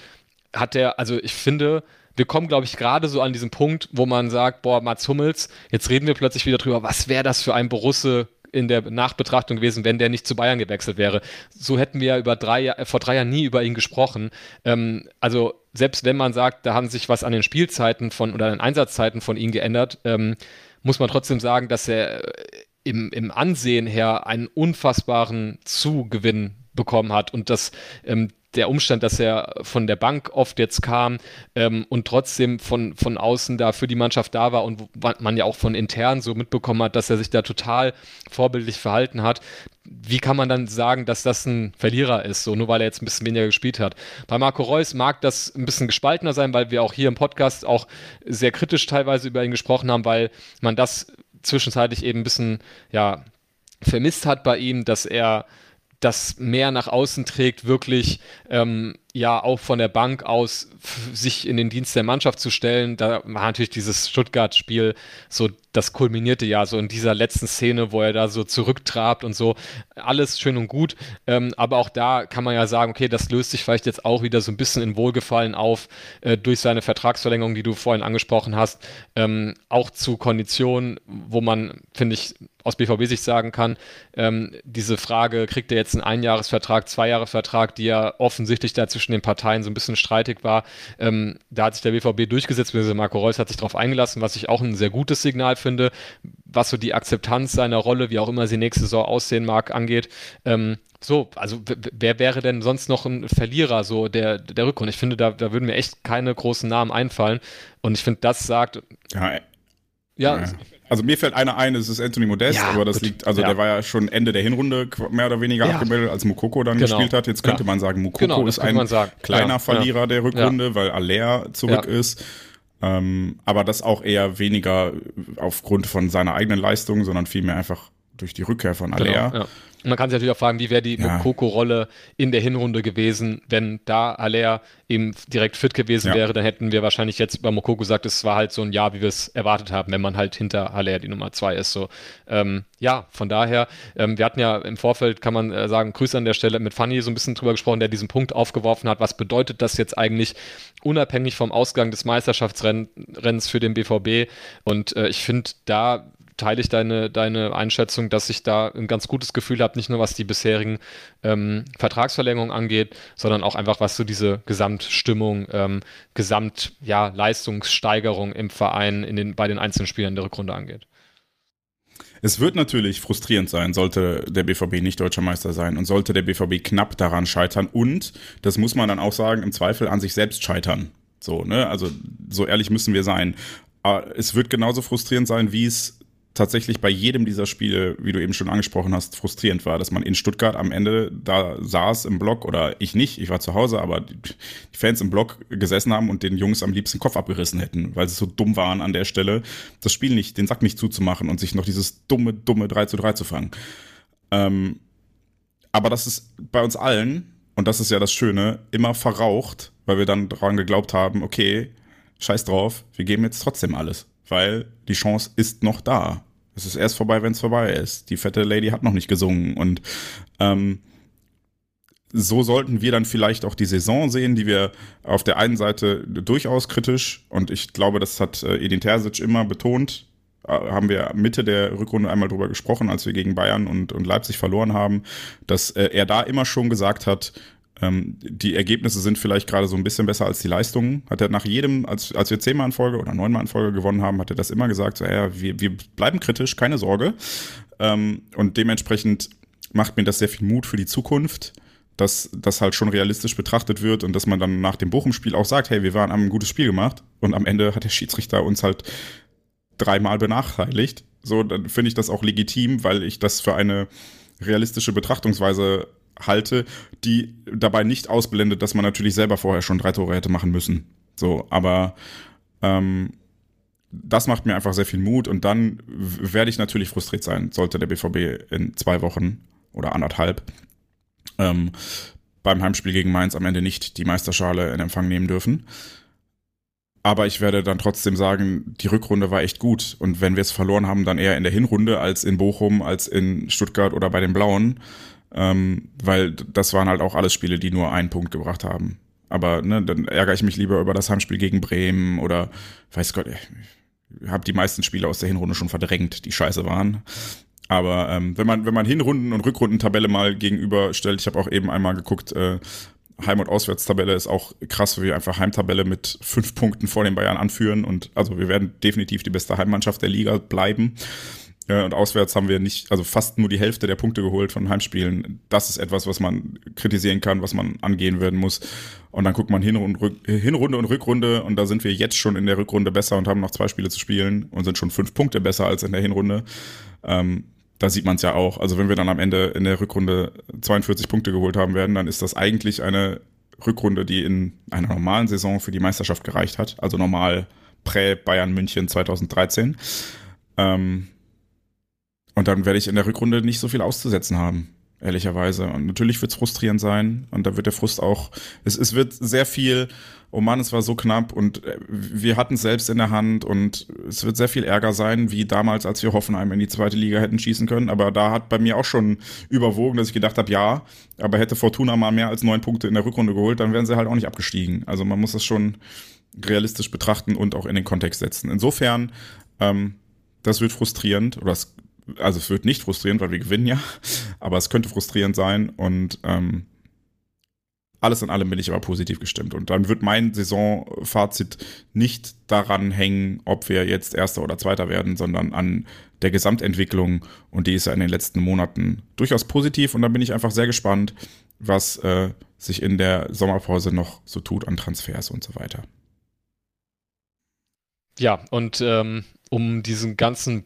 S2: hat er, also ich finde, wir kommen, glaube ich, gerade so an diesen Punkt, wo man sagt, boah, Mats Hummels, jetzt reden wir plötzlich wieder drüber, was wäre das für ein Borusse in der Nachbetrachtung gewesen, wenn der nicht zu Bayern gewechselt wäre. So hätten wir ja drei, äh, vor drei Jahren nie über ihn gesprochen. Ähm, also selbst wenn man sagt, da haben sich was an den Spielzeiten von oder an den Einsatzzeiten von ihm geändert, ähm, muss man trotzdem sagen, dass er äh, im, im Ansehen her einen unfassbaren Zugewinn bekommen hat und dass ähm, der Umstand, dass er von der Bank oft jetzt kam ähm, und trotzdem von, von außen da für die Mannschaft da war und man ja auch von intern so mitbekommen hat, dass er sich da total vorbildlich verhalten hat. Wie kann man dann sagen, dass das ein Verlierer ist, so nur weil er jetzt ein bisschen weniger gespielt hat? Bei Marco Reus mag das ein bisschen gespaltener sein, weil wir auch hier im Podcast auch sehr kritisch teilweise über ihn gesprochen haben, weil man das zwischenzeitlich eben ein bisschen, ja, vermisst hat bei ihm, dass er das mehr nach außen trägt, wirklich ähm, ja auch von der Bank aus sich in den Dienst der Mannschaft zu stellen. Da war natürlich dieses Stuttgart-Spiel so, das kulminierte ja so in dieser letzten Szene, wo er da so zurücktrabt und so. Alles schön und gut. Ähm, aber auch da kann man ja sagen, okay, das löst sich vielleicht jetzt auch wieder so ein bisschen in Wohlgefallen auf äh, durch seine Vertragsverlängerung, die du vorhin angesprochen hast. Ähm, auch zu Konditionen, wo man, finde ich, aus BVB-Sicht sagen kann, ähm, diese Frage, kriegt er jetzt einen Einjahresvertrag, Zweijahresvertrag, die ja offensichtlich da zwischen den Parteien so ein bisschen streitig war. Ähm, da hat sich der BVB durchgesetzt, beziehungsweise Marco Reus hat sich darauf eingelassen, was ich auch ein sehr gutes Signal finde, was so die Akzeptanz seiner Rolle, wie auch immer sie nächste Saison aussehen mag, angeht. Ähm, so, also wer wäre denn sonst noch ein Verlierer so der, der Rückrunde? Ich finde, da, da würden mir echt keine großen Namen einfallen. Und ich finde, das sagt.
S1: Ja, ja, ja. Also mir fällt einer ein, es ist Anthony Modest, ja, aber das gut. liegt, also ja. der war ja schon Ende der Hinrunde mehr oder weniger abgemeldet, als Mukoko dann genau. gespielt hat. Jetzt könnte man sagen, Mukoko genau, ist ein kleiner Verlierer der Rückrunde, weil Aller zurück ist. Ähm, aber das auch eher weniger aufgrund von seiner eigenen Leistung, sondern vielmehr einfach durch die Rückkehr von Aller. Genau,
S2: man kann sich natürlich auch fragen, wie wäre die ja. Mokoko-Rolle in der Hinrunde gewesen, wenn da Aller eben direkt fit gewesen ja. wäre, dann hätten wir wahrscheinlich jetzt über Mokoko gesagt, es war halt so ein Jahr, wie wir es erwartet haben, wenn man halt hinter Aller die Nummer zwei ist. So, ähm, ja, von daher, ähm, wir hatten ja im Vorfeld, kann man äh, sagen, Grüße an der Stelle mit Fanny so ein bisschen drüber gesprochen, der diesen Punkt aufgeworfen hat. Was bedeutet das jetzt eigentlich unabhängig vom Ausgang des Meisterschaftsrennens für den BVB? Und äh, ich finde, da teile ich deine, deine Einschätzung, dass ich da ein ganz gutes Gefühl habe, nicht nur was die bisherigen ähm, Vertragsverlängerungen angeht, sondern auch einfach was so diese Gesamtstimmung, ähm, Gesamt, ja, im Verein in den, bei den einzelnen Spielern der Rückrunde angeht.
S1: Es wird natürlich frustrierend sein, sollte der BVB nicht deutscher Meister sein und sollte der BVB knapp daran scheitern und, das muss man dann auch sagen, im Zweifel an sich selbst scheitern. So, ne? Also, so ehrlich müssen wir sein. Aber es wird genauso frustrierend sein, wie es tatsächlich bei jedem dieser Spiele, wie du eben schon angesprochen hast, frustrierend war, dass man in Stuttgart am Ende da saß im Block oder ich nicht, ich war zu Hause, aber die Fans im Block gesessen haben und den Jungs am liebsten Kopf abgerissen hätten, weil sie so dumm waren an der Stelle, das Spiel nicht, den Sack nicht zuzumachen und sich noch dieses dumme, dumme 3 zu 3 zu fangen. Ähm, aber das ist bei uns allen, und das ist ja das Schöne, immer verraucht, weil wir dann daran geglaubt haben, okay, scheiß drauf, wir geben jetzt trotzdem alles weil die Chance ist noch da. Es ist erst vorbei, wenn es vorbei ist. Die fette Lady hat noch nicht gesungen und ähm, so sollten wir dann vielleicht auch die Saison sehen, die wir auf der einen Seite durchaus kritisch und ich glaube, das hat äh, Edin Terzic immer betont, äh, haben wir Mitte der Rückrunde einmal drüber gesprochen, als wir gegen Bayern und, und Leipzig verloren haben, dass äh, er da immer schon gesagt hat, ähm, die Ergebnisse sind vielleicht gerade so ein bisschen besser als die Leistungen. Hat er nach jedem, als, als wir zehnmal in Folge oder neunmal in Folge gewonnen haben, hat er das immer gesagt, so, ja, wir, wir bleiben kritisch, keine Sorge. Ähm, und dementsprechend macht mir das sehr viel Mut für die Zukunft dass das halt schon realistisch betrachtet wird und dass man dann nach dem Bochum-Spiel auch sagt, hey, wir waren haben ein gutes Spiel gemacht und am Ende hat der Schiedsrichter uns halt dreimal benachteiligt. So, dann finde ich das auch legitim, weil ich das für eine realistische Betrachtungsweise halte, die dabei nicht ausblendet, dass man natürlich selber vorher schon drei Tore hätte machen müssen. So, aber ähm, das macht mir einfach sehr viel Mut und dann werde ich natürlich frustriert sein, sollte der BVB in zwei Wochen oder anderthalb ähm, beim Heimspiel gegen Mainz am Ende nicht die Meisterschale in Empfang nehmen dürfen. Aber ich werde dann trotzdem sagen, die Rückrunde war echt gut. Und wenn wir es verloren haben, dann eher in der Hinrunde als in Bochum, als in Stuttgart oder bei den Blauen. Ähm, weil das waren halt auch alles Spiele, die nur einen Punkt gebracht haben. Aber ne, dann ärgere ich mich lieber über das Heimspiel gegen Bremen oder weiß Gott, ich habe die meisten Spiele aus der Hinrunde schon verdrängt, die scheiße waren. Aber ähm, wenn man wenn man Hinrunden und Rückrundentabelle mal gegenüberstellt, ich habe auch eben einmal geguckt, äh, Heim- und Auswärtstabelle ist auch krass, wie wir einfach Heimtabelle mit fünf Punkten vor den Bayern anführen. Und also wir werden definitiv die beste Heimmannschaft der Liga bleiben. Äh, und auswärts haben wir nicht, also fast nur die Hälfte der Punkte geholt von Heimspielen. Das ist etwas, was man kritisieren kann, was man angehen werden muss. Und dann guckt man Hinrunde, Hinrunde und Rückrunde und da sind wir jetzt schon in der Rückrunde besser und haben noch zwei Spiele zu spielen und sind schon fünf Punkte besser als in der Hinrunde. Ähm, da sieht man es ja auch. Also wenn wir dann am Ende in der Rückrunde 42 Punkte geholt haben werden, dann ist das eigentlich eine Rückrunde, die in einer normalen Saison für die Meisterschaft gereicht hat. Also normal prä-Bayern München 2013. Ähm, und dann werde ich in der Rückrunde nicht so viel auszusetzen haben ehrlicherweise. Und natürlich wird es frustrierend sein und da wird der Frust auch, es, es wird sehr viel, oh Mann, es war so knapp und äh, wir hatten es selbst in der Hand und es wird sehr viel Ärger sein, wie damals, als wir Hoffenheim in die zweite Liga hätten schießen können. Aber da hat bei mir auch schon überwogen, dass ich gedacht habe, ja, aber hätte Fortuna mal mehr als neun Punkte in der Rückrunde geholt, dann wären sie halt auch nicht abgestiegen. Also man muss das schon realistisch betrachten und auch in den Kontext setzen. Insofern, ähm, das wird frustrierend oder es also es wird nicht frustrierend, weil wir gewinnen ja, aber es könnte frustrierend sein und ähm, alles in allem bin ich aber positiv gestimmt. Und dann wird mein Saisonfazit nicht daran hängen, ob wir jetzt Erster oder Zweiter werden, sondern an der Gesamtentwicklung. Und die ist ja in den letzten Monaten durchaus positiv. Und dann bin ich einfach sehr gespannt, was äh, sich in der Sommerpause noch so tut an Transfers und so weiter.
S2: Ja, und ähm, um diesen ganzen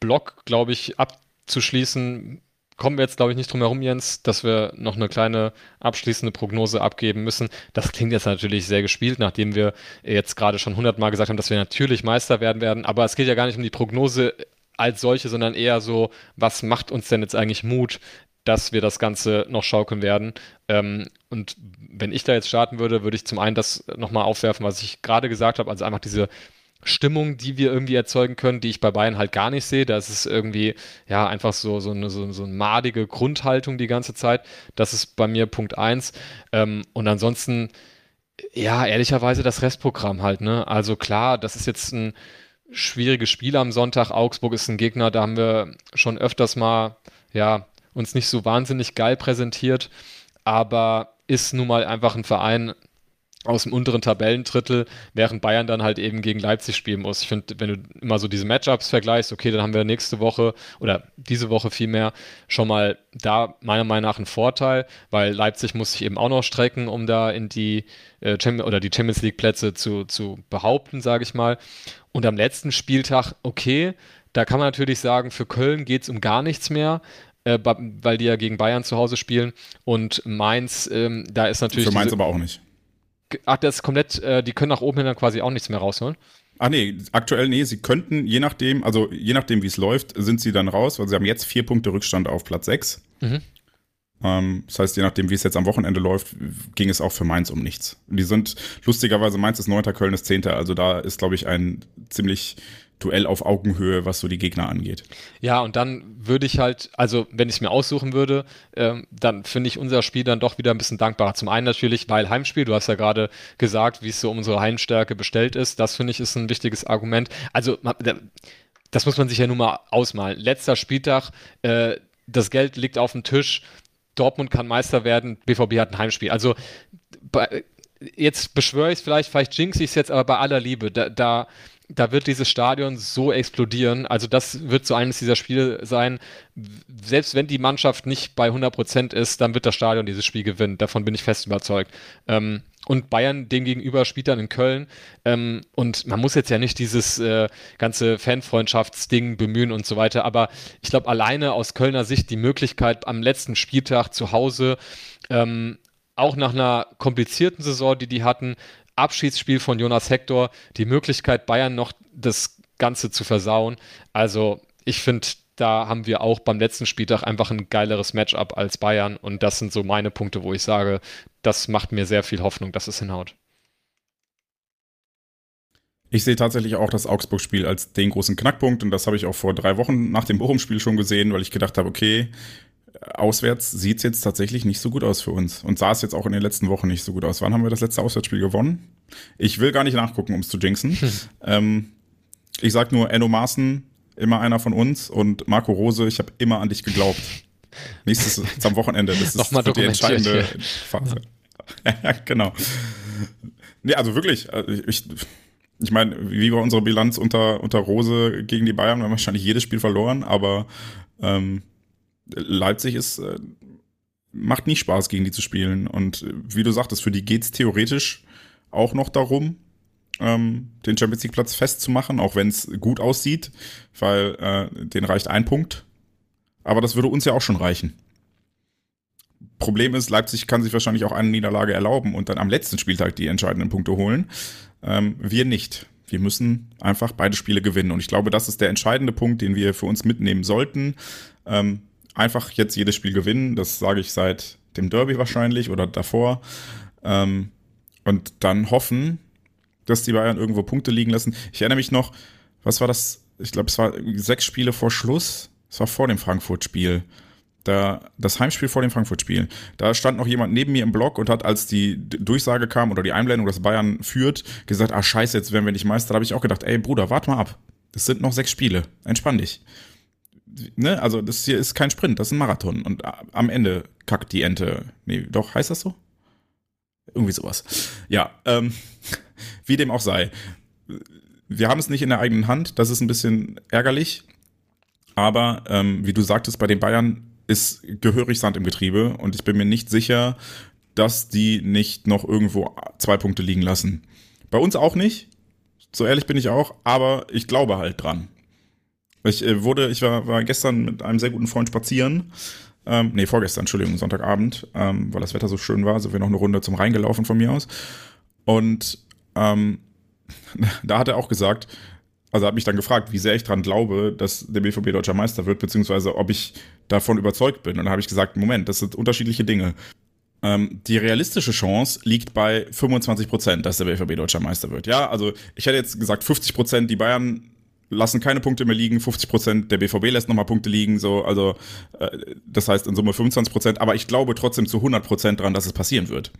S2: Block, glaube ich, abzuschließen, kommen wir jetzt, glaube ich, nicht drum herum, Jens, dass wir noch eine kleine abschließende Prognose abgeben müssen. Das klingt jetzt natürlich sehr gespielt, nachdem wir jetzt gerade schon hundertmal gesagt haben, dass wir natürlich Meister werden werden. Aber es geht ja gar nicht um die Prognose als solche, sondern eher so, was macht uns denn jetzt eigentlich Mut, dass wir das Ganze noch schaukeln werden. Ähm, und wenn ich da jetzt starten würde, würde ich zum einen das nochmal aufwerfen, was ich gerade gesagt habe, also einfach diese Stimmung, die wir irgendwie erzeugen können, die ich bei Bayern halt gar nicht sehe. Da ist es irgendwie, ja, einfach so, so, eine, so, so eine madige Grundhaltung die ganze Zeit. Das ist bei mir Punkt eins. Ähm, und ansonsten, ja, ehrlicherweise das Restprogramm halt, ne? Also klar, das ist jetzt ein schwieriges Spiel am Sonntag. Augsburg ist ein Gegner, da haben wir schon öfters mal, ja, uns nicht so wahnsinnig geil präsentiert, aber ist nun mal einfach ein Verein, aus dem unteren Tabellendrittel, während Bayern dann halt eben gegen Leipzig spielen muss. Ich finde, wenn du immer so diese Matchups vergleichst, okay, dann haben wir nächste Woche oder diese Woche vielmehr schon mal da meiner Meinung nach einen Vorteil, weil Leipzig muss sich eben auch noch strecken, um da in die äh, oder die Champions League Plätze zu, zu behaupten, sage ich mal. Und am letzten Spieltag, okay, da kann man natürlich sagen, für Köln geht es um gar nichts mehr, äh, weil die ja gegen Bayern zu Hause spielen. Und Mainz, ähm, da ist natürlich.
S1: Für Mainz aber auch nicht.
S2: Ach, das ist komplett, äh, die können nach oben hin dann quasi auch nichts mehr rausholen.
S1: Ah nee, aktuell nee, sie könnten, je nachdem, also je nachdem, wie es läuft, sind sie dann raus, weil sie haben jetzt vier Punkte Rückstand auf Platz sechs. Mhm. Ähm, das heißt, je nachdem, wie es jetzt am Wochenende läuft, ging es auch für Mainz um nichts. Die sind, lustigerweise, Mainz ist neunter, Köln ist zehnter, also da ist, glaube ich, ein ziemlich Duell auf Augenhöhe, was so die Gegner angeht.
S2: Ja, und dann würde ich halt, also wenn ich es mir aussuchen würde, ähm, dann finde ich unser Spiel dann doch wieder ein bisschen dankbarer. Zum einen natürlich, weil Heimspiel, du hast ja gerade gesagt, wie es so um unsere Heimstärke bestellt ist. Das finde ich ist ein wichtiges Argument. Also das muss man sich ja nun mal ausmalen. Letzter Spieltag, äh, das Geld liegt auf dem Tisch, Dortmund kann Meister werden, BVB hat ein Heimspiel. Also bei, jetzt beschwöre ich es vielleicht, vielleicht jinx ich es jetzt, aber bei aller Liebe, da, da, da wird dieses Stadion so explodieren. Also das wird so eines dieser Spiele sein. Selbst wenn die Mannschaft nicht bei 100% ist, dann wird das Stadion dieses Spiel gewinnen. Davon bin ich fest überzeugt. Ähm, und Bayern demgegenüber spielt dann in Köln. Ähm, und man muss jetzt ja nicht dieses äh, ganze Fanfreundschaftsding bemühen und so weiter. Aber ich glaube, alleine aus Kölner Sicht die Möglichkeit, am letzten Spieltag zu Hause, ähm, auch nach einer komplizierten Saison, die die hatten, Abschiedsspiel von Jonas Hector, die Möglichkeit, Bayern noch das Ganze zu versauen. Also ich finde, da haben wir auch beim letzten Spieltag einfach ein geileres Matchup als Bayern. Und das sind so meine Punkte, wo ich sage, das macht mir sehr viel Hoffnung, dass es hinhaut.
S1: Ich sehe tatsächlich auch das Augsburg-Spiel als den großen Knackpunkt und das habe ich auch vor drei Wochen nach dem Bochum-Spiel schon gesehen, weil ich gedacht habe, okay, auswärts sieht es jetzt tatsächlich nicht so gut aus für uns und sah es jetzt auch in den letzten Wochen nicht so gut aus. Wann haben wir das letzte Auswärtsspiel gewonnen? Ich will gar nicht nachgucken, um es zu jinxen. Hm. Ähm, ich sag nur, Enno Maaßen immer einer von uns und Marco Rose, ich habe immer an dich geglaubt. Nächstes ist am Wochenende, das ist die entscheidende hier. Phase. ja, genau. Nee, also wirklich, also ich, ich meine, wie war unsere Bilanz unter, unter Rose gegen die Bayern? Wir haben wahrscheinlich jedes Spiel verloren, aber ähm, Leipzig ist, äh, macht nicht Spaß, gegen die zu spielen. Und äh, wie du sagtest, für die geht's theoretisch auch noch darum, ähm, den Champions League Platz festzumachen, auch wenn es gut aussieht, weil äh, den reicht ein Punkt. Aber das würde uns ja auch schon reichen. Problem ist, Leipzig kann sich wahrscheinlich auch eine Niederlage erlauben und dann am letzten Spieltag die entscheidenden Punkte holen. Ähm, wir nicht. Wir müssen einfach beide Spiele gewinnen. Und ich glaube, das ist der entscheidende Punkt, den wir für uns mitnehmen sollten. Ähm, einfach jetzt jedes Spiel gewinnen. Das sage ich seit dem Derby wahrscheinlich oder davor. Ähm, und dann hoffen, dass die Bayern irgendwo Punkte liegen lassen. Ich erinnere mich noch, was war das? Ich glaube, es war sechs Spiele vor Schluss. Es war vor dem Frankfurt-Spiel. Da, das Heimspiel vor dem Frankfurt-Spiel. Da stand noch jemand neben mir im Block und hat, als die Durchsage kam oder die Einblendung, dass Bayern führt, gesagt, ah scheiße, jetzt werden wir nicht Meister. Da habe ich auch gedacht, ey Bruder, warte mal ab. Das sind noch sechs Spiele. Entspann dich. Ne? Also das hier ist kein Sprint, das ist ein Marathon. Und am Ende kackt die Ente. Nee, doch, heißt das so? Irgendwie sowas. Ja, ähm, wie dem auch sei. Wir haben es nicht in der eigenen Hand, das ist ein bisschen ärgerlich. Aber ähm, wie du sagtest, bei den Bayern ist gehörig Sand im Getriebe und ich bin mir nicht sicher, dass die nicht noch irgendwo zwei Punkte liegen lassen. Bei uns auch nicht, so ehrlich bin ich auch, aber ich glaube halt dran. Ich äh, wurde, ich war, war gestern mit einem sehr guten Freund spazieren ähm, nee, vorgestern, Entschuldigung, Sonntagabend, ähm, weil das Wetter so schön war, sind wir noch eine Runde zum Rhein gelaufen von mir aus. Und ähm, da hat er auch gesagt, also hat mich dann gefragt, wie sehr ich dran glaube, dass der BVB deutscher Meister wird, beziehungsweise ob ich davon überzeugt bin. Und dann habe ich gesagt, Moment, das sind unterschiedliche Dinge. Ähm, die realistische Chance liegt bei 25 Prozent, dass der BVB deutscher Meister wird. Ja, also ich hätte jetzt gesagt 50 Prozent, die Bayern lassen keine Punkte mehr liegen, 50 Prozent der BVB lässt nochmal Punkte liegen, so, also äh, das heißt in Summe 25 Prozent, aber ich glaube trotzdem zu 100 Prozent dran, dass es passieren wird.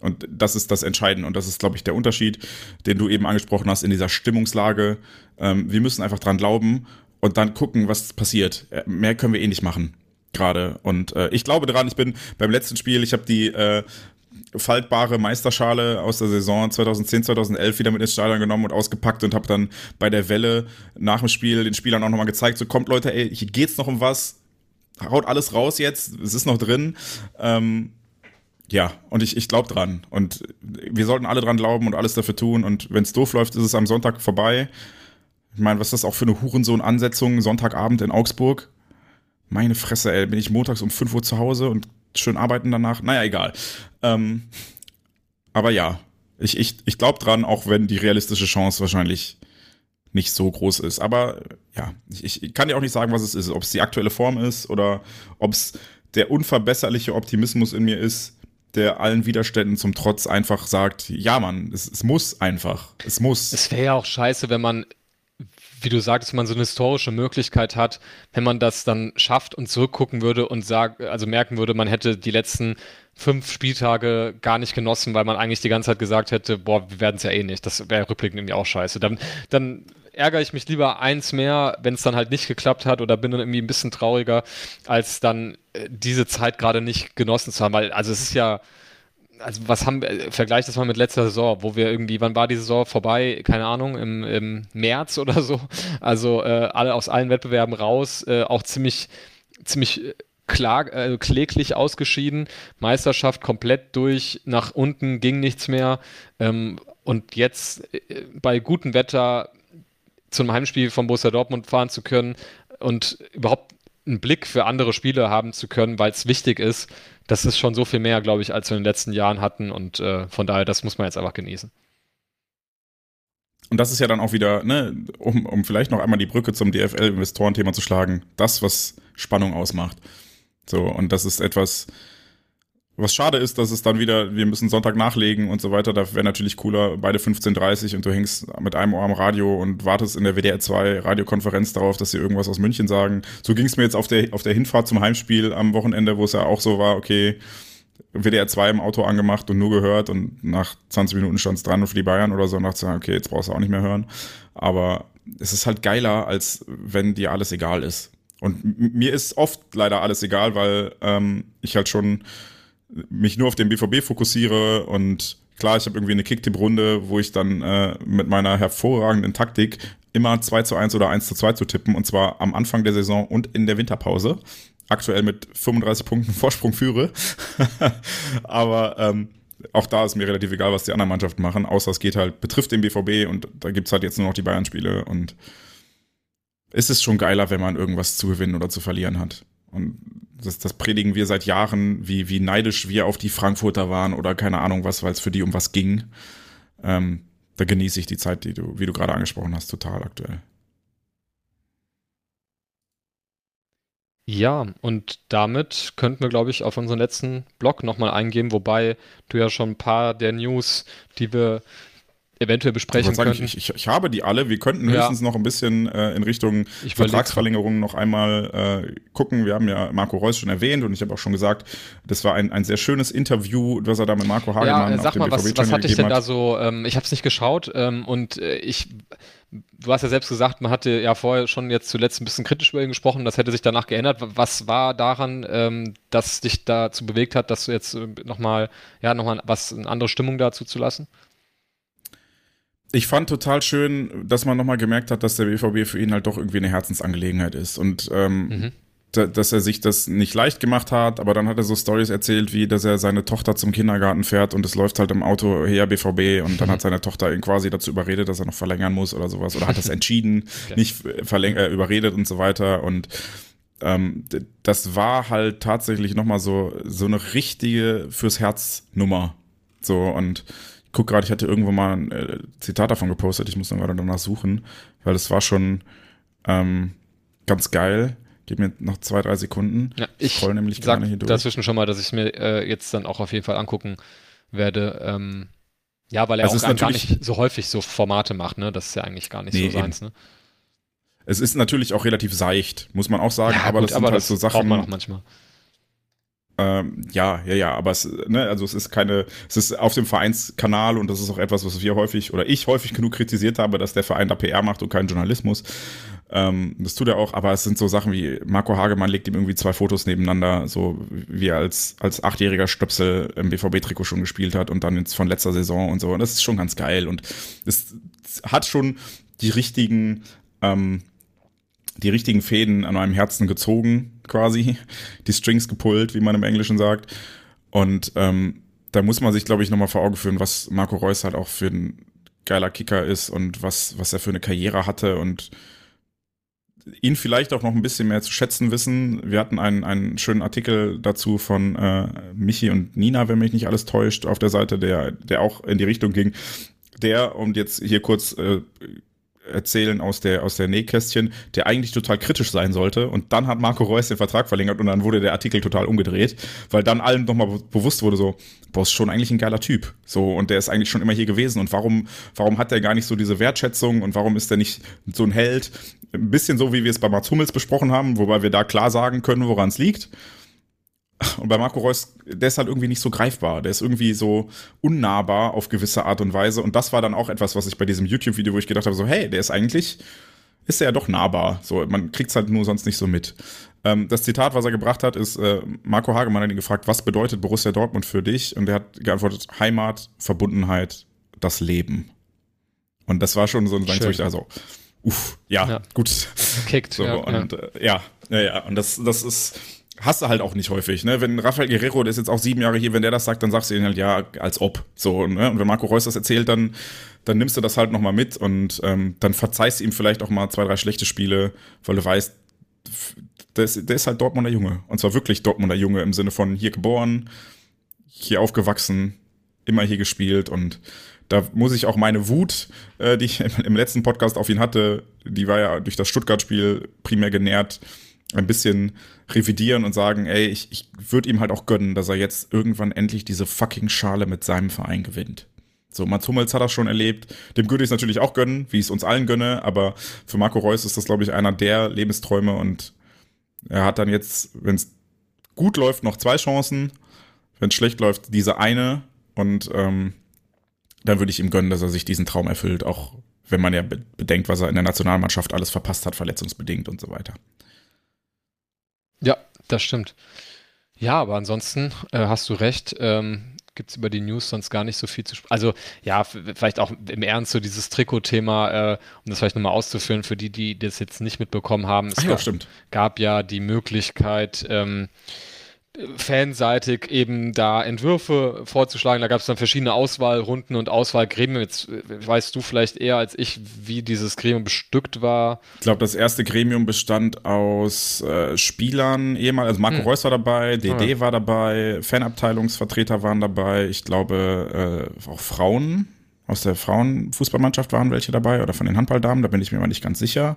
S1: Und das ist das Entscheidende und das ist, glaube ich, der Unterschied, den du eben angesprochen hast in dieser Stimmungslage. Ähm, wir müssen einfach dran glauben und dann gucken, was passiert. Äh, mehr können wir eh nicht machen gerade. Und äh, ich glaube dran, ich bin beim letzten Spiel, ich habe die äh, faltbare Meisterschale aus der Saison 2010, 2011 wieder mit ins Stadion genommen und ausgepackt und habe dann bei der Welle nach dem Spiel den Spielern auch nochmal gezeigt, so kommt Leute, ey, hier geht's noch um was, haut alles raus jetzt, es ist noch drin. Ähm, ja, und ich, ich glaube dran. Und wir sollten alle dran glauben und alles dafür tun. Und wenn es doof läuft, ist es am Sonntag vorbei. Ich meine, was ist das auch für eine Hurensohn-Ansetzung, Sonntagabend in Augsburg? Meine Fresse, ey, bin ich montags um 5 Uhr zu Hause und schön arbeiten danach. Naja, egal. Ähm, aber ja, ich, ich, ich glaube dran, auch wenn die realistische Chance wahrscheinlich nicht so groß ist. Aber ja, ich, ich kann dir auch nicht sagen, was es ist. Ob es die aktuelle Form ist oder ob es der unverbesserliche Optimismus in mir ist, der allen Widerständen zum Trotz einfach sagt, ja Mann, es, es muss einfach, es muss.
S2: Es wäre ja auch scheiße, wenn man wie du sagst, man so eine historische Möglichkeit hat, wenn man das dann schafft und zurückgucken würde und sagt, also merken würde, man hätte die letzten fünf Spieltage gar nicht genossen, weil man eigentlich die ganze Zeit gesagt hätte, boah, wir werden es ja eh nicht. Das wäre rückblickend irgendwie auch scheiße. Dann, dann ärgere ich mich lieber eins mehr, wenn es dann halt nicht geklappt hat oder bin dann irgendwie ein bisschen trauriger, als dann äh, diese Zeit gerade nicht genossen zu haben. Weil, also es ist ja, also was haben wir, äh, vergleich das mal mit letzter Saison, wo wir irgendwie, wann war die Saison vorbei? Keine Ahnung, im, im März oder so. Also äh, alle aus allen Wettbewerben raus, äh, auch ziemlich, ziemlich äh, klar, äh, kläglich ausgeschieden. Meisterschaft komplett durch, nach unten ging nichts mehr. Ähm, und jetzt äh, bei gutem Wetter zum Heimspiel von Borussia Dortmund fahren zu können und überhaupt einen Blick für andere Spiele haben zu können, weil es wichtig ist, das ist schon so viel mehr, glaube ich, als wir in den letzten Jahren hatten und äh, von daher, das muss man jetzt einfach genießen.
S1: Und das ist ja dann auch wieder, ne, um, um vielleicht noch einmal die Brücke zum DFL-Investorenthema zu schlagen, das, was Spannung ausmacht. So, und das ist etwas, was schade ist, dass es dann wieder, wir müssen Sonntag nachlegen und so weiter. Da wäre natürlich cooler, beide 15.30 und du hängst mit einem Ohr am Radio und wartest in der WDR 2 Radiokonferenz darauf, dass sie irgendwas aus München sagen. So ging es mir jetzt auf der, auf der Hinfahrt zum Heimspiel am Wochenende, wo es ja auch so war, okay, WDR 2 im Auto angemacht und nur gehört und nach 20 Minuten stand es dran für die Bayern oder so und dachte, okay, jetzt brauchst du auch nicht mehr hören. Aber es ist halt geiler, als wenn dir alles egal ist. Und mir ist oft leider alles egal, weil ähm, ich halt schon mich nur auf den BVB fokussiere und klar, ich habe irgendwie eine Kicktipp-Runde, wo ich dann äh, mit meiner hervorragenden Taktik immer 2 zu 1 oder 1 zu 2 zu tippen und zwar am Anfang der Saison und in der Winterpause. Aktuell mit 35 Punkten Vorsprung führe. Aber ähm, auch da ist mir relativ egal, was die anderen Mannschaften machen, außer es geht halt, betrifft den BVB und da gibt's halt jetzt nur noch die Bayern-Spiele und es ist schon geiler, wenn man irgendwas zu gewinnen oder zu verlieren hat. Und das, das predigen wir seit Jahren, wie, wie neidisch wir auf die Frankfurter waren oder keine Ahnung was, weil es für die um was ging. Ähm, da genieße ich die Zeit, die du, wie du gerade angesprochen hast, total aktuell.
S2: Ja, und damit könnten wir, glaube ich, auf unseren letzten Blog nochmal eingehen, wobei du ja schon ein paar der News, die wir eventuell besprechen
S1: sagen, ich, ich, ich, habe die alle. Wir könnten höchstens ja. noch ein bisschen äh, in Richtung ich Vertragsverlängerung noch einmal äh, gucken. Wir haben ja Marco Reus schon erwähnt und ich habe auch schon gesagt, das war ein, ein sehr schönes Interview, was er da mit Marco Hagemann
S2: ja, sag auf dem mal, was, was hatte ich denn hat. da so, ähm, ich habe es nicht geschaut ähm, und äh, ich du hast ja selbst gesagt, man hatte ja vorher schon jetzt zuletzt ein bisschen kritisch über ihn gesprochen, das hätte sich danach geändert. Was war daran, ähm, dass dich dazu bewegt hat, dass du jetzt äh, nochmal, ja, nochmal was, eine andere Stimmung dazu zu lassen?
S1: Ich fand total schön, dass man nochmal gemerkt hat, dass der BVB für ihn halt doch irgendwie eine Herzensangelegenheit ist und ähm, mhm. da, dass er sich das nicht leicht gemacht hat, aber dann hat er so Stories erzählt, wie dass er seine Tochter zum Kindergarten fährt und es läuft halt im Auto her BVB und dann mhm. hat seine Tochter ihn quasi dazu überredet, dass er noch verlängern muss oder sowas oder hat das entschieden, okay. nicht verläng äh, überredet und so weiter und ähm, das war halt tatsächlich nochmal so so eine richtige fürs Herz Nummer so und guck gerade, ich hatte irgendwo mal ein äh, Zitat davon gepostet, ich muss dann gerade danach suchen, weil es war schon ähm, ganz geil. Gib mir noch zwei, drei Sekunden.
S2: Ja, ich voll nämlich sag gerade hier durch. dazwischen schon mal, dass ich mir äh, jetzt dann auch auf jeden Fall angucken werde. Ähm, ja, weil er also auch gar nicht so häufig so Formate macht, ne? Das ist ja eigentlich gar nicht nee, so seins, ne?
S1: Es ist natürlich auch relativ seicht, muss man auch sagen, ja, aber gut, das sind aber halt das so Sachen. Braucht
S2: man auch manchmal.
S1: Ähm, ja, ja, ja, aber es, ne, also es ist keine, es ist auf dem Vereinskanal und das ist auch etwas, was wir häufig oder ich häufig genug kritisiert habe, dass der Verein da PR macht und keinen Journalismus. Ähm, das tut er auch, aber es sind so Sachen wie Marco Hagemann legt ihm irgendwie zwei Fotos nebeneinander, so wie er als, als achtjähriger Stöpsel im BVB-Trikot schon gespielt hat und dann jetzt von letzter Saison und so. Und das ist schon ganz geil und es hat schon die richtigen, ähm, die richtigen Fäden an meinem Herzen gezogen, quasi, die Strings gepullt, wie man im Englischen sagt. Und ähm, da muss man sich, glaube ich, nochmal vor Augen führen, was Marco Reus halt auch für ein geiler Kicker ist und was, was er für eine Karriere hatte und ihn vielleicht auch noch ein bisschen mehr zu schätzen wissen. Wir hatten einen, einen schönen Artikel dazu von äh, Michi und Nina, wenn mich nicht alles täuscht, auf der Seite, der, der auch in die Richtung ging. Der, und jetzt hier kurz äh, erzählen aus der, aus der Nähkästchen, der eigentlich total kritisch sein sollte. Und dann hat Marco Reus den Vertrag verlängert und dann wurde der Artikel total umgedreht, weil dann allen nochmal bewusst wurde so, boah, ist schon eigentlich ein geiler Typ. So, und der ist eigentlich schon immer hier gewesen. Und warum, warum hat der gar nicht so diese Wertschätzung und warum ist der nicht so ein Held? Ein bisschen so, wie wir es bei Mats Hummels besprochen haben, wobei wir da klar sagen können, woran es liegt. Und bei Marco Reus, der ist halt irgendwie nicht so greifbar. Der ist irgendwie so unnahbar auf gewisse Art und Weise. Und das war dann auch etwas, was ich bei diesem YouTube-Video, wo ich gedacht habe, so, hey, der ist eigentlich, ist er ja doch nahbar. So, man kriegt's halt nur sonst nicht so mit. Ähm, das Zitat, was er gebracht hat, ist, äh, Marco Hagemann hat ihn gefragt, was bedeutet Borussia Dortmund für dich? Und er hat geantwortet, Heimat, Verbundenheit, das Leben. Und das war schon so ein Schön. also, uff, ja, ja. gut.
S2: Kickt,
S1: so,
S2: ja,
S1: und, ja. Äh, ja, ja, ja, und das, das ist, hast du halt auch nicht häufig. Ne? Wenn Rafael Guerrero, der ist jetzt auch sieben Jahre hier, wenn der das sagt, dann sagst du ihn halt ja, als ob. So, ne? Und wenn Marco Reus das erzählt, dann, dann nimmst du das halt nochmal mit und ähm, dann verzeihst du ihm vielleicht auch mal zwei, drei schlechte Spiele, weil du weißt, der ist, der ist halt Dortmunder Junge. Und zwar wirklich Dortmunder Junge im Sinne von hier geboren, hier aufgewachsen, immer hier gespielt und da muss ich auch meine Wut, äh, die ich im letzten Podcast auf ihn hatte, die war ja durch das Stuttgart-Spiel primär genährt, ein bisschen revidieren und sagen, ey, ich, ich würde ihm halt auch gönnen, dass er jetzt irgendwann endlich diese fucking Schale mit seinem Verein gewinnt. So, Mats Hummels hat das schon erlebt. Dem würde ich es natürlich auch gönnen, wie ich es uns allen gönne, aber für Marco Reus ist das, glaube ich, einer der Lebensträume und er hat dann jetzt, wenn es gut läuft, noch zwei Chancen. Wenn es schlecht läuft, diese eine. Und ähm, dann würde ich ihm gönnen, dass er sich diesen Traum erfüllt, auch wenn man ja bedenkt, was er in der Nationalmannschaft alles verpasst hat, verletzungsbedingt und so weiter.
S2: Ja, das stimmt. Ja, aber ansonsten äh, hast du recht. Ähm, Gibt es über die News sonst gar nicht so viel zu sprechen. Also ja, vielleicht auch im Ernst so dieses Trikot-Thema, äh, um das vielleicht nochmal auszuführen, für die, die das jetzt nicht mitbekommen haben.
S1: Es Ach ja,
S2: gab,
S1: stimmt.
S2: gab ja die Möglichkeit, ähm, fanseitig eben da Entwürfe vorzuschlagen. Da gab es dann verschiedene Auswahlrunden und Auswahlgremien. Jetzt äh, weißt du vielleicht eher als ich, wie dieses Gremium bestückt war.
S1: Ich glaube, das erste Gremium bestand aus äh, Spielern ehemals, also Marco hm. Reus war dabei, DD ja. war dabei, Fanabteilungsvertreter waren dabei, ich glaube äh, auch Frauen aus der Frauenfußballmannschaft waren welche dabei oder von den Handballdamen, da bin ich mir mal nicht ganz sicher.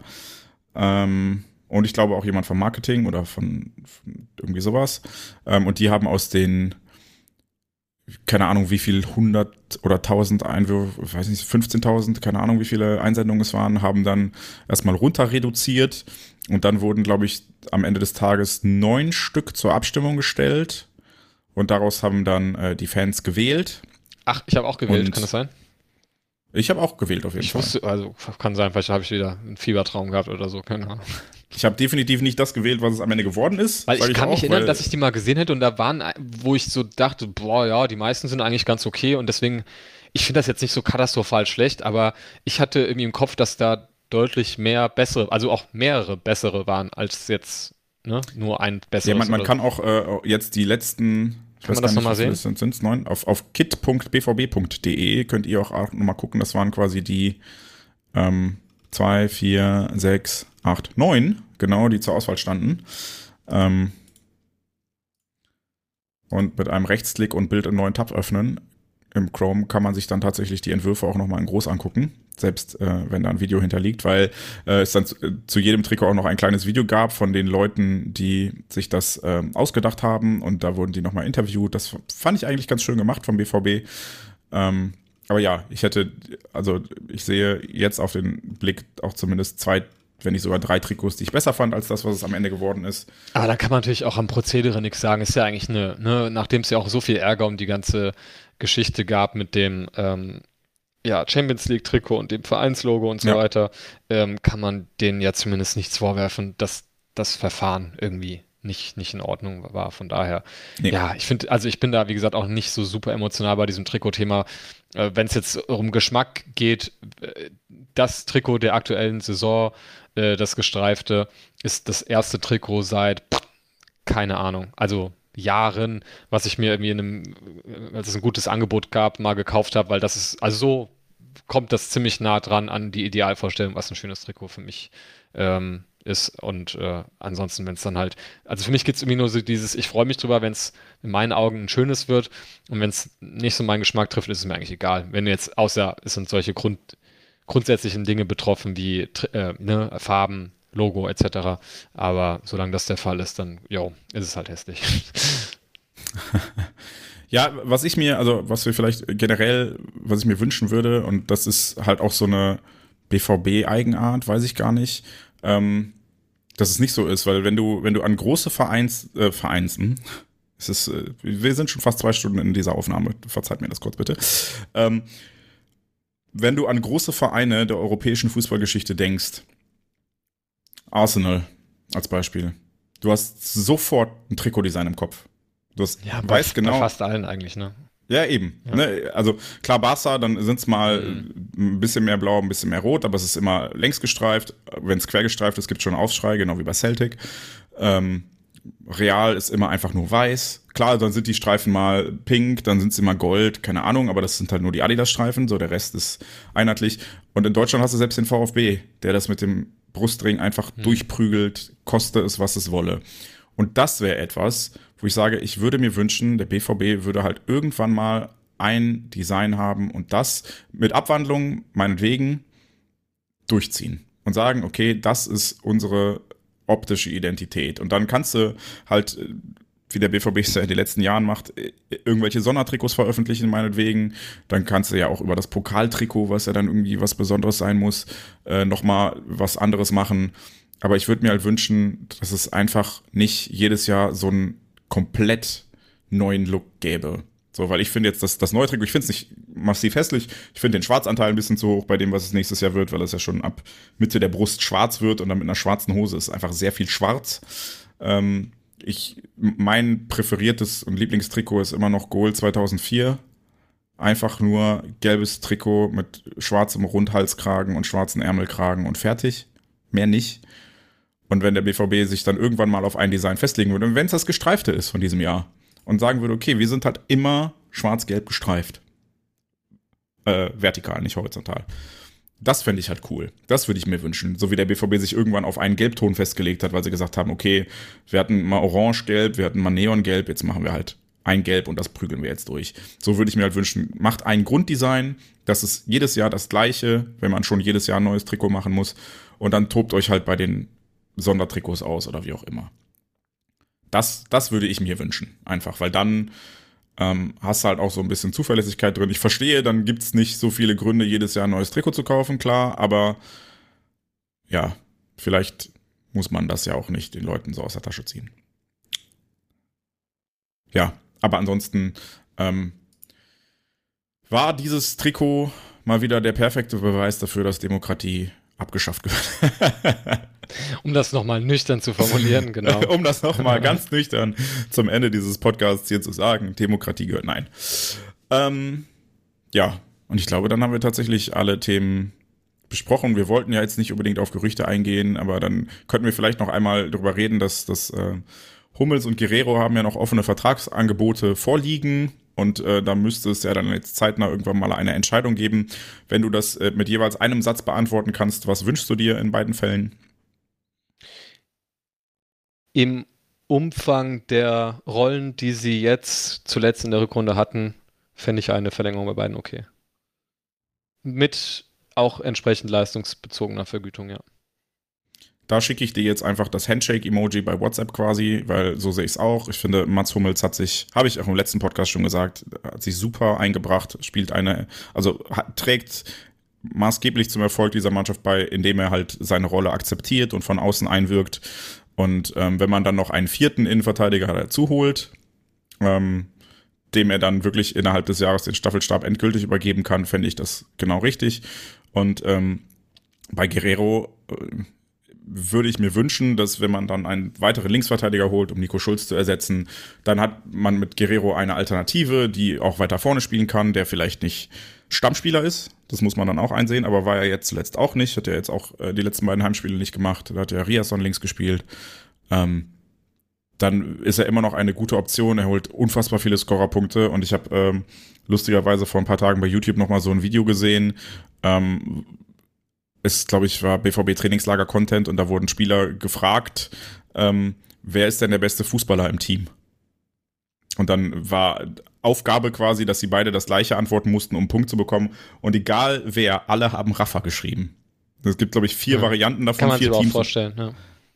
S1: Ähm, und ich glaube auch jemand vom Marketing oder von, von irgendwie sowas. Ähm, und die haben aus den, keine Ahnung, wie viel, 100 oder 1000 Einwürfe, weiß nicht, 15.000, keine Ahnung, wie viele Einsendungen es waren, haben dann erstmal runter reduziert. Und dann wurden, glaube ich, am Ende des Tages neun Stück zur Abstimmung gestellt. Und daraus haben dann äh, die Fans gewählt.
S2: Ach, ich habe auch gewählt, und kann das sein?
S1: Ich habe auch gewählt auf jeden
S2: ich
S1: Fall.
S2: Wusste, also kann sein, vielleicht habe ich wieder einen Fiebertraum gehabt oder so, keine Ahnung.
S1: Ich habe definitiv nicht das gewählt, was es am Ende geworden ist.
S2: Weil ich, ich kann auch, mich erinnern, dass ich die mal gesehen hätte und da waren, wo ich so dachte, boah, ja, die meisten sind eigentlich ganz okay und deswegen, ich finde das jetzt nicht so katastrophal schlecht, aber ich hatte irgendwie im Kopf, dass da deutlich mehr bessere, also auch mehrere bessere waren, als jetzt ne, nur ein besseres.
S1: Ja, man, man kann auch äh, jetzt die letzten
S2: kann man das nochmal sehen?
S1: Sind es neun? Auf, auf kit.bvb.de könnt ihr auch, auch nochmal gucken. Das waren quasi die ähm, zwei, vier, sechs, acht, neun, genau, die zur Auswahl standen. Ähm, und mit einem Rechtsklick und Bild einen neuen Tab öffnen. Im Chrome kann man sich dann tatsächlich die Entwürfe auch nochmal in groß angucken, selbst äh, wenn da ein Video hinterliegt, weil äh, es dann zu, äh, zu, jedem Trikot auch noch ein kleines Video gab von den Leuten, die sich das äh, ausgedacht haben und da wurden die nochmal interviewt. Das fand ich eigentlich ganz schön gemacht vom BVB. Ähm, aber ja, ich hätte, also ich sehe jetzt auf den Blick auch zumindest zwei, wenn nicht sogar drei Trikots, die ich besser fand als das, was es am Ende geworden ist.
S2: Aber da kann man natürlich auch am Prozedere nichts sagen. Ist ja eigentlich eine, ne, nachdem es ja auch so viel Ärger um die ganze Geschichte gab mit dem ähm, ja, Champions League Trikot und dem Vereinslogo und so ja. weiter, ähm, kann man denen ja zumindest nichts vorwerfen, dass das Verfahren irgendwie nicht, nicht in Ordnung war. Von daher, nee. ja, ich finde, also ich bin da, wie gesagt, auch nicht so super emotional bei diesem Trikot-Thema. Äh, Wenn es jetzt um Geschmack geht, äh, das Trikot der aktuellen Saison, äh, das gestreifte, ist das erste Trikot seit, keine Ahnung, also Jahren, was ich mir irgendwie in einem, als es ein gutes Angebot gab, mal gekauft habe, weil das ist, also so kommt das ziemlich nah dran an die Idealvorstellung, was ein schönes Trikot für mich ähm, ist. Und äh, ansonsten, wenn es dann halt, also für mich gibt es irgendwie nur so dieses, ich freue mich drüber, wenn es in meinen Augen ein schönes wird. Und wenn es nicht so meinen Geschmack trifft, ist es mir eigentlich egal. Wenn jetzt, außer es sind solche Grund, grundsätzlichen Dinge betroffen, wie äh, ne, Farben, Logo etc. Aber solange das der Fall ist, dann, jo, ist es halt hässlich.
S1: ja, was ich mir, also was wir vielleicht generell, was ich mir wünschen würde, und das ist halt auch so eine BVB-Eigenart, weiß ich gar nicht, ähm, dass es nicht so ist, weil wenn du, wenn du an große Vereins, äh, Vereins, hm, es ist, äh, wir sind schon fast zwei Stunden in dieser Aufnahme, verzeiht mir das kurz bitte. Ähm, wenn du an große Vereine der europäischen Fußballgeschichte denkst, Arsenal als Beispiel, du hast sofort ein Trikotdesign im Kopf. Du hast,
S2: ja, weißt bei, genau. Bei fast allen eigentlich, ne?
S1: Ja, eben. Ja. Ne? Also klar, Barca, dann sind es mal mhm. ein bisschen mehr blau, ein bisschen mehr rot, aber es ist immer längs gestreift. Wenn es quer gestreift ist, gibt es schon Aufschrei, genau wie bei Celtic. Ähm, Real ist immer einfach nur weiß. Klar, dann sind die Streifen mal pink, dann sind sie mal gold, keine Ahnung, aber das sind halt nur die Adidas-Streifen, so der Rest ist einheitlich. Und in Deutschland hast du selbst den VfB, der das mit dem Brustring einfach mhm. durchprügelt, koste es, was es wolle. Und das wäre etwas, wo ich sage, ich würde mir wünschen, der BVB würde halt irgendwann mal ein Design haben und das mit Abwandlung meinetwegen durchziehen und sagen, okay, das ist unsere optische Identität. Und dann kannst du halt, wie der BVB es ja in den letzten Jahren macht, irgendwelche Sondertrikots veröffentlichen, meinetwegen. Dann kannst du ja auch über das Pokaltrikot, was ja dann irgendwie was Besonderes sein muss, äh, nochmal was anderes machen. Aber ich würde mir halt wünschen, dass es einfach nicht jedes Jahr so ein komplett neuen Look gäbe. So, weil ich finde jetzt das, das neue Trikot, ich finde es nicht massiv hässlich. Ich finde den Schwarzanteil ein bisschen zu hoch bei dem, was es nächstes Jahr wird, weil es ja schon ab Mitte der Brust schwarz wird und dann mit einer schwarzen Hose ist einfach sehr viel schwarz. Ähm, ich, mein präferiertes und Lieblingstrikot ist immer noch Goal 2004. Einfach nur gelbes Trikot mit schwarzem Rundhalskragen und schwarzen Ärmelkragen und fertig. Mehr nicht. Und wenn der BVB sich dann irgendwann mal auf ein Design festlegen würde, wenn es das gestreifte ist von diesem Jahr, und sagen würde, okay, wir sind halt immer schwarz-gelb gestreift. Äh, vertikal, nicht horizontal. Das fände ich halt cool. Das würde ich mir wünschen. So wie der BVB sich irgendwann auf einen Gelbton festgelegt hat, weil sie gesagt haben, okay, wir hatten mal orange-gelb, wir hatten mal neon-gelb, jetzt machen wir halt ein Gelb und das prügeln wir jetzt durch. So würde ich mir halt wünschen, macht ein Grunddesign, das ist jedes Jahr das gleiche, wenn man schon jedes Jahr ein neues Trikot machen muss. Und dann tobt euch halt bei den Sondertrikots aus oder wie auch immer. Das, das würde ich mir wünschen, einfach, weil dann ähm, hast du halt auch so ein bisschen Zuverlässigkeit drin. Ich verstehe, dann gibt es nicht so viele Gründe, jedes Jahr ein neues Trikot zu kaufen, klar, aber ja, vielleicht muss man das ja auch nicht den Leuten so aus der Tasche ziehen. Ja, aber ansonsten ähm, war dieses Trikot mal wieder der perfekte Beweis dafür, dass Demokratie abgeschafft wird.
S2: um das nochmal nüchtern zu formulieren, genau.
S1: um das nochmal ganz nüchtern zum Ende dieses Podcasts hier zu sagen. Demokratie gehört nein. Ähm, ja, und ich glaube, dann haben wir tatsächlich alle Themen besprochen. Wir wollten ja jetzt nicht unbedingt auf Gerüchte eingehen, aber dann könnten wir vielleicht noch einmal darüber reden, dass, dass äh, Hummels und Guerrero haben ja noch offene Vertragsangebote vorliegen. Und äh, da müsste es ja dann jetzt zeitnah irgendwann mal eine Entscheidung geben. Wenn du das äh, mit jeweils einem Satz beantworten kannst, was wünschst du dir in beiden Fällen?
S2: Im Umfang der Rollen, die sie jetzt zuletzt in der Rückrunde hatten, fände ich eine Verlängerung bei beiden okay. Mit auch entsprechend leistungsbezogener Vergütung, ja.
S1: Da schicke ich dir jetzt einfach das Handshake-Emoji bei WhatsApp quasi, weil so sehe ich es auch. Ich finde, Mats Hummels hat sich, habe ich auch im letzten Podcast schon gesagt, hat sich super eingebracht, spielt eine, also hat, trägt maßgeblich zum Erfolg dieser Mannschaft bei, indem er halt seine Rolle akzeptiert und von außen einwirkt. Und ähm, wenn man dann noch einen vierten Innenverteidiger dazu holt, ähm, dem er dann wirklich innerhalb des Jahres den Staffelstab endgültig übergeben kann, fände ich das genau richtig. Und ähm, bei Guerrero äh, würde ich mir wünschen, dass wenn man dann einen weiteren Linksverteidiger holt, um Nico Schulz zu ersetzen, dann hat man mit Guerrero eine Alternative, die auch weiter vorne spielen kann, der vielleicht nicht Stammspieler ist. Das muss man dann auch einsehen, aber war er jetzt zuletzt auch nicht. Hat er jetzt auch äh, die letzten beiden Heimspiele nicht gemacht. Da hat ja Riasson links gespielt. Ähm, dann ist er immer noch eine gute Option. Er holt unfassbar viele Scorerpunkte und ich habe ähm, lustigerweise vor ein paar Tagen bei YouTube noch mal so ein Video gesehen, ähm, es, glaube ich, war BVB Trainingslager Content und da wurden Spieler gefragt, ähm, wer ist denn der beste Fußballer im Team? und dann war Aufgabe quasi, dass sie beide das gleiche antworten mussten, um einen Punkt zu bekommen. Und egal wer, alle haben Rafa geschrieben. Es gibt, glaube ich, vier ja. Varianten davon.
S2: Kann man sich auch vorstellen, ja.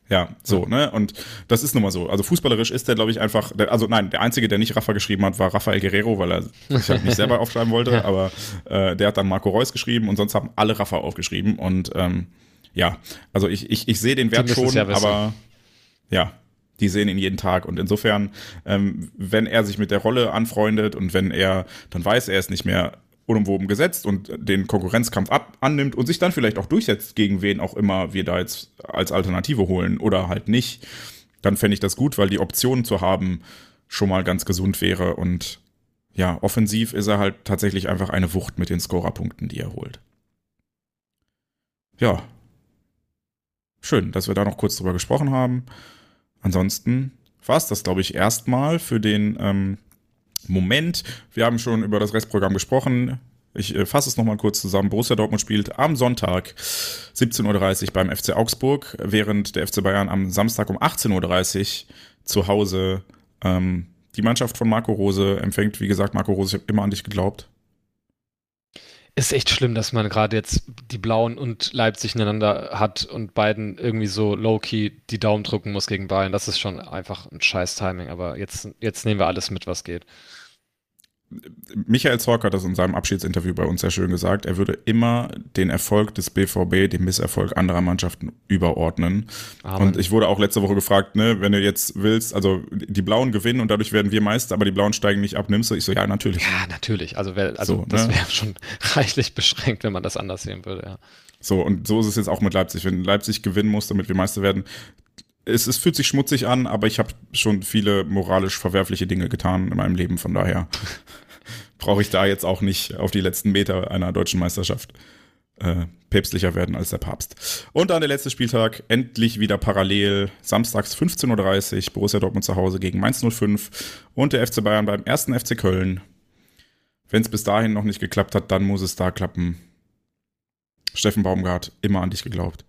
S1: Ja, so, ne? Und das ist nun mal so. Also fußballerisch ist der, glaube ich, einfach, der, also nein, der Einzige, der nicht Rafa geschrieben hat, war Rafael Guerrero, weil er sich halt nicht selber aufschreiben wollte, aber äh, der hat dann Marco Reus geschrieben und sonst haben alle Rafa aufgeschrieben. Und ähm, ja, also ich, ich, ich sehe den Wert schon, ja aber ja, die sehen ihn jeden Tag. Und insofern, ähm, wenn er sich mit der Rolle anfreundet und wenn er dann weiß, er ist nicht mehr unumwoben gesetzt und den Konkurrenzkampf ab annimmt und sich dann vielleicht auch durchsetzt, gegen wen auch immer wir da jetzt als Alternative holen oder halt nicht, dann fände ich das gut, weil die Option zu haben schon mal ganz gesund wäre und ja, offensiv ist er halt tatsächlich einfach eine Wucht mit den Scorerpunkten, die er holt. Ja. Schön, dass wir da noch kurz drüber gesprochen haben. Ansonsten war es das, glaube ich, erstmal für den ähm, Moment. Wir haben schon über das Restprogramm gesprochen. Ich äh, fasse es nochmal kurz zusammen. Borussia Dortmund spielt am Sonntag 17.30 Uhr beim FC Augsburg, während der FC Bayern am Samstag um 18.30 Uhr zu Hause ähm, die Mannschaft von Marco Rose empfängt. Wie gesagt, Marco Rose, ich habe immer an dich geglaubt.
S2: Ist echt schlimm, dass man gerade jetzt die Blauen und Leipzig ineinander hat und beiden irgendwie so low-key die Daumen drücken muss gegen Bayern. Das ist schon einfach ein scheiß Timing, aber jetzt, jetzt nehmen wir alles mit, was geht.
S1: Michael Zorc hat das in seinem Abschiedsinterview bei uns sehr schön gesagt. Er würde immer den Erfolg des BVB dem Misserfolg anderer Mannschaften überordnen. Amen. Und ich wurde auch letzte Woche gefragt, ne, wenn du jetzt willst, also die Blauen gewinnen und dadurch werden wir Meister, aber die Blauen steigen nicht ab, nimmst du? Ich so, ja, natürlich.
S2: Ja, natürlich. Also, wär, also so, das ne? wäre schon reichlich beschränkt, wenn man das anders sehen würde, ja.
S1: So, und so ist es jetzt auch mit Leipzig. Wenn Leipzig gewinnen muss, damit wir Meister werden, es, es fühlt sich schmutzig an, aber ich habe schon viele moralisch verwerfliche Dinge getan in meinem Leben, von daher brauche ich da jetzt auch nicht auf die letzten Meter einer deutschen Meisterschaft äh, päpstlicher werden als der Papst. Und dann der letzte Spieltag, endlich wieder parallel, samstags 15.30 Uhr, Borussia Dortmund zu Hause gegen Mainz 05 und der FC Bayern beim ersten FC Köln. Wenn es bis dahin noch nicht geklappt hat, dann muss es da klappen. Steffen Baumgart, immer an dich geglaubt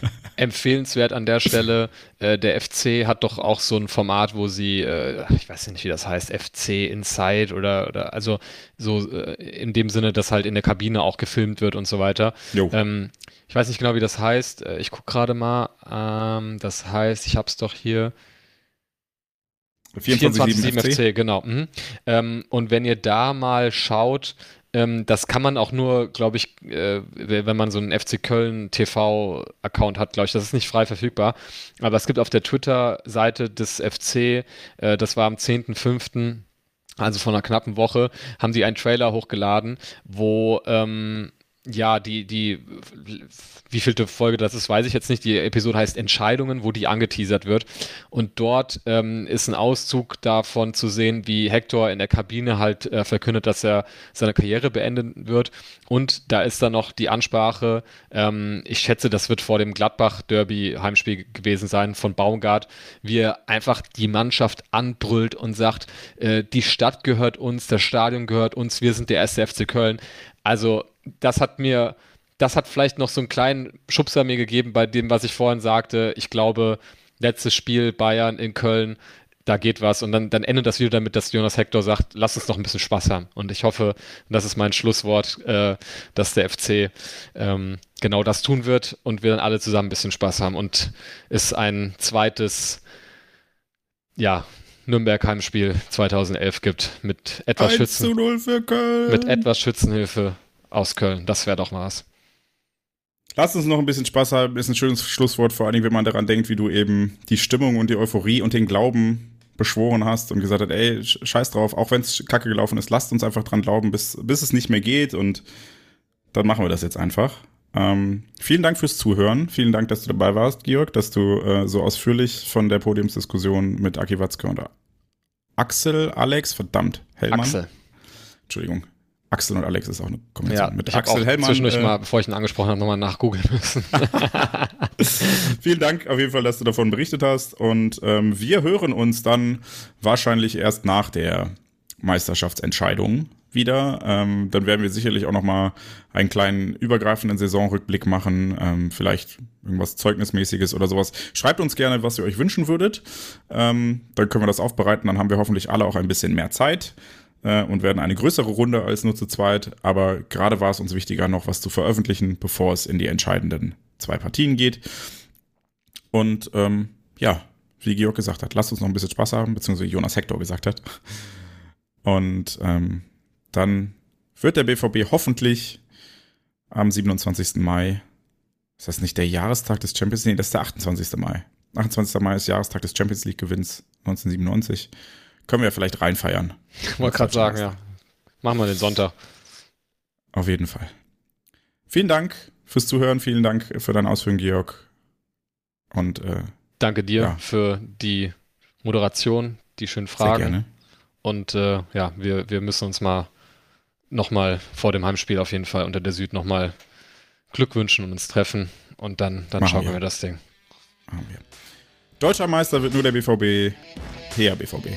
S2: empfehlenswert an der Stelle. Äh, der FC hat doch auch so ein Format, wo sie, äh, ich weiß nicht, wie das heißt, FC Inside oder, oder also so äh, in dem Sinne, dass halt in der Kabine auch gefilmt wird und so weiter. Ähm, ich weiß nicht genau, wie das heißt. Äh, ich gucke gerade mal. Ähm, das heißt, ich habe es doch hier. 24-7 FC. FC, genau. Mhm. Ähm, und wenn ihr da mal schaut, ähm, das kann man auch nur, glaube ich, äh, wenn man so einen FC Köln TV-Account hat, glaube ich, das ist nicht frei verfügbar. Aber es gibt auf der Twitter-Seite des FC, äh, das war am 10.05., also vor einer knappen Woche, haben sie einen Trailer hochgeladen, wo ähm, ja, die, die, wie vielte Folge das ist, weiß ich jetzt nicht. Die Episode heißt Entscheidungen, wo die angeteasert wird. Und dort ähm, ist ein Auszug davon zu sehen, wie Hector in der Kabine halt äh, verkündet, dass er seine Karriere beenden wird. Und da ist dann noch die Ansprache, ähm, ich schätze, das wird vor dem Gladbach-Derby-Heimspiel gewesen sein von Baumgart, wie er einfach die Mannschaft anbrüllt und sagt, äh, die Stadt gehört uns, das Stadion gehört uns, wir sind der erste FC Köln. Also das hat mir, das hat vielleicht noch so einen kleinen Schubser mir gegeben bei dem, was ich vorhin sagte. Ich glaube, letztes Spiel Bayern in Köln, da geht was. Und dann, dann endet das wieder damit, dass Jonas Hector sagt, lass uns noch ein bisschen Spaß haben. Und ich hoffe, das ist mein Schlusswort, äh, dass der FC ähm, genau das tun wird und wir dann alle zusammen ein bisschen Spaß haben und es ein zweites, ja, Nürnberg-Heimspiel 2011 gibt mit etwas Schützen, mit etwas Schützenhilfe aus Köln. Das wäre doch mal was.
S1: Lass uns noch ein bisschen Spaß haben. Ist ein schönes Schlusswort, vor allen Dingen, wenn man daran denkt, wie du eben die Stimmung und die Euphorie und den Glauben beschworen hast und gesagt hast, ey, scheiß drauf, auch wenn es kacke gelaufen ist, lasst uns einfach dran glauben, bis, bis es nicht mehr geht und dann machen wir das jetzt einfach. Ähm, vielen Dank fürs Zuhören. Vielen Dank, dass du dabei warst, Georg, dass du äh, so ausführlich von der Podiumsdiskussion mit Aki Watzke und Axel, Alex, verdammt, Hellmann. Axel. Entschuldigung, Axel und Alex ist auch eine
S2: Kombination. Ja, mit ich Axel auch Hellmann. Zwischendurch äh, mal, bevor ich ihn angesprochen habe, nochmal nachgoogeln müssen.
S1: Vielen Dank auf jeden Fall, dass du davon berichtet hast. Und ähm, wir hören uns dann wahrscheinlich erst nach der Meisterschaftsentscheidung wieder. Ähm, dann werden wir sicherlich auch noch mal einen kleinen übergreifenden Saisonrückblick machen, ähm, vielleicht irgendwas Zeugnismäßiges oder sowas. Schreibt uns gerne, was ihr euch wünschen würdet. Ähm, dann können wir das aufbereiten. Dann haben wir hoffentlich alle auch ein bisschen mehr Zeit äh, und werden eine größere Runde als nur zu zweit. Aber gerade war es uns wichtiger, noch was zu veröffentlichen, bevor es in die entscheidenden zwei Partien geht. Und ähm, ja, wie Georg gesagt hat, lasst uns noch ein bisschen Spaß haben, beziehungsweise Jonas Hector gesagt hat. Und ähm, dann wird der BVB hoffentlich am 27. Mai, ist das nicht der Jahrestag des Champions League? Nee, das ist der 28. Mai. 28. Mai ist Jahrestag des Champions League Gewinns 1997. Können wir ja vielleicht reinfeiern.
S2: Ich wollte gerade sagen, ja. Machen wir den Sonntag.
S1: Auf jeden Fall. Vielen Dank fürs Zuhören, vielen Dank für deine Ausführungen, Georg. Und äh,
S2: danke dir ja. für die Moderation, die schönen Fragen. Sehr gerne. Und äh, ja, wir, wir müssen uns mal nochmal vor dem Heimspiel auf jeden Fall unter der Süd nochmal Glück wünschen und uns treffen. Und dann, dann schauen wir. wir das Ding. Machen wir.
S1: Deutscher Meister wird nur der BVB. Her BVB.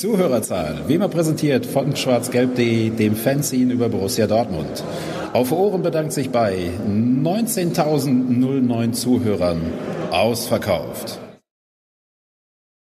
S3: Zuhörerzahl, wie immer präsentiert von schwarzgelb.de, dem Fanzine über Borussia Dortmund. Auf Ohren bedankt sich bei 19.009 Zuhörern ausverkauft.